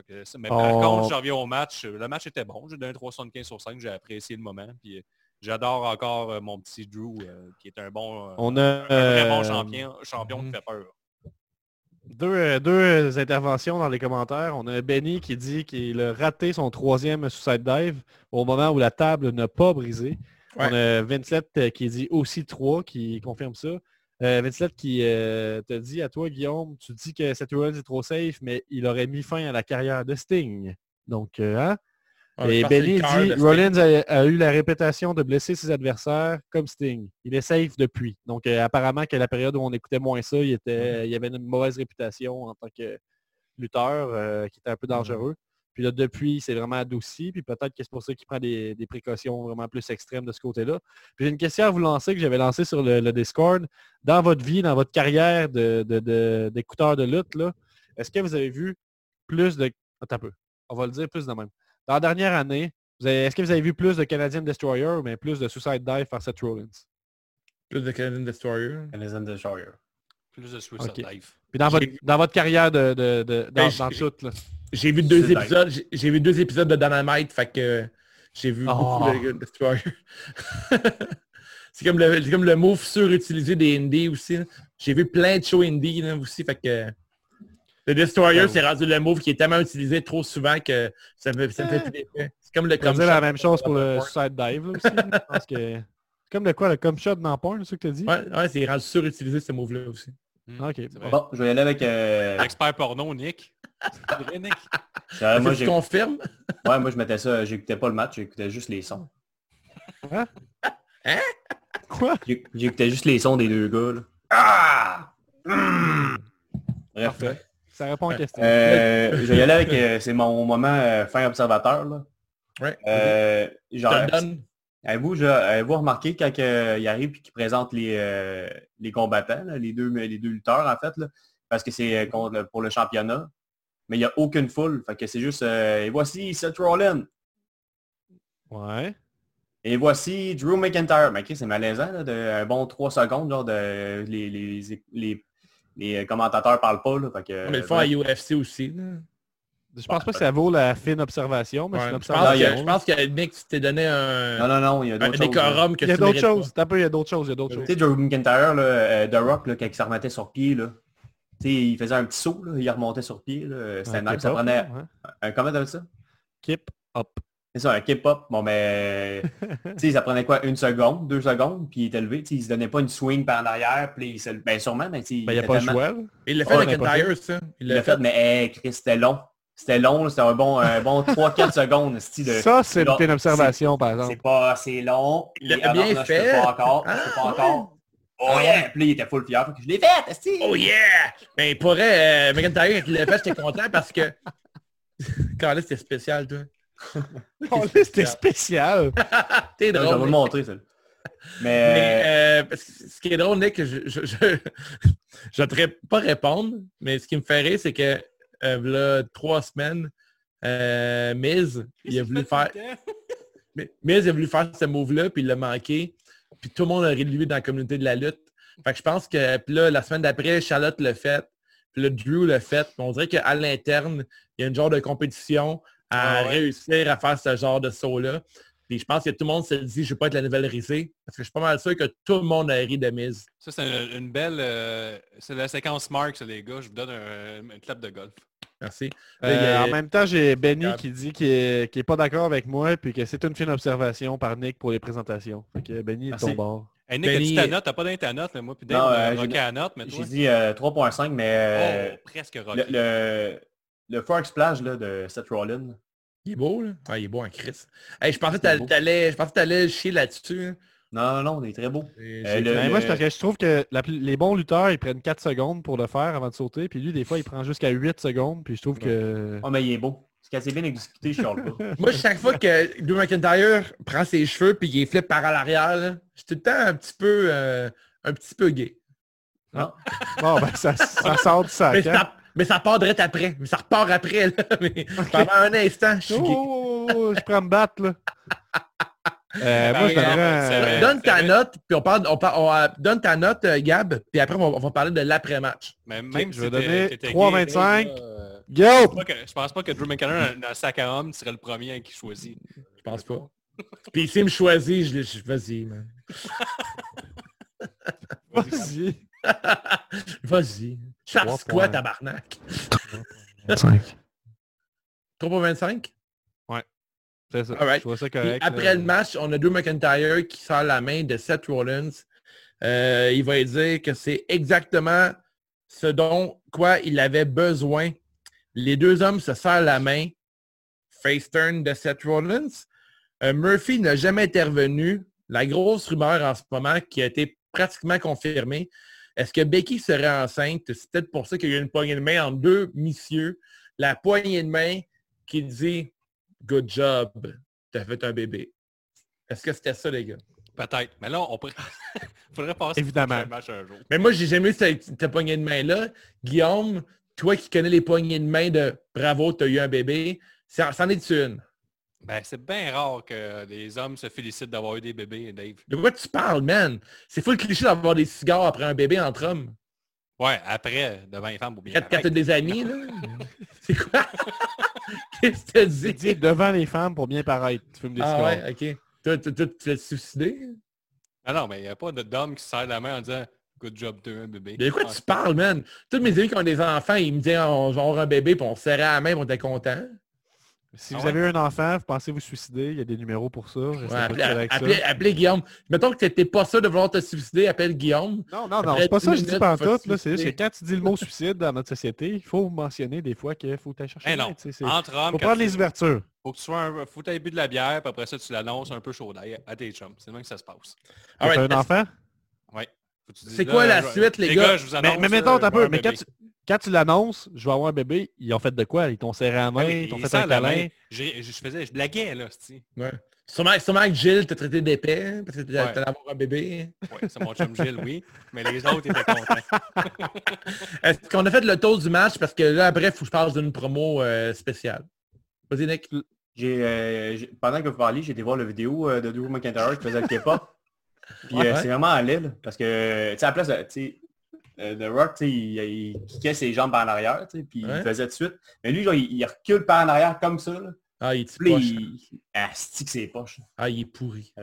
Que mais par Oh. contre, je reviens au match. Le match était bon. J'ai donné un 375 sur 5. J'ai apprécié le moment. Puis euh, j'adore encore euh, mon petit Drew, euh, qui est un bon, euh, On a un vrai bon euh, champion, champion qui fait peur. deux, euh, deux interventions dans les commentaires. On a Benny qui dit qu'il a raté son troisième suicide dive au moment où la table n'a pas brisé. Ouais. On a Vincent euh, qui dit aussi 3, qui confirme ça. Euh, Vincent qui euh, te dit à toi, Guillaume, tu dis que Seth Rollins est trop safe, mais il aurait mis fin à la carrière de Sting. Donc, euh, hein? Ouais, Et Benny dit. Rollins a, a eu la réputation de blesser ses adversaires comme Sting. Il est safe depuis. Donc euh, apparemment que la période où on écoutait moins ça, il, était, il avait une mauvaise réputation en tant que lutteur qui était un peu dangereux. Puis là, depuis, c'est vraiment adouci. Puis peut-être que c'est pour ça qu'il prend des, des précautions vraiment plus extrêmes de ce côté-là. Puis j'ai une question à vous lancer que j'avais lancée sur le, le Discord. Dans votre vie, dans votre carrière de- de- de- d'écouteur de, lutte, là, est-ce que vous avez vu plus de... Attends un peu. On va le dire plus de même. Dans la dernière année, vous avez- est-ce que vous avez vu plus de Canadian Destroyer ou bien plus de Suicide Dive par Seth Rollins? Plus de Canadian Destroyer? Canadian Destroyer. Plus de Suicide. Dive. Puis dans votre, dans votre carrière de, de, de- dans, Ben, dans tout, là. J'ai vu deux épisodes. j'ai- vu deux épisodes de Dynamite, fait que j'ai vu Oh. beaucoup de Destroyer. c'est comme le comme le move surutilisé des indies aussi. J'ai vu plein de shows indies là, aussi, fait que le Destroyer, Ben, c'est rendu le move qui est tellement utilisé trop souvent que ça me, ça me fait plus d'effet. C'est comme le comme dire la shot. même chose pour le Suicide Dive là, aussi. là. Je pense que... C'est comme le quoi, le comme shot dans Porn, c'est ce que tu as dit? Ouais, ouais, c'est rendu surutilisé ce move-là aussi. Hmm, Ok. Bon, je vais y aller avec... euh, L'expert porno, Nick. C'est vrai, Nick? moi, tu j'ai- confirmes? ouais, moi, je mettais ça, j'écoutais pas le match, j'écoutais juste les sons. Quoi? J'ai- J'écoutais juste les sons des deux gars, là. Ah! Mmh! Bref. Parfait. Ça répond à la question. Euh, je vais y aller avec... euh, c'est mon moment euh, fin observateur, là. Ouais. Euh, Je genre. Avez-vous, remarqué quand euh, il arrive et qu'il présente les, euh, les combattants, là, les, deux, les deux lutteurs en fait, là, parce que c'est euh, pour le championnat, mais il n'y a aucune foule, fait que c'est juste euh, et voici Seth Rollins, Ouais. et voici Drew McIntyre. Mais ok, c'est malaisant, là, de, un bon 3 secondes, genre de les, les, les, les commentateurs parlent pas. Là, fait que, Mais le font à UFC aussi. Je pense pas que ça vaut la fine observation, mais Ouais, c'est une je, pense observation. que, je pense que Nick, tu t'es donné un, Non, non, non, il y a un d'autres choses. là. que Il y a tu d'autres choses. T'as peu, il y a d'autres choses. Il y a d'autres Tu choses. sais, Drew McIntyre, là, euh, The Rock, là, quand il se remettait sur pied, là, tu sais, il faisait un petit saut, là, il remontait sur pied. là, C'était Un. Ça prenait... ouais. Un, comment t'appelles ça? Keep up. C'est ça, un K-pop. Bon, mais, tu sais, ça prenait quoi, une seconde, deux secondes, puis il était levé, tu sais, il se donnait pas une swing par en arrière, puis il se... Ben, sûrement, mais tu Ben, il n'y a pas le tellement- là. Il l'a fait Oh, avec McIntyre, ça. Il Il l'a l'a fait. fait, mais, hey, Chris, c'était long. C'était long, c'était un bon, un bon 3-4 secondes, de... Ça, c'est une observation, par C'est exemple. pas assez long. Il l'a bien Je fait. peux pas encore, je peux Ah, pas ouais. encore. Oh Ah, yeah! Puis là, il était full fier, je l'ai fait, esti! Oh yeah! Mais pour vrai, euh, McIntyre, quand il l'a fait, j'étais content parce que... Quand là, c'était spécial, toi. Oh, là, C'était spécial. T'es Je vais vous drôle. le montrer, ça. Mais, Mais, euh, que ce qui est drôle, Nick, je je, je, je te ré- pas répondre, mais ce qui me fait rire, c'est que euh, là, trois semaines, euh, Miz, il a voulu faire. Miz a voulu faire ce move-là, puis il l'a manqué. Puis tout le monde a lui dans la communauté de la lutte. Fait que je pense que puis là, la semaine d'après, Charlotte l'a fait. Puis là, Drew l'a fait. On dirait qu'à l'interne, il y a une genre de compétition à Ah ouais. réussir à faire ce genre de saut-là. Puis je pense que tout le monde se dit, je ne vais pas être la nouvelle risée. Parce que je suis pas mal sûr que tout le monde a ri de Miz. Ça, c'est une, une belle... euh, c'est la séquence Mark, ça, les gars. Je vous donne un, un clap de golf. Merci. Euh, En même temps, j'ai Benny qui dit qu'il est, qu'il est pas d'accord avec moi puis que c'est une fine observation par Nick pour les présentations. Fait que Benny est ton bord. Hey, Nick, Benny- as-tu ta note? T'as pas donné ta note, là, moi, puis Dave, euh, rocké la note, mais j'ai dit euh, 3.5, mais euh, Oh, presque le, rocké. le, le Frog Splash là, de Seth Rollins, Il est beau, là. Ouais, il est beau en Chris. Hey, je pensais que que t'allais chier là-dessus. hein. non, non, non, il est très beau. Euh, le- Ben, moi, c'est parce que je trouve que la les bons lutteurs, ils prennent 4 secondes pour le faire avant de sauter. Puis lui, des fois, il prend jusqu'à 8 secondes. Puis je trouve que... Oh, mais il est beau. C'est assez bien exécuté, je pas. Moi, chaque fois que Drew McIntyre prend ses cheveux puis il les flippe par à l'arrière, je suis tout le temps un petit peu, euh, un petit peu gay. Non. Bon, ben, ça, ça sort du sac. Mais hein. Mais ça part direct après. Mais ça repart après. Là. Mais pendant un instant, je suis Oh, oh, oh, oh, je prends me battre, là. Euh, moi, je donnerais... Donne ta note, puis on parle, on parle, on, euh, donne ta note, euh, Gab, puis après on va, on va parler de l'après-match. Mais même je si vais t'es- donner t'étais 3,25. gay, euh, Go! je pense pas que- Je pense pas que Drew McIntyre, dans, le sac à homme, serait le premier à qui choisit. Je pense pas. Puis s'il me choisit, je, je vas-y, man. Vas-y. Vas-y. Trois quoi, tabarnak? 25. 3.25? C'est ça. Je Puis après là. le match, on a Drew McIntyre qui sort la main de Seth Rollins. Euh, il va dire que c'est exactement ce dont quoi il avait besoin. Les deux hommes se serrent la main. Face turn de Seth Rollins. Euh, Murphy n'a jamais intervenu. La grosse rumeur en ce moment qui a été pratiquement confirmée. Est-ce que Becky serait enceinte? C'est peut-être pour ça qu'il y a eu une poignée de main entre deux messieurs. La poignée de main qui dit Good job, t'as fait un bébé. Est-ce que c'était ça, les gars? Peut-être. Mais là, on pourrait... faudrait passer Évidemment. un match un jour. Mais moi, j'ai jamais eu cette, cette poignée de main-là. Guillaume, toi qui connais les poignées de main de bravo, t'as eu un bébé, ça- c'en est une. Ben, c'est bien rare que les hommes se félicitent d'avoir eu des bébés, Dave. De quoi tu parles, man? C'est fou le cliché d'avoir des cigares après un bébé entre hommes. Ouais, après, devant les femmes, pour bien Quand, quand t'as paraître. des amis, là. C'est quoi? Qu'est-ce que tu dis? dit devant les femmes pour bien paraître. Tu fumes des Ah cigares. ouais, ok. Toi, tu te fais suicider? Ah non, mais il n'y a pas de- d'homme qui se serre la main en disant « Good job, t'as un bébé ». De quoi Ah, tu parles, man? Tous mes amis qui ont des enfants, ils me disent on va avoir un bébé, puis on se serrait à la main, puis on était contents. Si Ah vous ouais? avez un enfant, vous pensez vous suicider, il y a des numéros pour ça. Ouais, appelez, Guillaume. Mettons que tu n'étais pas sûr de vouloir te suicider, appelle Guillaume. Non, non, non, c'est pas ça que je dis là, C'est juste que quand tu dis le mot suicide dans notre société, il faut mentionner des fois qu'il faut aller chercher Eh non, entre hommes, faut prendre les ouvertures. faut que tu sois un... faut bu de la bière, puis après ça, tu l'annonces un peu chaud d'ail à tes chums. C'est le même que ça se passe. Right, T'as un enfant? Dises, C'est quoi la suite, les gars? je vous Mais, annonce, mais mettons, euh, je vais avoir peu, mais quand tu, quand tu l'annonces, je vais avoir un bébé, ils ont fait de quoi? Ils t'ont serré la main, oui, ils t'ont fait serre un la main. câlin. J'ai- Je faisais, je blaguais, là, c'ti. Ouais. Sûrement, sûrement que Gilles t'a traité d'épais parce que tu Ouais. allais avoir un bébé. Ouais, c'est mon chum Gilles, oui. Mais les autres étaient contents. Est-ce qu'on a fait le tour du match? Parce que là, après, il faut que je parle d'une promo euh, spéciale. Vas-y, Nick. J'ai, euh, pendant que vous parliez, j'ai été voir la vidéo euh, de Drew McIntyre qui faisait le K-pop. Puis Ouais. euh, c'est vraiment à l'aile. Parce que, tu sais, à la place, de, tu sais, euh, The Rock, tu sais, il, il kickait ses jambes par en arrière, tu sais, puis Ouais. il faisait de suite. Mais lui, genre, il, il recule par en arrière comme ça. Là. Ah, il est poche. il... Ah, c'est que c'est poche. Ah, il est pourri.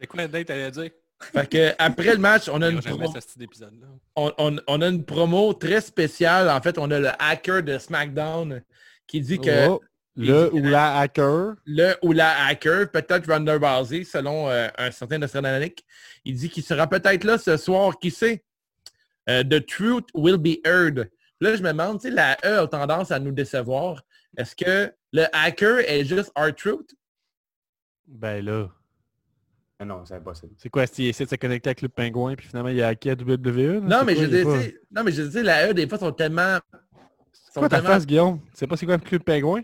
C'est quoi la date, t'allais dire? Fait que après le match, on a une promo, on- on a une promo très spéciale. En fait, on a le hacker de SmackDown qui dit que Oh, le ou la hacker. le ou la hacker, peut-être Ronda Rousey, selon euh, un certain Nostradamus, il dit qu'il sera peut-être là ce soir, qui sait? Euh, the truth will be heard. Là, je me demande, tu sais, la E a tendance à nous décevoir. Est-ce que le hacker est juste our truth? Ben là, Ah non, c'est impossible. c'est quoi, s'il essaie de se connecter avec le pingouin, puis finalement il a hacké à WWE? Non, mais quoi, je dis, pas- non, mais je dis, la E, des fois, sont tellement... C'est sont quoi ta tellement- face, Guillaume? Tu sais pas c'est quoi le club pingouin?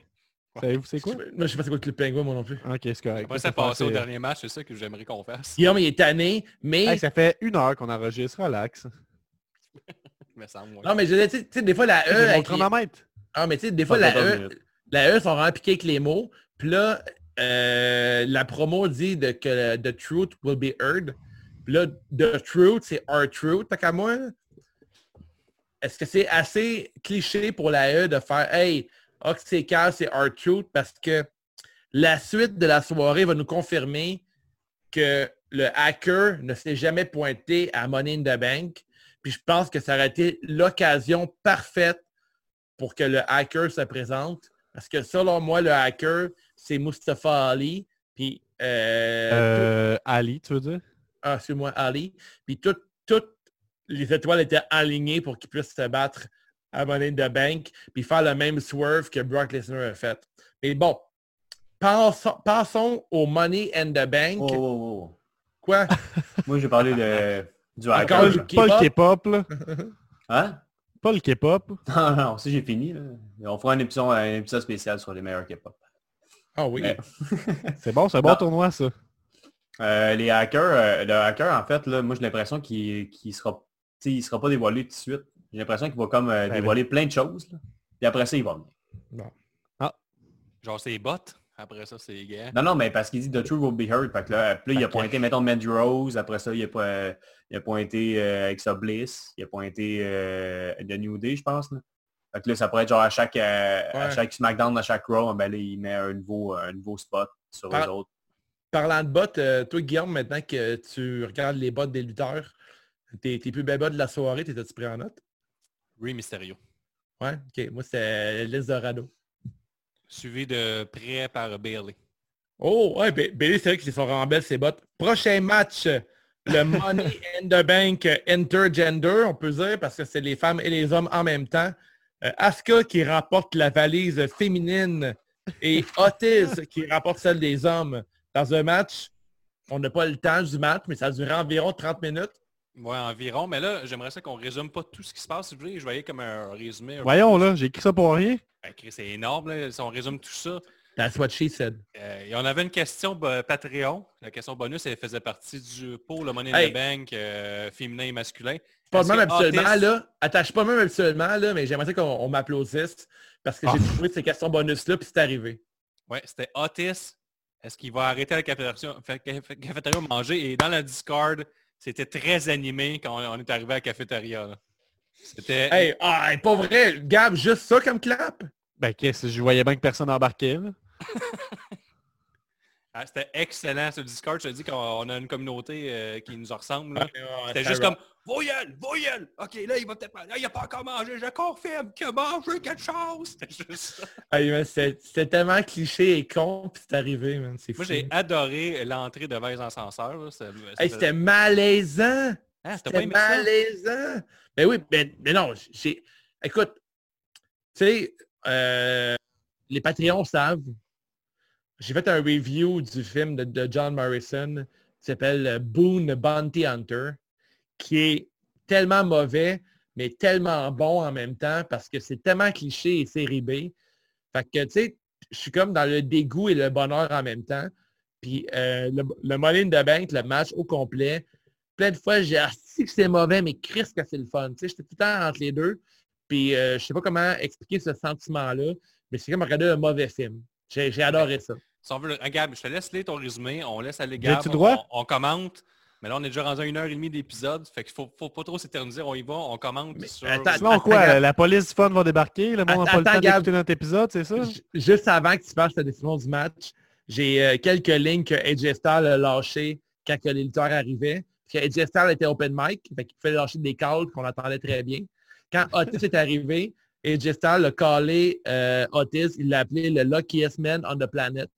Savez-vous c'est quoi? Moi, je sais pas c'est quoi le Club Penguin, moi non plus. Ok, c'est correct. Après Ça passer au dernier match, c'est ça que j'aimerais qu'on fasse. Guillaume, il est tanné, mais... Hey, ça fait une heure qu'on enregistre, relax. Me semble, ouais. Non, mais je veux dire, tu sais- des fois, la E... J'ai mon avec les- chronomètre. Ah, mais tu sais, des fois, la E, minutes. la E sont avec les mots. Puis là, euh, la promo dit de, que the truth will be heard. Puis là, the truth, c'est our truth. Tant qu'à moi, est-ce que c'est assez cliché pour la E de faire Hey, Oxycal, c'est our truth parce que la suite de la soirée va nous confirmer que le hacker ne s'est jamais pointé à Money in the Bank. Puis je pense que ça aurait été l'occasion parfaite pour que le hacker se présente. Parce que selon moi, le hacker, c'est Mustafa Ali. Puis, euh, Euh, Ali, tu veux dire? ah, excuse-moi, Ali. Puis tout- toutes les étoiles étaient alignées pour qu'il puisse se battre à Money in the Bank, puis faire le même swerve que Brock Lesnar a fait. Mais bon, passons, passons au Money in the Bank. Oh, oh, oh. Quoi? Moi, j'ai parlé de, du Encore hacker. du? Pas le K-pop, là. Hein? Pas le K-pop. Non, non, ça j'ai fini. Là. On fera un épisode, un épisode spécial sur les meilleurs K-pop. Ah oui. Mais- C'est bon, c'est un bon Non. tournoi, ça. Euh, les hackers, euh, le hacker, en fait, là, moi j'ai l'impression qu'il ne sera, il sera pas dévoilé tout de suite. J'ai l'impression qu'il va comme euh, Ben, dévoiler plein de choses. là. Puis après ça, il va venir. Genre c'est bots? Après ça, c'est gars. Non, non, mais parce qu'il dit The Truth will be heard. Fait que là, puis là, il a pointé, mettons, Mandy Rose. Après ça, il a, po- il a pointé euh, Bliss. Il a pointé euh, The New Day, je pense. Là. Fait que là, ça pourrait être genre à chaque, euh, à Ouais. chaque SmackDown, à chaque Raw, ben là, il met un nouveau, un nouveau spot sur Par- les autres. Parlant de bots, euh, toi, Guillaume, maintenant que tu regardes les bots des lutteurs, tes, tes plus belles bots de la soirée, t'étais-tu pris en note? Rey Mysterio. Ouais, ok. Moi, c'était Liz Dorado. Suivi de près par Bailey. Oh, ouais, Ba- Bailey, c'est vrai qu'ils sont vraiment belles, ces bottes. Prochain match, le Money in the Bank Intergender, on peut dire, parce que c'est les femmes et les hommes en même temps. Euh, Asuka qui remporte la valise féminine et Otis qui remporte celle des hommes dans un match. On n'a pas le temps du match, mais ça a duré environ 30 minutes. Ouais, environ. Mais là, j'aimerais ça qu'on résume pas tout ce qui se passe. Si vous voulez, je voyais comme un résumé. un- Voyons, là, j'ai écrit ça pour rien. Ben, c'est énorme. Là. Si on résume tout ça. That's what she said. Euh, et on avait une question bah, Patreon. La question bonus, elle faisait partie du pour le Money in Hey. the Bank euh, féminin et masculin. Pas même Otis- là. Attache pas même habituellement, là, mais j'aimerais ça qu'on on m'applaudisse parce que j'ai Ah. trouvé ces questions bonus-là, puis c'est arrivé. Ouais, c'était Otis. Est-ce qu'il va arrêter la cafétéria, cafétéria manger? Et dans la Discord, c'était très animé quand on on est arrivé à la cafétéria. là. C'était... Hey, ah, hey, pas vrai, Gab, juste ça comme clap? Ben, qu'est-ce je voyais bien que personne embarquait, là. Ah, c'était excellent ce Discord. Je te dis qu'on on a une communauté euh, qui nous ressemble. là. Ah, C'était juste comme Voyelle, voyelle! Ok, là, il va peut-être pas. Là, il a pas encore mangé, je confirme qu'il a mangé quelque chose! C'était juste ça. Hey, man, C'était c'était tellement cliché et con, puis c'est arrivé, man. C'est Moi, fou. j'ai adoré l'entrée de Vase. C'est- Hey, c'était malaisant! Ah, c'était malaisant! Ben oui, ben, mais non, j'ai... Écoute, tu sais, euh, les Patreons savent. J'ai fait un review du film de, de John Morrison qui s'appelle Boone Bounty Hunter, qui est tellement mauvais, mais tellement bon en même temps parce que c'est tellement cliché et série B. Fait que, tu sais, je suis comme dans le dégoût et le bonheur en même temps. Puis euh, le, in the Bank, le match au complet, plein de fois, j'ai assis que c'est mauvais, mais Chris que c'est le fun. Tu sais, j'étais tout le temps entre les deux. Puis euh, je sais pas comment expliquer ce sentiment-là, mais c'est comme regarder un mauvais film. J'ai adoré ça. Si on veut, le- ah, Gab, je te laisse lire ton résumé, on laisse aller Gab, droit? on, on commente. Mais là, on est déjà rendu à une heure et demie d'épisode, fait qu'il faut, faut pas trop s'éterniser, on y va, on commente Mais sur... attends, Sinon, quoi, Gab. la police du fun va débarquer, le monde n'a pas le temps d'écouter notre épisode, c'est ça? Juste avant que tu fasses la décision du match, j'ai euh, quelques lignes que AJ Styles a lâchées quand que les lutteurs arrivaient. Puis AJ Styles était open mic, fait qu'il pouvait lâcher des calls qu'on entendait très bien. Quand Otis est arrivé, AJ Styles a callé euh, Otis, il l'a appelé le luckiest man on the planet.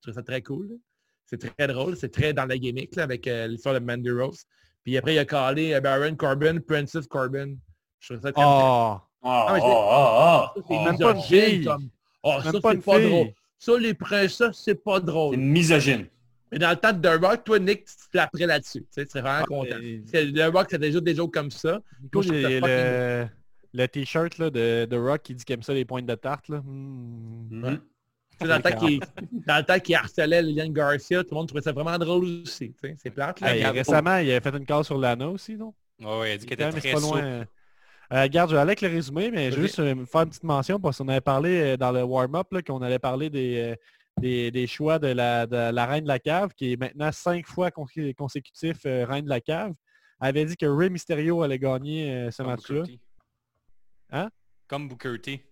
Je trouve ça très cool. C'est très drôle, c'est très dans la gimmick là, avec euh, l'histoire de Mandy Rose. Puis après, il a callé euh, Baron Corbin, Princess Corbin. Je trouve ça très Oh! Oh, mais oh, c'est- oh, oh, ça, c'est oh. même pas une misogyne, fille. comme- Oh, ça, Même c'est pas fille. drôle. Ça, les princesses, c'est pas C'est drôle. misogyne. Mais dans le temps de The Rock, toi, Nick, tu te flapperais là-dessus. Tu sais, serais vraiment Ah, content. C'est- The Rock, c'est déjà des jokes comme ça. Moi, je fucking le, le t-shirt là, de, de Rock qui dit qu'il aime ça les pointes de tarte. Là. Hmm. Mhm. Dans le temps qu'il dans le temps qu'il harcelait Liliane Garcia, tout le monde trouvait ça vraiment drôle aussi. C'est plate. Là. Hey, récemment, il a fait une case sur Lana aussi, non? Ouais, ouais, il a dit Quand était très pas souple. loin. Euh, regarde, je vais aller avec le résumé, mais je vais Vas-y. juste euh, faire une petite mention parce qu'on avait parlé euh, dans le warm-up qu'on allait parler des, des, des choix de la, de la Reine de la Cave, qui est maintenant cinq fois con- consécutif euh, Reine de la Cave. Elle avait dit que Rey Mysterio allait gagner euh, ce match-là. Hein? Comme Booker T.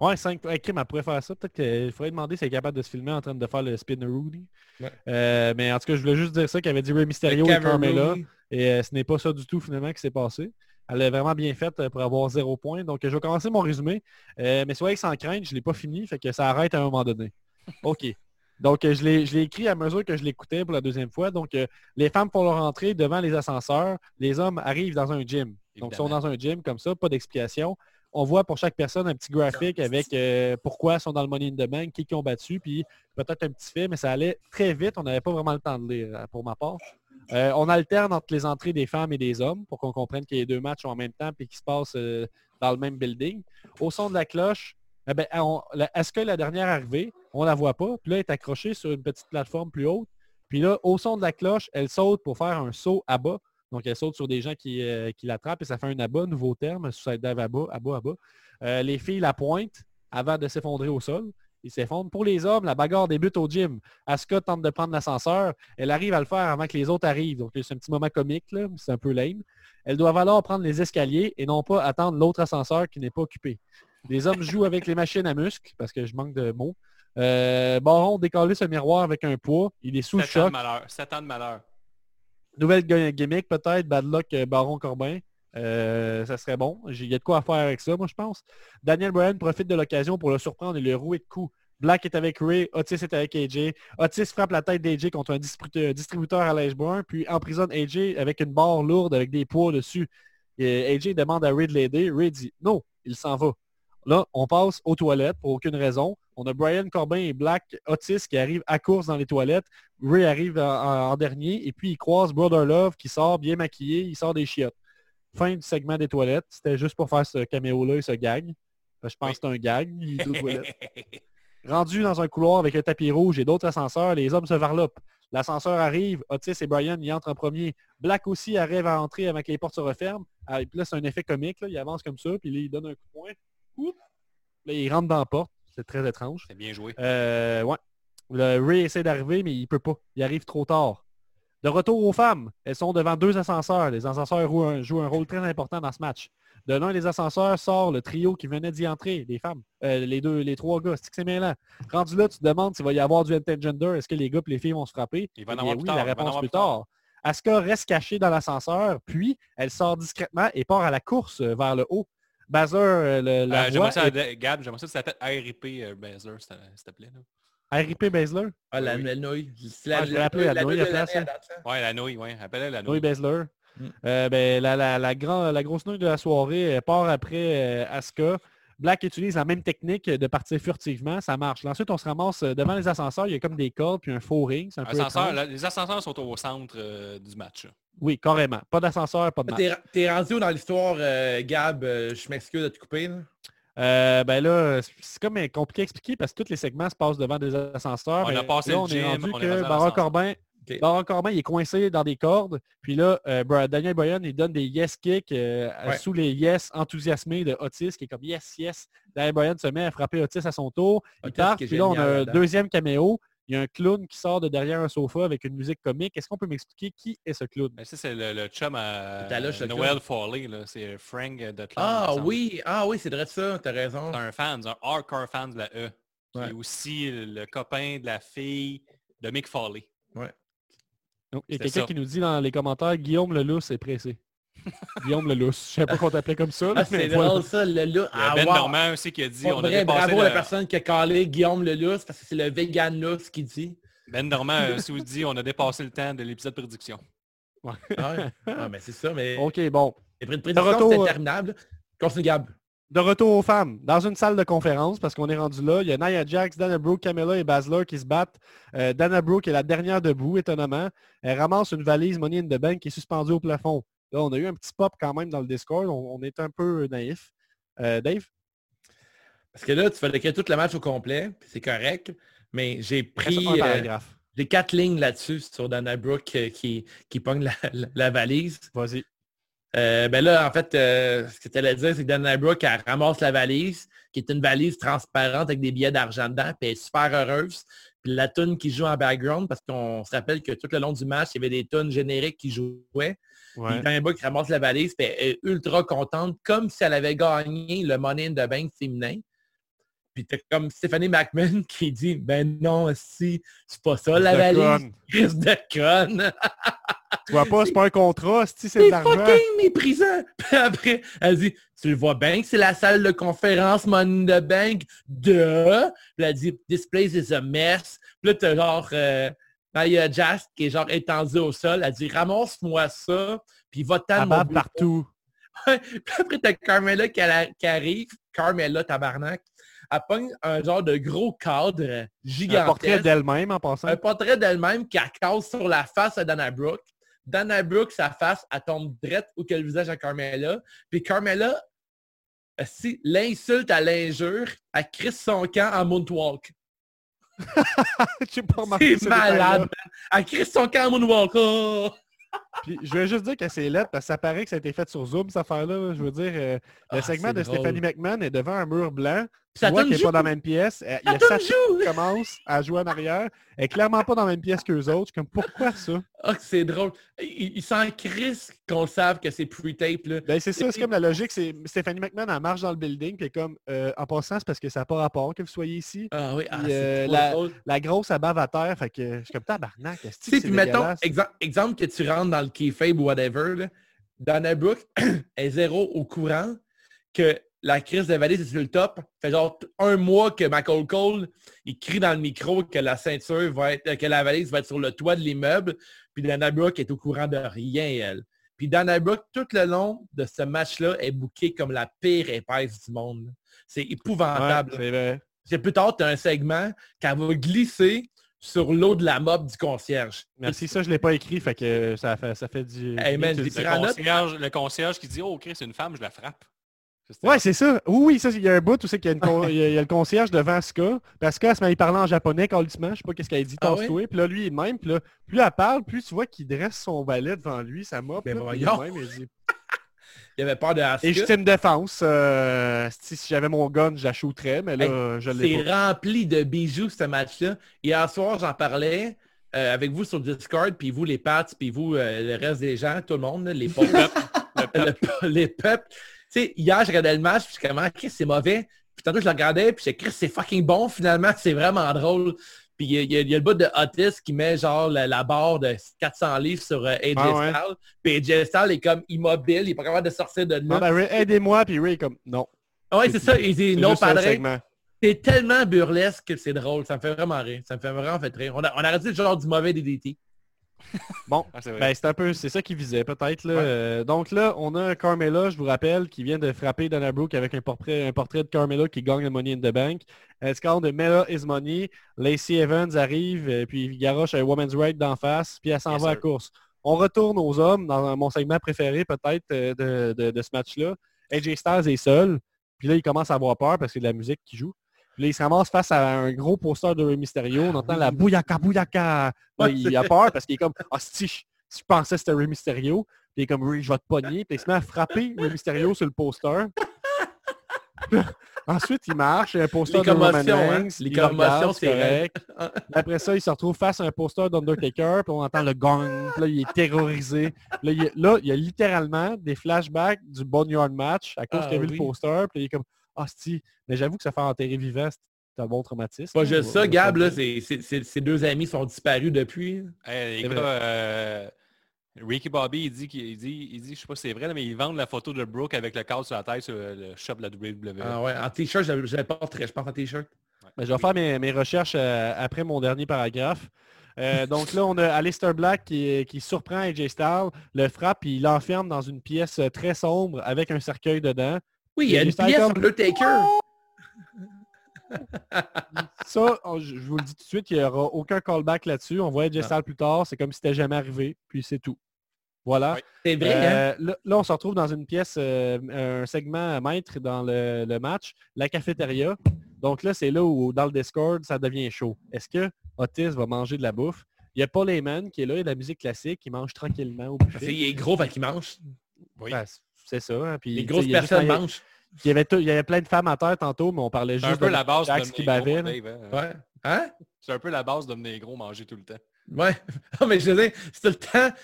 Ouais, 5 fois. Kim, elle pourrait faire ça. Peut-être qu'il faudrait demander si elle est capable de se filmer en train de faire le spin. Ouais. Euh, mais en tout cas, je voulais juste dire ça, qu'elle avait dit Rey Mysterio et Carmella. Rooney. Et euh, ce n'est pas ça du tout finalement qui s'est passé. Elle a vraiment bien fait euh, pour avoir zéro point. Donc je vais commencer mon résumé. Euh, mais soyez sans crainte, je ne l'ai pas fini, fait que ça arrête à un moment donné. OK. Donc je l'ai écrit à mesure que je l'écoutais pour la deuxième fois. Donc les femmes font leur entrée devant les ascenseurs. Les hommes arrivent dans un gym. Donc ils sont dans un gym comme ça, pas d'explication. On voit pour chaque personne un petit graphique avec euh, pourquoi ils sont dans le Money in the Bank, qui qui ont battu, puis peut-être un petit fait, mais ça allait très vite. On n'avait pas vraiment le temps de lire pour ma part. Euh, on alterne entre les entrées des femmes et des hommes pour qu'on comprenne que les deux matchs sont en même temps et qu'ils se passent euh, dans le même building. Au son de la cloche, eh ben, est-ce que la dernière arrivée, on la voit pas, puis là, elle est accrochée sur une petite plateforme plus haute. Puis là, au son de la cloche, elle saute pour faire un saut à bas. Donc, elle saute sur des gens qui, euh, qui l'attrapent et ça fait un abat, nouveau terme, suicide dive bas, à bas. Euh, les filles la pointent avant de s'effondrer au sol. Ils s'effondrent. Pour les hommes, la bagarre débute au gym. Asuka tente de prendre l'ascenseur. Elle arrive à le faire avant que les autres arrivent. Donc, c'est un petit moment comique, là. C'est un peu lame. Elles doivent alors prendre les escaliers et non pas attendre l'autre ascenseur qui n'est pas occupé. Les hommes jouent avec les machines à muscles, parce que je manque de mots. Euh, Baron décolle ce miroir avec un poids. Il est sous le ans de choc. malheur. Sept ans de malheur. Nouvelle gimmick peut-être, Bad Luck euh, Baron Corbin. Euh, ça serait bon. Il y a de quoi à faire avec ça, moi, je pense. Daniel Bryan profite de l'occasion pour le surprendre et le rouer de coups. Black est avec Ray, Otis est avec AJ. Otis frappe la tête d'AJ contre un distributeur, distributeur à l'âge brun, puis emprisonne AJ avec une barre lourde avec des poids dessus. Et AJ demande à Ray de l'aider. Ray dit non, il s'en va. Là, on passe aux toilettes pour aucune raison. On a Brian Corbin et Black Otis qui arrivent à course dans les toilettes. Ray arrive en, dernier et puis il croise Brother Love qui sort bien maquillé, il sort des chiottes. Fin du segment des toilettes. C'était juste pour faire ce caméo-là et ce gag. Que Je pense Oui. que c'est un gag. Il est aux toilettes. Rendu dans un couloir avec un tapis rouge et d'autres ascenseurs, les hommes se varlopent. L'ascenseur arrive, Otis et Brian y entrent en premier. Black aussi arrive à entrer avant que les portes se referment. Ah, et puis là, c'est un effet comique. là. Il avance comme ça, puis là, il donne un coup de poing. Là, il rentre dans la porte. C'est très étrange. C'est bien joué. Euh, ouais. Le Ray essaie d'arriver, mais il peut pas. Il arrive trop tard. De retour aux femmes, elles sont devant deux ascenseurs. Les ascenseurs jouent un, jouent un rôle très important dans ce match. De l'un des ascenseurs sort le trio qui venait d'y entrer, les femmes. Euh, les deux, les trois gars, c'est que c'est mêlant. Rendu là, tu te demandes s'il va y avoir du intergender. Est-ce que les gars et les filles vont se frapper? Il va en Eh avoir plus oui, tard, la réponse plus plus tard. tard. Asuka reste cachée dans l'ascenseur, puis elle sort discrètement et part à la course vers le haut. Baszler euh, le- la Euh, ça, euh, Gab, j'aimerais ça que ça s'appelle RIP euh, Baszler, s'il te- plaît. là. R.I.P. Baszler? Ah, la, Oui. la nouille. C'est Ah, je l'ai appelé la nouille hein. à date, hein. Ouais, la nouille, ouais. Appelle-la la Louis nouille. Baszler. Mm. Euh, ben, la, la, la, grand- la grosse nouille de la soirée elle part après euh, Asuka. Black utilise la même technique de partir furtivement, ça marche. Là, Ensuite, on se ramasse devant les ascenseurs, il y a comme des cordes puis un faux ring. Un Ascenseur, les ascenseurs sont au centre euh, du match. Oui, carrément. Pas d'ascenseur, pas de match. T'es rendu où dans l'histoire, euh, Gab? euh, je m'excuse de te couper. là. Euh, ben là, c'est comme compliqué à expliquer parce que tous les segments se passent devant des ascenseurs. On a passé là, le on est gym, rendu on est que Baron. Corbin. Baron Corbin, il est coincé dans des cordes. Puis là, euh, Daniel Bryan, il donne des yes kicks euh, Ouais. sous les yes enthousiasmés de Otis, qui est comme yes, yes. Daniel Bryan se met à frapper Otis à son tour. Il part, est puis là, on a un deuxième caméo. Il y a un clown qui sort de derrière un sofa avec une musique comique. Est-ce qu'on peut m'expliquer qui est ce clown? Ben, ça, c'est le, le chum à Taloche, le Noël Foley. C'est Frank de Clown, Ah oui, ah oui, c'est vrai de ça, t'as raison. C'est un fan, un hardcore fan de la E. Qui Ouais. est aussi le copain de la fille de Mick Foley. Donc, il y a quelqu'un ça. qui nous dit dans les commentaires, Guillaume Lelousse est pressé. Guillaume Lelousse. Je sais pas qu'on t'appelait comme ça. là, Ah, voilà. ça, Ah, Ben wow. Normand aussi qui a dit Pour on a vrai, bravo à le- la personne qui a calé Guillaume le lousse parce que c'est le vegan lousse qui dit. Ben Normand a aussi dit on a dépassé le temps de l'épisode prédiction. Ah, ouais. Ah, mais c'est ça, mais OK, bon. les pré- prédictions, retour, c'est euh, interminable. Continue, Gab. De retour aux femmes, dans une salle de conférence, parce qu'on est rendu là, il y a Nia Jax, Dana Brooke, Camilla et Baszler qui se battent. Euh, Dana Brooke est la dernière debout, étonnamment. Elle ramasse une valise Money in the Bank qui est suspendue au plafond. Là, on a eu un petit pop quand même dans le Discord. On, on est un peu naïf. Euh, Dave? Parce que là, tu fais écrire tout le match au complet, c'est correct. Mais j'ai pris... un euh, quatre lignes là-dessus sur Dana Brooke euh, qui, qui pogne la, la- la valise. Vas-y. Euh, ben là, en fait, euh, ce que tu allais dire, c'est que Dana Brooke, elle ramasse la valise, qui est une valise transparente avec des billets d'argent dedans, puis elle est super heureuse. Puis la tune qui joue en background, parce qu'on se rappelle que tout le long du match, il y avait des tunes génériques qui jouaient. Ouais. Brooke ramasse la valise, puis elle est ultra contente, comme si elle avait gagné le Money in the Bank féminin. Puis t'as comme Stéphanie McMahon qui dit, ben non, si, c'est pas ça la valise. Crise de conne. Tu vois pas, c'est pas un contrat, si c'est de C'est l'argent. fucking méprisant. Puis après, elle dit, tu le vois bien que c'est la salle de conférence Money in the Bank de... Puis elle dit, this place is a mess. Puis là, t'as genre euh, Maya Jask qui est genre étendue au sol. Elle dit, ramasse-moi ça, puis bat bureau. partout. Puis après, t'as Carmela qui, a- qui arrive. Carmela, tabarnak. Elle pogne un genre de gros cadre Un gigantesque. portrait d'elle-même en passant. Un portrait d'elle-même qui casse sur la face à Dana Brooke. Dana Brooke, sa face, elle tombe drette ou que le visage à Carmela. Puis Carmela, si l'insulte à l'injure, elle crisse son camp en moonwalk. J'ai pas remarqué C'est malade. man. Elle son moonwalk. Oh! Puis, je veux juste dire que c'est lettre parce que ça paraît que ça a été fait sur Zoom, cette affaire-là. Je veux dire, euh, le Ah, segment de drôle. Stéphanie McMahon est devant un mur blanc. Tu Ça vois donne qu'elle n'est pas dans la même pièce. Il y a Sacha qui commence à jouer en arrière. Elle est clairement pas dans la même pièce qu'eux autres. Je suis comme, pourquoi ça? Ah, c'est drôle. Ils il s'en crissent qu'on le savent que c'est pre-tape. là. Ben, c'est ça, c'est comme la logique. C'est Stéphanie McMahon, elle marche dans le building, puis comme, euh, en passant, c'est parce que ça n'a pas rapport que vous soyez ici. Ah oui, ah, Puis, euh, la- grosse, elle bave à terre, fait que je suis comme tabarnak. c'est puis mettons, exemple, exemple que tu rentres dans le kayfabe ou whatever, là, Dana Brooke est zéro au courant que la crise de valise est sur le top. fait genre un mois que Michael Cole, il crie dans le micro que la ceinture va être, que la valise va être sur le toit de l'immeuble. Puis Dana Brooke est au courant de rien, elle. Puis Dana Brooke, tout le long de ce match-là, est bookée comme la pire épaisse du monde. C'est Ouais, épouvantable. vrai. C'est plus tard, tu as un segment qu'elle va glisser sur l'eau de la mop du concierge. Merci, ça, je l'ai pas écrit, fait que ça fait, ça fait du... Hey, man, le concierge, le concierge qui dit Oh Chris, c'est une femme, je la frappe. Ouais, c'est ça. Oui, oui, ça, il y a un bout où c'est qu'il y a, y y le concierge devant Asuka. Puis Asuka, elle se met à y parler en japonais, calissement. Je sais pas qu'est-ce qu'elle dit, Ah. Puis là, lui, il même. Puis là, plus elle parle, plus tu vois qu'il dresse son balai devant lui, ça mop. Ben là, puis il est de voyons. même, il dit- Il avait peur de Asuka. Une défense. euh, si j'avais mon gun, je la shooterais, mais là, je l'ai C'est rempli de bijoux, ce match-là. Hier soir, j'en parlais euh, avec vous sur Discord, puis vous, les Pats, puis vous, euh, le reste des gens, tout le monde, les pauvres, le les peuples. Tu sais, hier, je regardais le match, puis je suis comme, Ah, Chris, c'est mauvais. Puis tantôt, je le regardais, puis je Chris, c'est fucking bon, finalement, c'est vraiment drôle. Puis il y, a- y y le bout de Otis qui met genre la, la barre de 400 livres sur euh, AJ Ah ouais. Styles. Puis AJ Styles est comme immobile, il est pas capable de sortir de là. Ben, aidez-moi. Puis Ray est comme, non. ouais, c'est ça, il dit non, segment. C'est tellement burlesque que c'est drôle. Ça me fait vraiment rire. Ça me fait vraiment fait rire. On a, on a arrêté le genre du mauvais DDT. Bon, Ah. Ben, c'est un peu, c'est ça qu'il visait peut-être. là. Ouais. Euh, donc là, on a Carmela, je vous rappelle, qui vient de frapper Dana Brooke avec un portrait, un portrait de Carmela qui gagne le Money in the Bank. Elle score de Mela is Money. Lacey Evans arrive, euh, puis il garoche un Woman's Right d'en face, puis elle s'en Yes, va à la course. On retourne aux hommes, dans mon segment préféré peut-être euh, de, de- de ce match-là. AJ Styles est seul, puis là, il commence à avoir peur parce que c'est de la musique qui joue. Puis là, il se ramasse face à un gros poster de Rey Mysterio. On entend la bouillaka bouillaka. Là, il a peur parce qu'il est comme Ah si, je si je pensais que c'était Rey Mysterio. Puis il est comme Rey, je vais te pogner. Puis il se met à frapper Rey Mysterio sur le poster. Ensuite, il marche, il y a un poster Les de Roman hein. Reigns. Les commotions, c'est correct. Après ça, il se retrouve face à un poster d'Undertaker, puis on entend le gong, puis là, il est terrorisé. Là, il y a, là, il y a littéralement des flashbacks du Boneyard match à cause Ah, qu'il a vu oui. le poster, puis il est comme « Ah, si, mais j'avoue que ça fait enterrer vivant, c'est un bon traumatisme. » Pas juste ça, Gab, là, ces deux amis sont disparus depuis. Hey, C'est les gars, vrai. euh, Ricky Bobby, il dit, qu'il il dit, il dit, je sais pas si c'est vrai, là, mais ils vendent la photo de Brooke avec le cadre sur la tête sur le shop de la WWE. Ah ouais, en t-shirt, je très, je pense en t-shirt. Ben, je vais faire mes, mes recherches euh, après mon dernier paragraphe. Euh, donc là, on a Alistair Black qui, qui surprend AJ Styles, le frappe, puis il l'enferme dans une pièce très sombre avec un cercueil dedans. Oui, il y a une pièce comme- sur le Taker. Ça, on- je vous le dis tout de suite, il n'y aura aucun callback là-dessus. On voit AJ Styles plus tard, c'est comme si c'était jamais arrivé, puis c'est tout. Voilà. C'est vrai, hein? Euh, là, là, on se retrouve dans une pièce, euh, un segment maître dans le, le match, la cafétéria. Donc là, c'est là où, dans le Discord, ça devient chaud. Est-ce que Otis va manger de la bouffe? Il y a Paul Heyman qui est là, il y a de la musique classique, il mange tranquillement au buffet. qu'il est gros, fait qu'il mange. Oui. Ben, c'est ça. hein, Puis, Les grosses personnes mangent. Il y, avait tout- il y avait plein de femmes à terre tantôt, mais on parlait C'est juste un peu de la base Jax de qui bavait. hein. Ouais. Hein? C'est un peu la base de devenir gros, manger tout le temps. Ouais. Non, mais je veux dire, c'est tout le temps.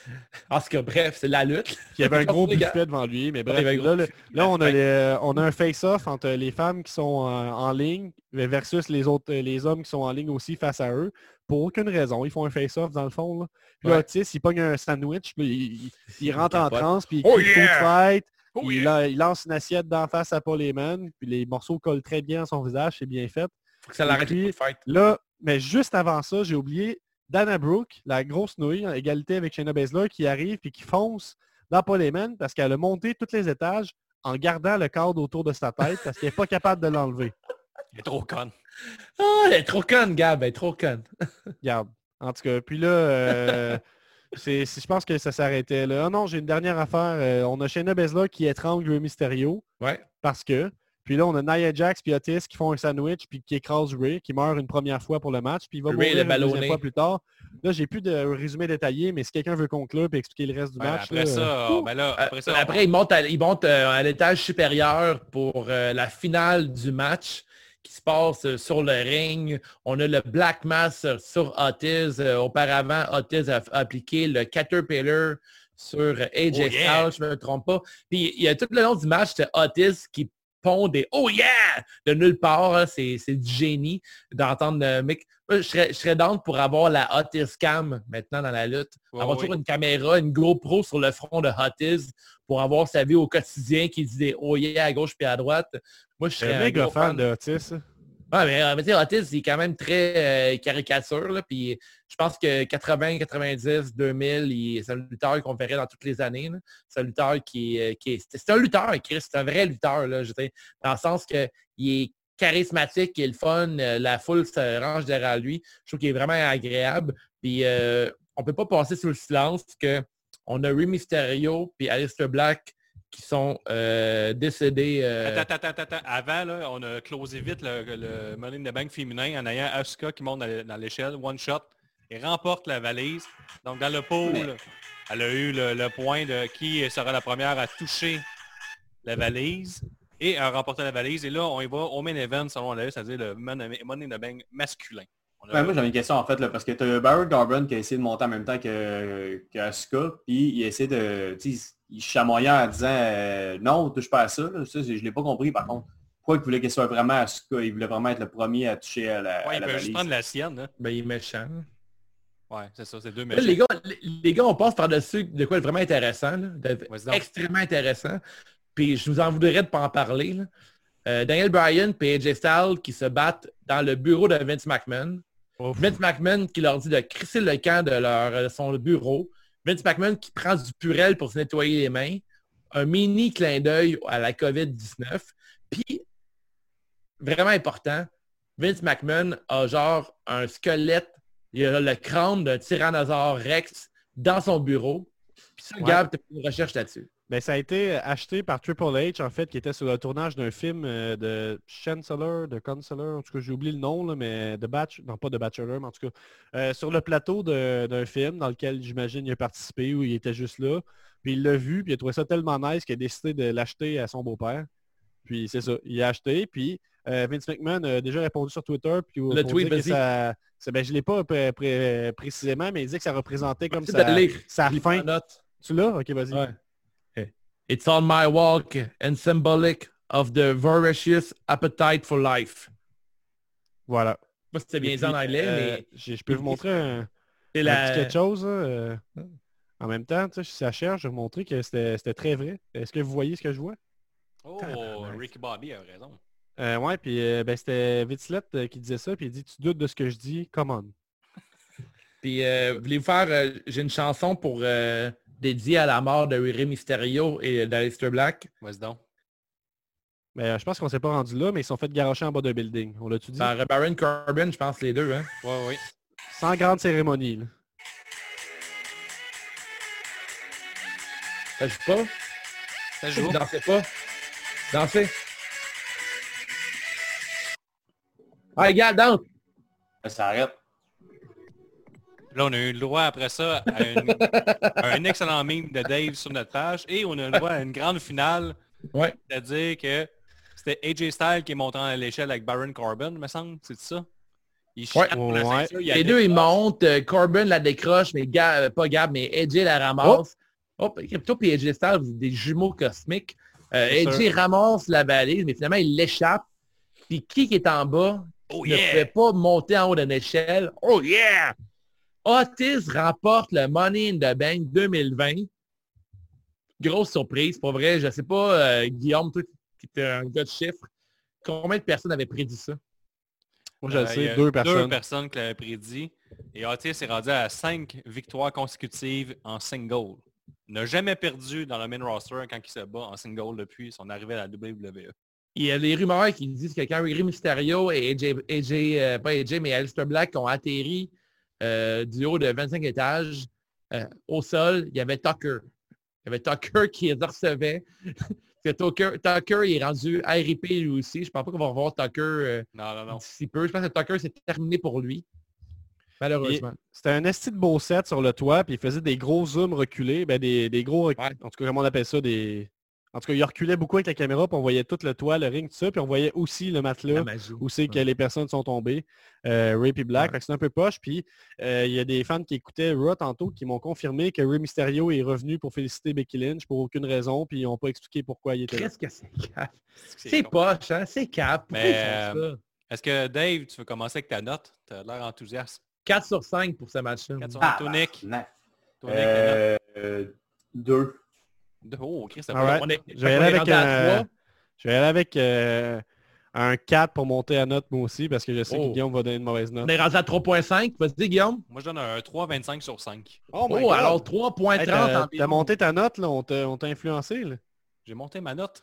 En tout cas, bref, c'est la lutte. Il y avait un gros buffet devant lui. Mais bref, avait un là, là, on, a les- on a un face-off entre les femmes qui sont euh, en ligne versus les autres, les hommes qui sont en ligne aussi face à eux. Pour aucune raison. Ils font un face-off dans le fond. Là. Puis il pogne un sandwich, puis il, il- il rentre en transe, puis il Oh yeah! fight. Oh il, yeah! la- il lance une assiette d'en face à Paul Heyman, puis les morceaux collent très bien à son visage, c'est bien fait. Faut que ça l'arrête puis- de fight. Là, mais juste avant ça, j'ai oublié Dana Brooke, la grosse nouille, en égalité avec Shayna Baszler, qui arrive puis qui fonce dans Paul Heyman parce qu'elle a monté tous les étages en gardant le cadre autour de sa tête parce qu'elle n'est pas capable de l'enlever. Il est trop con. Ah, elle est trop conne, Gab, elle est trop conne. Regarde. En tout cas, puis là, euh, c'est, c'est- je pense que ça s'arrêtait là. Ah non, j'ai une dernière affaire. Euh, on a Shayna Baszler qui étrangle Mysterio Ouais. parce que. Puis là, on a Nia Jax puis Otis qui font un sandwich puis qui écrasent Ray, qui meurt une première fois pour le match, puis il va Ray, mourir le une deuxième fois plus tard. Là, j'ai plus de résumé détaillé, mais si quelqu'un veut conclure et expliquer le reste du Ouais, match, après, là, ça, euh, ben là, après ça, Après, il monte, à, il monte euh, à l'étage supérieur pour euh, la finale du match qui se passe euh, sur le ring. On a le Black Mass euh, sur Otis. Euh, auparavant, Otis a, appliqué le Caterpillar sur euh, AJ Oh, yeah! Styles, je ne me trompe pas. Puis il y a tout le long du match, c'est Otis qui des « Oh yeah! » de nulle part. hein. C'est c'est du génie d'entendre le mec. Je serais, je serais down pour avoir la Otis Cam maintenant dans la lutte. Avoir toujours une caméra, une GoPro sur le front de Otis pour avoir sa vie au quotidien qui dit des oh yeah à gauche puis à droite. Moi, je serais un méga gros fan de Otis. Ouais, mais, euh, tu sais, il est quand même très euh, caricature. Puis je pense que 80, 90, 2000, il- c'est un lutteur qu'on verrait dans toutes les années. C'est un lutteur qui est... qui est- c'est un lutteur, Chris. C'est un vrai lutteur. Là, je dans le sens qu'il est charismatique, il est le fun, euh, la foule se range derrière lui. Je trouve qu'il est vraiment agréable. Puis euh, on peut pas passer sous le silence que on a Rey Mysterio puis Aleister Black qui sont euh, décédés. euh, Attends, attends, attends, attends. Avant, là, on a closé vite le, le Money in the Bank féminin en ayant Asuka qui monte dans le- dans l'échelle, one shot, et remporte la valise. Donc, dans le pool, elle a eu le, le point de qui sera la première à toucher la valise et à remporter la valise. Et là, on y va au main event, selon la liste, c'est-à-dire le Money in the Bank masculin. On a- Ouais, moi j'avais une question en fait, là, parce que tu as Barrett Garbrand qui a essayé de monter en même temps que, que Asuka, puis il a essayé de. Il chamoyait en disant euh, non, touche pas à ça. là. Ça, je l'ai pas compris par contre. Pourquoi il voulait qu'il soit vraiment Asuka? Il voulait vraiment être le premier à toucher à la, Ouais, à il la peut juste prendre la sienne. hein. ben, il est méchant. Ouais, c'est ça, c'est deux Là, méchants. les, gars, les, les gars, on passe par-dessus de quoi de vraiment intéressant, là, de- extrêmement intéressant. Puis je vous en voudrais de ne pas en parler. là. Euh, Daniel Bryan et AJ Styles qui se battent dans le bureau de Vince McMahon. Ouf. Vince McMahon qui leur dit de crisser le camp de leur, euh, son bureau. Vince McMahon qui prend du purel pour se nettoyer les mains. Un mini clin d'œil à la COVID-19. Puis, vraiment important, Vince McMahon a genre un squelette, il a le crâne d'un tyrannosaure Rex dans son bureau. Puis ça, Ouais. Gab, tu fait une recherche là-dessus. Ben, ça a été acheté par Triple H, en fait, qui était sur le tournage d'un film euh, de Chancellor, de Counselor, en tout cas, j'ai oublié le nom, là, mais de Batch, non pas de Bachelor, mais en tout cas, euh, sur le plateau d'un film dans lequel, j'imagine, il a participé, où il était juste là. Puis il l'a vu, puis il a trouvé ça tellement nice qu'il a décidé de l'acheter à son beau-père. Puis c'est ça, il a acheté, puis euh, Vince McMahon a déjà répondu sur Twitter, puis Le tweet, que ça... Ben, je ne l'ai pas pré- pré- précisément, mais il dit que ça représentait comme C'est ça, sa fin. note. Tu l'as? Ok, vas-y. Ouais. It's on my walk and symbolic of the voracious appetite for life. Voilà. Moi, c'était bien dit en anglais, euh, mais Je peux vous montrer un, la... petit quelque chose. euh, en même temps, si ça cherche, je vais vous montrer que c'était très vrai. Est-ce que vous voyez ce que je vois? Oh, Ricky Bobby a raison. Euh, ouais, puis euh, ben, c'était Vitzlet euh, qui disait ça, puis il dit Tu doutes de ce que je dis, come on. Puis, euh, voulez-vous faire... euh, J'ai une chanson pour dédiée à la mort de Rey Mysterio et d'Aleister Black. Vas-y donc. Mais euh, je pense qu'on s'est pas rendu là, mais ils sont fait garocher en bas d'un building. On l'a-tu dit? Par Baron Corbin, je pense, les deux. Hein? Ouais, ouais. Sans grande cérémonie. là. Ça joue pas? Ça joue. dansez pas? Dansez. Ah, gars, danse. Ça arrête. Là, on a eu le droit après ça à, une- à un excellent meme de Dave sur notre page et on a eu le droit à une grande finale, Ouais. c'est-à-dire que c'était AJ Styles qui est monté à l'échelle avec Baron Corbin, me semble, c'est ça? Il Ouais. chatte pour la Ouais. ceinture, il a Les deux, ils montent. euh, Corbin la décroche, mais Gab, euh, pas Gab, mais AJ la ramasse. Hop, toi et AJ Styles, des jumeaux cosmiques. Euh, AJ sûr. ramasse la balise, mais finalement, il l'échappe. Puis qui qui est en bas Oh ne yeah! pouvait pas monter en haut d'une échelle. Oh yeah! Otis remporte le Money in the Bank 2020. Grosse surprise, pour vrai. Je sais pas, euh, Guillaume, toi qui es un gars de chiffres, combien de personnes avaient prédit ça? Moi, je Euh, sais, deux personnes. Deux personnes qui l'avaient prédit. Et Otis est rendu à cinq victoires consécutives en single. Il n'a jamais perdu dans le main roster quand il se bat en single depuis son arrivée à la. WWE. Il y a des rumeurs qui disent que quand Rey Mysterio et AJ, AJ, euh, pas AJ, mais Alistair Black ont atterri euh, du haut de 25 étages euh, au sol, il y avait Tucker. Il y avait Tucker qui les recevait. Tucker, Tucker il est rendu RIP lui aussi. Je pense pas qu'on va revoir Tucker euh, Non, non, non. d'ici peu. Je pense que Tucker, c'est terminé pour lui. Malheureusement. C'était un esti de beau set sur le toit, puis il faisait des gros zooms reculés, ben des, des gros, Ouais. en tout cas, comment on appelle ça, des... En tout cas, il reculait beaucoup avec la caméra, puis on voyait tout le toit, le ring, tout ça, puis on voyait aussi le matelas où c'est que les personnes sont tombées, euh, Ray et Black. C'est un peu poche. Puis euh, il y a des fans qui écoutaient Raw tantôt qui m'ont confirmé que Ray Mysterio est revenu pour féliciter Becky Lynch pour aucune raison, puis ils n'ont pas expliqué pourquoi il était Qu'est-ce que c'est cap? C'est poche, hein? C'est cap. Euh, Est-ce que Dave, tu veux commencer avec ta note? Tu as l'air enthousiaste. 4 sur 5 pour ce match-là. 4 sur 5. Ah, Tonic. Euh, 2. Oh, Chris, right. On est, Je vais aller avec je vais aller avec euh, un 4 pour monter à note moi aussi, parce que je sais Oh. que Guillaume va donner une mauvaise note. On est rendu à 3.5. Vas-y, Guillaume. Moi, je donne un 3,25 sur 5. Oh, Oh, alors 3.30 Hey, t'as- monté ta note, là, on t'a influencé, là. J'ai monté ma note.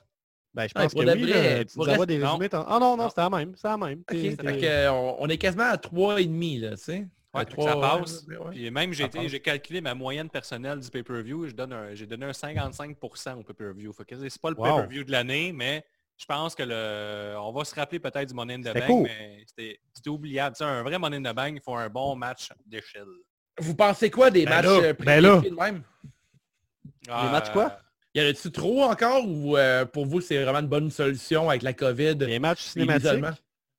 Ben, je pense que oui, vrai, là, tu nous rester- des résumés. Ah non, non, Non. c'était la même, c'est la même. Fait euh, on, on est quasiment à 3,5 là, tu sais. Ouais, que ça trois- passe. ouais, ouais. Puis même, j'ai calculé ma moyenne personnelle du pay-per-view. Je donne un- J'ai donné un 55% au pay-per-view. C'est pas le Wow. pay-per-view de l'année, mais je pense que le... On va se rappeler peut-être du Money in the C'était Bank, cool. mais c'était oubliable. Tu sais, un vrai Money in the Bank, il faut un bon match d'échelle. Vous pensez quoi des Ben matchs là, euh, ben là. de même? Ah, matchs quoi? Y en a-tu trop encore ou euh, pour vous c'est vraiment une bonne solution avec la COVID Les matchs cinématiques.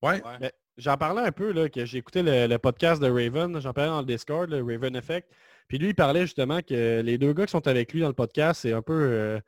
Ouais. Ouais. J'en parlais un peu, là, que j'ai écouté le, podcast de Raven, j'en parlais dans le Discord, le Raven Effect. Puis lui, il parlait justement que les deux gars qui sont avec lui dans le podcast, c'est un peu... euh,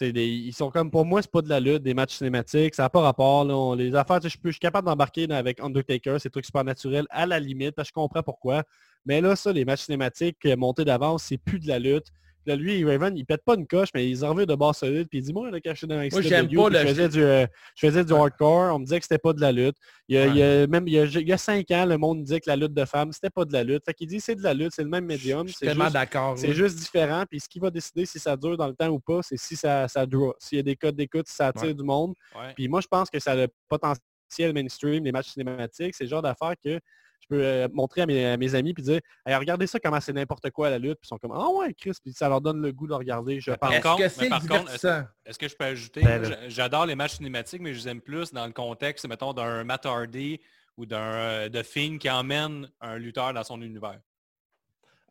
ils sont comme, pour moi, c'est pas de la lutte, des matchs cinématiques, ça n'a pas rapport. Là, les affaires, je, suis capable d'embarquer avec Undertaker, c'est trucs super naturels, à la limite, parce que je comprends pourquoi. Mais là, ça, les matchs cinématiques, euh, montés d'avance, c'est plus de la lutte. Là, lui, Raven, il pète pas une coche, mais il en revient de base solide. Puis il dit, moi, là, quand je suis dans un Moi, j'aime pas le- je faisais du, euh, je faisais du hardcore, on me disait que c'était pas de la lutte. Il y a, Ouais. il y a même il y a, il y a cinq ans, le monde disait que la lutte de femmes, c'était pas de la lutte. Fait qu'il dit, c'est de la lutte, c'est le même médium. C'est tellement juste, d'accord. c'est juste différent. Puis ce qui va décider si ça dure dans le temps ou pas, c'est si ça, ça draw. S'il y a des codes d'écoute, si ça attire Ouais. du monde. Puis moi, je pense que ça a le potentiel mainstream, les matchs cinématiques. C'est le genre d'affaires que je peux euh, montrer à mes, à mes amis puis dire Hey, regardez ça comment c'est n'importe quoi la lutte. Puis ils sont comme Ah ouais, Chris, puis ça leur donne le goût de regarder, je Mais pense. par Est-ce contre- que mais c'est par contre, divertissant? Est-ce que je peux ajouter? Ben J'adore les matchs cinématiques, mais je les aime plus dans le contexte, mettons, d'un Matt Hardy ou d'un euh, de Finn qui emmène un lutteur dans son univers.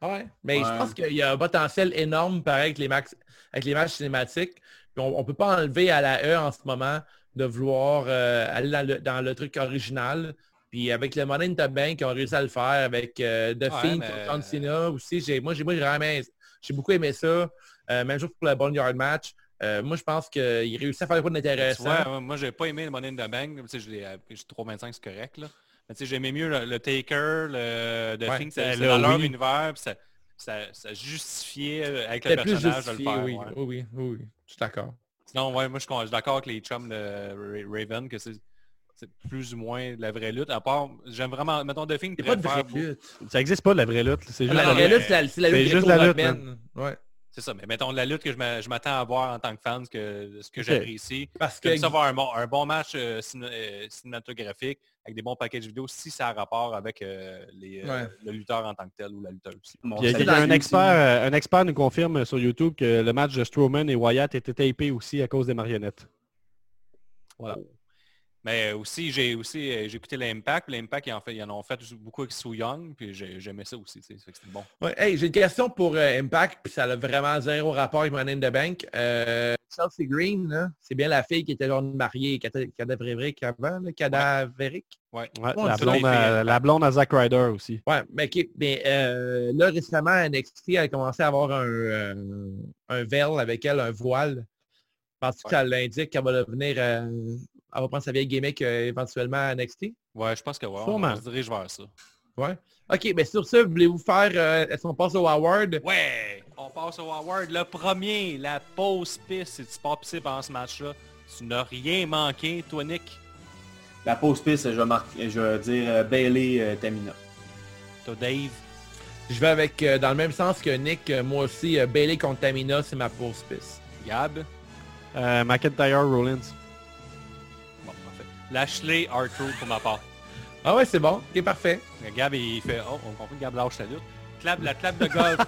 Ah Ouais? Mais je pense qu'il y a un potentiel énorme pareil avec les, max- avec les matchs cinématiques. Puis on ne peut pas enlever à la E en ce moment de vouloir euh, aller dans le, dans le truc original. Puis avec le Money in the Bank, ils ont réussi à le faire avec euh, The Ouais, Fiend mais- contre John Cena aussi. J'ai, moi, j'ai, moi, j'ai vraiment aimé- j'ai beaucoup aimé ça. Euh, même chose pour le Boneyard match. Euh, moi, je pense qu'il réussit à faire quoi Tu d'intéressant. moi, j'ai pas aimé le Money in the Bank. Tu sais, je l'ai- j'ai 3,25, c'est correct. Là. Mais tu sais, j'aimais mieux le, le Taker, le The Ouais, c'est dans leur oui. univers, puis ça, ça, ça justifiait euh, avec le personnage de le faire. oui, ouais. oui, oui. Je suis d'accord. Sinon, ouais, moi, je suis con- je suis d'accord avec les chums de Ra- Raven que c'est c'est plus ou moins de la vraie lutte. À part, j'aime vraiment, mettons, The Thing C'est pas de vraie faire lutte. Ça existe pas la vraie lutte. C'est juste La vraie lutte, c'est la, la c'est lutte juste la lutte. Ouais. C'est ça, mais mettons la lutte que je m'a- je m'attends à voir en tant que fan, ce que, ce que j'apprécie. Parce que ça voir un bon, un bon match euh, ciné- euh, cinématographique avec des bons packages vidéo si ça a rapport avec euh, les, euh, Ouais. le lutteur en tant que tel ou la lutteuse. Bon, Puis, il y a- ça il y a un aussi. expert, un expert nous confirme sur YouTube que le match de Strowman et Wyatt était tapé aussi à cause des marionnettes. Voilà. Mais aussi, j'ai aussi euh, j'ai écouté l'Impact. L'Impact, ils, en fait, ils en ont fait beaucoup avec Sue Young, puis j'ai- j'aimais ça aussi. C'était bon. Ouais, hey, j'ai une question pour euh, Impact, puis ça a vraiment zéro rapport avec Money in the Bank. Euh, Chelsea Green, c'est bien la fille qui était genre mariée cada- cadavérique avant, cadavérique. Ouais. Ouais, Ouais, la, blonde à, la blonde à Zack Ryder aussi. Ouais, mais, ok, mais euh, là, récemment, NXT a commencé à avoir un, euh, un veil avec elle, un voile. Penses-tu que ça l'indique qu'elle va devenir... elle va prendre sa vieille gimmick euh, éventuellement à NXT? Ouais, je pense que ouais, on, Sûrement. on se dirige vers ça. Ouais. OK, mais sur ça, voulez-vous faire... euh, Est-ce qu'on passe au Howard? Ouais! On passe au Howard. Le premier, la pause piste. Si tu pas possible en ce match-là, tu n'as rien manqué, toi, Nick? La pause piste, je vais, marquer- je vais dire euh, Bailey euh, Tamina. Toi, Dave? Je vais avec, euh, dans le même sens que Nick, euh, moi aussi, euh, Bailey contre Tamina, c'est ma pause piste. Gab? Euh, McIntyre Rollins. Lashley, Arthur pour ma part. Ah ouais, c'est bon. Ok, parfait. Gab, il fait... Oh, on comprend que Gab lâche la lutte. Clap, la clap de golf.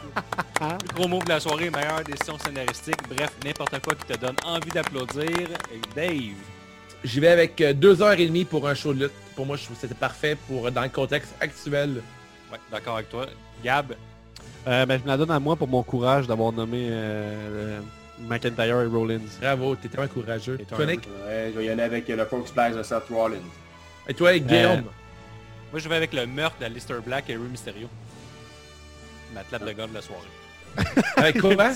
Le gros move de la soirée, meilleure décision scénaristique. Bref, n'importe quoi qui te donne envie d'applaudir. Dave. J'y vais avec euh, deux heures et demie pour un show de lutte. Pour moi, je trouve que c'était parfait pour dans le contexte actuel. Ouais, d'accord avec toi. Gab. Euh, ben, je me la donne à moi pour mon courage d'avoir nommé euh, McIntyre et Rollins. Bravo, t'es tellement courageux. Et toi, Toi, Nick? Ouais, je vais y aller avec euh, le Frog Splash de Seth Rollins. Et toi, Guillaume? Moi, je vais avec le meurtre d'Alistair Black et Rey Mysterio. Ma clap de golf de la soirée. Avec quoi? hein?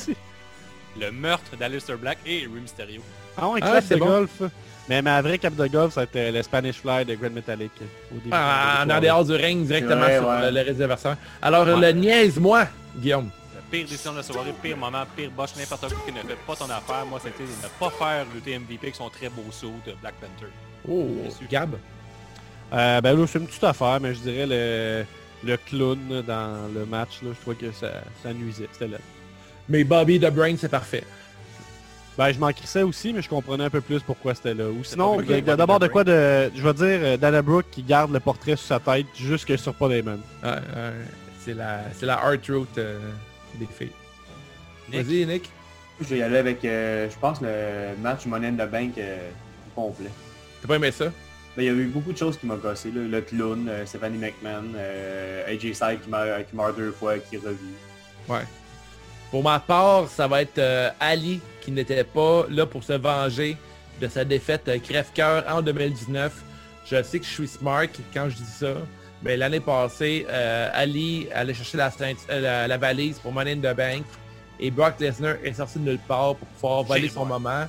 Le meurtre d'Alistair Black et Rey Mysterio. Ah ouais, Ah, clap c'est de bon. golf. Mais ma vraie cap de golf, c'était le Spanish Fly de Grand Metallic. Au début, Ah, en dehors du ring, directement Ouais, sur ouais. euh, le réservateur. Alors, Ouais. le niaise-moi, Guillaume. Pire décision de la soirée, pire moment, pire boche, n'importe quoi qui ne fait pas ton affaire. Moi, c'était de ne pas faire le TMVP avec son très beau saut de Black Panther. Oh. Gab? Euh, ben là, c'est une petite affaire, mais je dirais le, le clown dans le match. Là, je trouvais que ça, ça nuisait. C'était là. Mais Bobby the Brain, c'est parfait. Ben, je m'en crissais aussi, mais je comprenais un peu plus pourquoi c'était là. Ou sinon, de- d'abord de quoi de... Je vais dire euh, Dana Brooke qui garde le portrait sur sa tête jusque sur Paul Heyman. Ouais, ouais, c'est la, c'est la art route euh, des filles. Vas-y, Nick. Je vais y aller avec, euh, je pense, le match Money in the Bank euh, complet. T'as pas aimé ça? Ben, il y a eu beaucoup de choses qui m'ont gossé. là. Le clown, euh, Stephanie McMahon, euh, AJ Styles qui meurt, qui meurt deux fois, qui revit. Ouais. Pour ma part, ça va être euh, Ali qui n'était pas là pour se venger de sa défaite euh, crève-cœur en 2019. Je sais que je suis smart quand je dis ça, mais l'année passée, euh, Ali allait chercher la, euh, la, la valise pour Money in the Bank et Brock Lesnar est sorti de nulle part pour pouvoir voler son moment.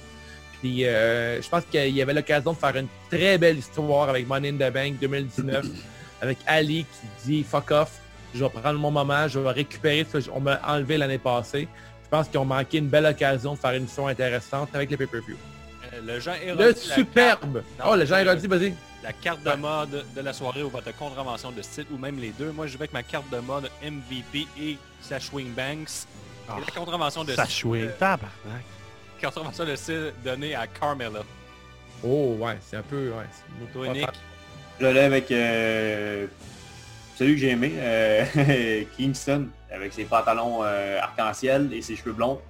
Puis euh, je pense qu'il y avait l'occasion de faire une très belle histoire avec Money in the Bank 2019 avec Ali qui dit fuck off, je vais prendre mon moment, je vais récupérer ce qu'on m'a enlevé l'année passée. Je pense qu'ils ont manqué une belle occasion de faire une mission intéressante avec les pay-per-view. Euh, le Jean Le superbe! carte- Oh, le Jean Héroldi, vas-y. La carte de mode de la soirée ou votre contravention de style ou même les deux. Moi, je vais avec ma carte de mode MVP et sa Swing Banks. Et la contravention de Ça style, euh, Tabarnak. contravention de style donnée à Carmella. Oh, ouais, c'est un peu... Ouais, c'est- Toi, Nick. Je aller avec euh, celui que j'ai aimé, euh, Kingston, avec ses pantalons euh, arc-en-ciel et ses cheveux blonds.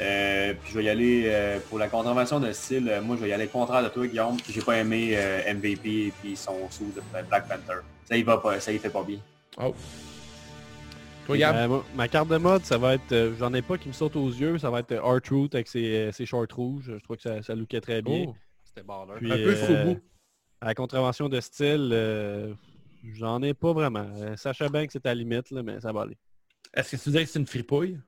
Euh, puis je vais y aller euh, pour la contravention de style, euh, moi je vais y aller contraire de toi Guillaume, puis j'ai pas aimé euh, MVP et puis son sou de Black Panther. Ça y va pas, ça y fait pas bien. Oh. Euh, moi, ma carte de mode, ça va être... euh, J'en ai pas qui me saute aux yeux, ça va être R-Truth avec ses, ses shorts rouges. Je trouve que ça, ça lookait très bien. Oh, C'était baller. Puis, un peu euh. À la contravention de style, euh, j'en ai pas vraiment. Sacha Banks c'est à la limite, là, mais ça va aller. Est-ce que tu dirais que c'est une fripouille?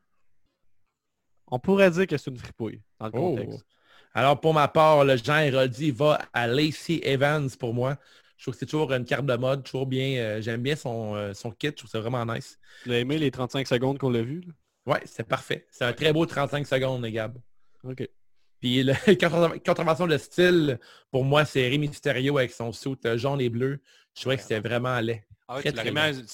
On pourrait dire que c'est une fripouille dans le Oh. contexte. Alors, pour ma part, le Jean Héroldi va à Lacey Evans pour moi. Je trouve que c'est toujours une carte de mode, toujours bien. euh, J'aime bien son, euh, son kit, je trouve ça vraiment nice. Tu l'as aimé les 35 secondes qu'on l'a vu? là? Ouais, c'est parfait. C'est un très beau 35 secondes, Gab. OK. Puis le contra- contravention de style, pour moi, c'est Rémi Mysterio avec son suit jaune et bleu. Je trouvais que c'était vraiment laid. Ah ouais, Très, tu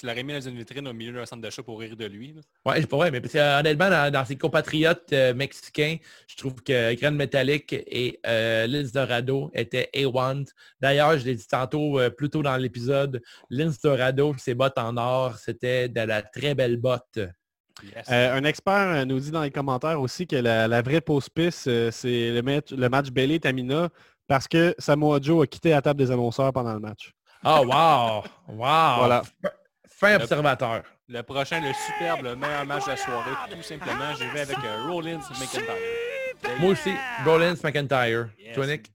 l'aurais mis, dans une vitrine au milieu d'un centre d'achat pour rire de lui. là. Ouais, c'est pas vrai, mais parce que, euh, honnêtement, dans, dans ses compatriotes euh, mexicains, je trouve que Grand Metallic et euh, Lince Dorado étaient A1. D'ailleurs, je l'ai dit tantôt, euh, plus tôt dans l'épisode, Lince Dorado, ses bottes en or, c'était de la très belle botte. Yes. Euh, un expert nous dit dans les commentaires aussi que la, la vraie pause piste, euh, c'est le, match- le match Bailey-Tamina parce que Samoa Joe a quitté la table des annonceurs pendant le match. Ah, wow! Wow! Voilà. Fin observateur. Le prochain, le superbe, le meilleur match de la soirée, tout simplement, j'y vais avec euh, Rollins McIntyre. Moi aussi, Rollins McIntyre. Yes. Toi, Nick?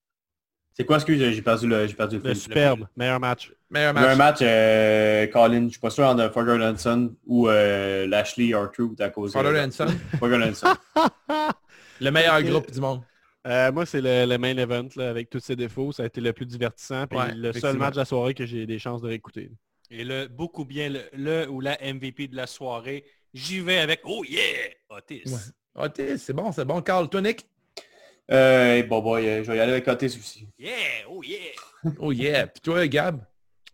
C'est quoi, excuse, j'ai perdu le, j'ai perdu le Le superbe, meilleur match. Meilleur a un match. match, euh, Colin, je suis pas sûr entre Fogger Lanson ou euh, Lashley R-Truth à cause Carlo Lanson, Fogger Lanson. le meilleur groupe du monde. Euh, moi, c'est le, le main event là, avec tous ses défauts. Ça a été le plus divertissant. puis Ouais, le seul match de la soirée que j'ai des chances de réécouter. Et le beaucoup bien, le, le ou la MVP de la soirée, j'y vais avec Oh yeah! Otis. Ouais. Otis, c'est bon, c'est bon. Carl, toi, Nick? Euh, bon boy, euh, je vais y aller avec Otis aussi. Yeah! Oh yeah! Oh yeah. Puis toi, Gab?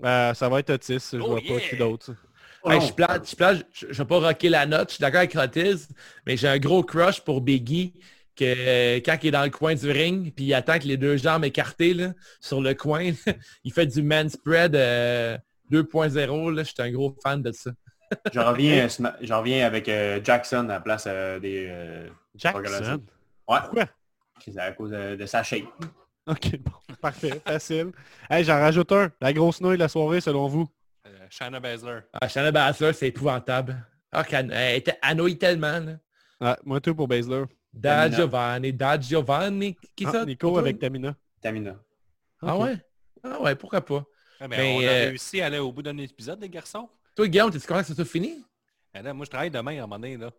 Euh, ça va être Otis. Je Oh, vois yeah. pas qui d'autre. Oh Hey, je, plante, je, je vais pas rocker la note, je suis d'accord avec Otis, mais j'ai un gros crush pour Biggie que euh, quand il est dans le coin du ring, puis il attend que les deux jambes écartées là, sur le coin, il fait du man spread euh, 2.0. là. Je suis un gros fan de ça. J'en reviens, euh, j'en reviens avec euh, Jackson à la place euh, des... euh, Jackson? Ouais, Pourquoi? c'est à cause de, de sa shape. Ok, bon. Parfait. Facile. Hey, j'en rajoute un. La grosse nouille de la soirée, selon vous? Euh, Shayna Baszler. Ah, Shanna Baszler, c'est épouvantable. Ah, elle était annoyée tellement. Là. Ah, moi, tout pour Baszler. Da Tamina. Giovanni, Da Giovanni. Qui Ah, ça? Nico avec Tamina. Tamina. Ah ouais? Ah ouais, pourquoi pas? Ouais, mais Mais, on a euh, réussi à aller au bout d'un épisode, les garçons. Toi, Guillaume, t'es content que ça soit fini? Là, moi, je travaille demain à un moment donné. Là.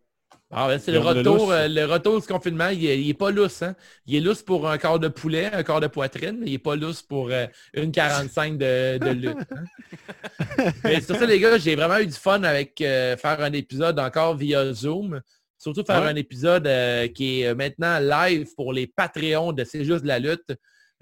Ah, ben, c'est le retour, euh, le retour du confinement. Il est, il est pas lousse. Hein? Il est lousse pour un quart de poulet, un quart de poitrine, mais il est pas lousse pour euh, une 45 de, de lutte. hein. mais sur ça, les gars, j'ai vraiment eu du fun avec euh, faire un épisode encore via Zoom. Surtout faire Ouais? un épisode euh, qui est maintenant live pour les Patreons de C'est juste de la lutte.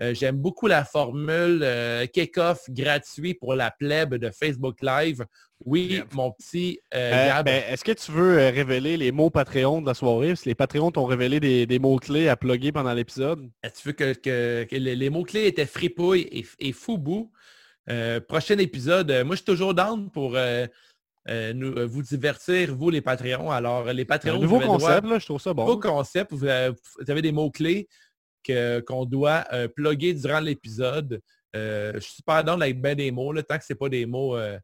Euh, J'aime beaucoup la formule euh, kick-off gratuit pour la plèbe de Facebook Live. Oui, mon petit euh, Euh, Gab. ben, Est-ce que tu veux euh, révéler les mots Patreon de la soirée? Parce que les Patreons t'ont révélé des, des mots-clés à plugger pendant l'épisode. Tu veux que, que- que les, mots-clés étaient fripouille et, et foubou. Euh, prochain épisode, euh, moi je suis toujours down pour euh, euh, nous, euh, vous divertir, vous les Patreons. Alors, les Un Patreons, nouveau vous avez le droit- concept, là, je trouve ça bon. nouveau concept, vous avez, vous avez des mots-clés que- qu'on doit euh, plugger durant l'épisode. Euh, je suis super down avec bien des mots, là, tant que c'est pas des mots euh,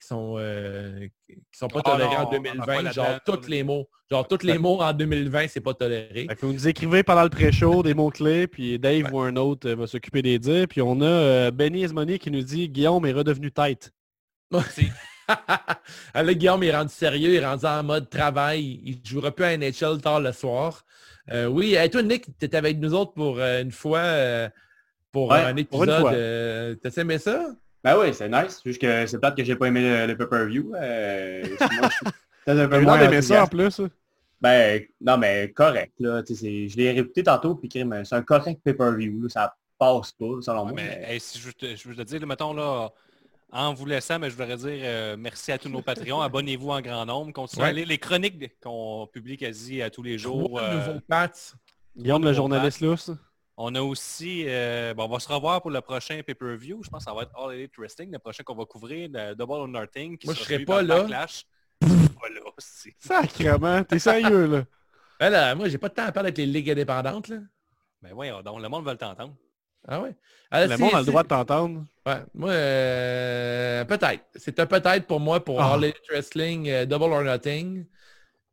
qui sont euh, qui sont pas Ah tolérés non, en on en a pas 2020. Genre tous les mots. Genre tous les mots en 2020, c'est pas toléré. Fait que vous nous écrivez pendant le pré-show des mots-clés, puis Dave ou un autre euh, va s'occuper des dires. Puis on a euh, Benny Esmoni qui nous dit « Guillaume est redevenu tête Ah, là, Guillaume est rendu sérieux, il est rendu en mode travail. Il ne jouera plus à NHL tard le soir. Euh, oui, et toi, Nick, tu étais avec nous autres pour euh, une fois, euh, pour Ouais, un épisode. euh, T'as aimé ça? Ben oui, c'est nice. Juste que c'est plate que j'ai pas aimé le, le pay-per-view. Euh, moi, je suis peut-être un ». peu moins ça en plus. Ben, non, mais correct. Là, je l'ai réputé tantôt, puis crime, c'est un correct pay-per-view. là, Ça passe pas, selon moi. mais mais- hey, si je veux te, je veux te dire, là, mettons là, en vous laissant, mais je voudrais dire euh, merci à tous nos Patreons. Abonnez-vous en grand nombre. Continuez Ouais. à lire les chroniques qu'on publie quasi à tous les jours. Euh. Guillaume, le journaliste lousse. On a aussi, euh, bon, on va se revoir pour le prochain pay-per-view. Je pense que ça va être All Elite Wrestling, le prochain qu'on va couvrir, le Double or Nothing. qui Moi, je serai pas là. Aussi. Sacrement, t'es sérieux là? Ben là, moi, j'ai pas de temps à perdre avec les ligues indépendantes. Là. Mais voyons donc, le monde veut t'entendre. Ah ouais? Ah, Le monde a le droit de t'entendre. Ouais, moi, euh, peut-être. C'est un peut-être pour moi pour Ah. Elite Wrestling euh, Double or Nothing.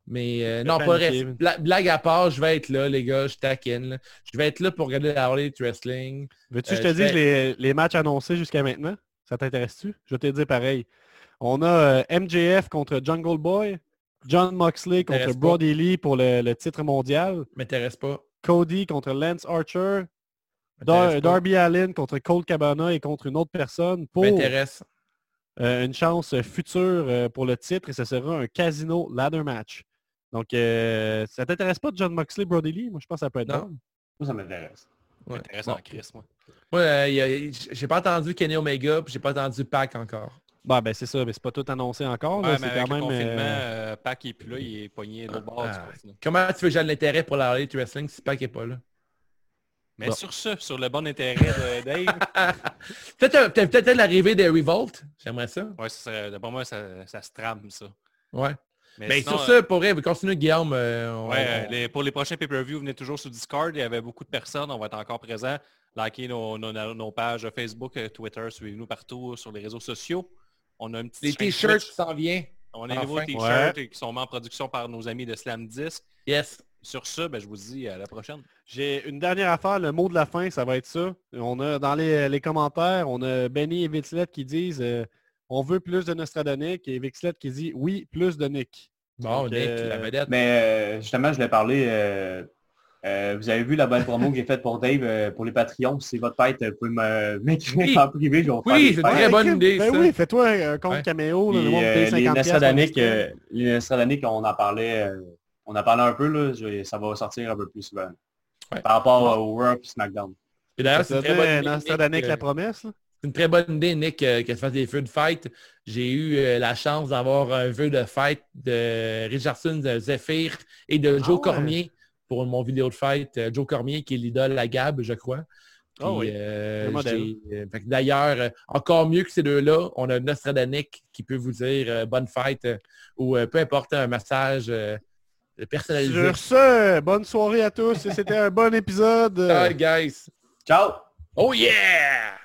Mais euh, non, pas reste. Bla- blague à part, je vais être là, les gars, je taquine. là. Je vais être là pour regarder la Elite Wrestling. Veux-tu que je te dise les, les matchs annoncés jusqu'à maintenant? Ça t'intéresse-tu? Je vais te dire pareil. On a MJF contre Jungle Boy, John Moxley contre. Brody Lee pour le, le titre mondial, M'intéresse pas. Cody contre Lance Archer, Dar-. Darby Allin contre Colt Cabana et contre une autre personne pour euh, une chance future euh, pour le titre et ce sera un casino ladder match. Donc, euh, ça t'intéresse pas John Moxley, Brody Lee? Moi, je pense que ça peut être Non. bon. Moi, ça m'intéresse. Ouais. Intéressant, Bon. Chris, moi. Moi, euh, j'ai pas entendu Kenny Omega, puis j'ai pas entendu Pac encore. Bah ben c'est ça, mais c'est pas tout annoncé encore. Ouais, c'est quand le même. confinement, euh, Pac est plus là, il est pogné de l'autre bord du Ah. Comment tu veux que j'ai de l'intérêt pour la Elite Wrestling si Pac est pas là? Mais Bon. sur ce, sur le bon intérêt de Dave, Peut-être peut l'arrivée de Revolt. J'aimerais ça. serait- pour moi, ça, ça se trame, ça. Ouais. Mais Mais sinon, sur euh, ce, pour vrai, continue Guillaume. euh, on- Ouais, euh, on- les- pour les prochains pay-per-view, venez toujours sur Discord. Il y avait beaucoup de personnes. On va être encore présents. Likez nos, nos- nos pages Facebook, euh, Twitter. Suivez-nous partout sur les réseaux sociaux. On a un petit Les t-shirts s'en vient. On a des nouveaux enfin. t-shirts qui sont mis en production par nos amis de Slam 10. Yes. Sur ce, ben, je vous dis à la prochaine. J'ai une dernière affaire, le mot de la fin, ça va être ça. On a dans les, les commentaires, on a Benny et Vixlet qui disent euh, on veut plus de Nostradonic et Vixlet qui dit oui, plus de Nick. Bon, Donc, Nick, euh, la vedette. Mais euh, justement, je voulais parler. euh, euh, vous avez vu la belle promo que j'ai faite pour Dave euh, pour les Patreons. Si c'est votre fête, vous pouvez me- m'écrire Oui. en privé. Je vais vous faire Oui, c'est fêtes. très bonne idée, Ben ça. oui, fais-toi un compte Ouais. caméo, là, Puis, le monde euh, paye les 50 Nostradaniques, piastres, euh, les Nostradaniques, on en parlait, euh, on en parlait un peu, là, je- ça va sortir un peu plus souvent. Ouais. Par rapport au Raw et SmackDown. Et d'ailleurs, c'est une très bonne donnait idée, Nostradanic Nick, la euh, promesse. là? C'est une très bonne idée, Nick, euh, que tu fasses des feux de fête. J'ai eu euh, la chance d'avoir un vœu de fête de Richardson, de Zephyr et de Joe Ah ouais. Cormier pour mon vidéo de fête. Euh, Joe Cormier, qui est l'idole à Gab, je crois. Puis, Ah oui, euh, euh, fait D'ailleurs, euh, encore mieux que ces deux-là, on a Nostradanic qui peut vous dire euh, bonne fête euh, ou euh, peu importe, un message euh, personnalisé. Sur ce, bonne soirée à tous et c'était un bon épisode. Bye, guys. Ciao! Oh yeah!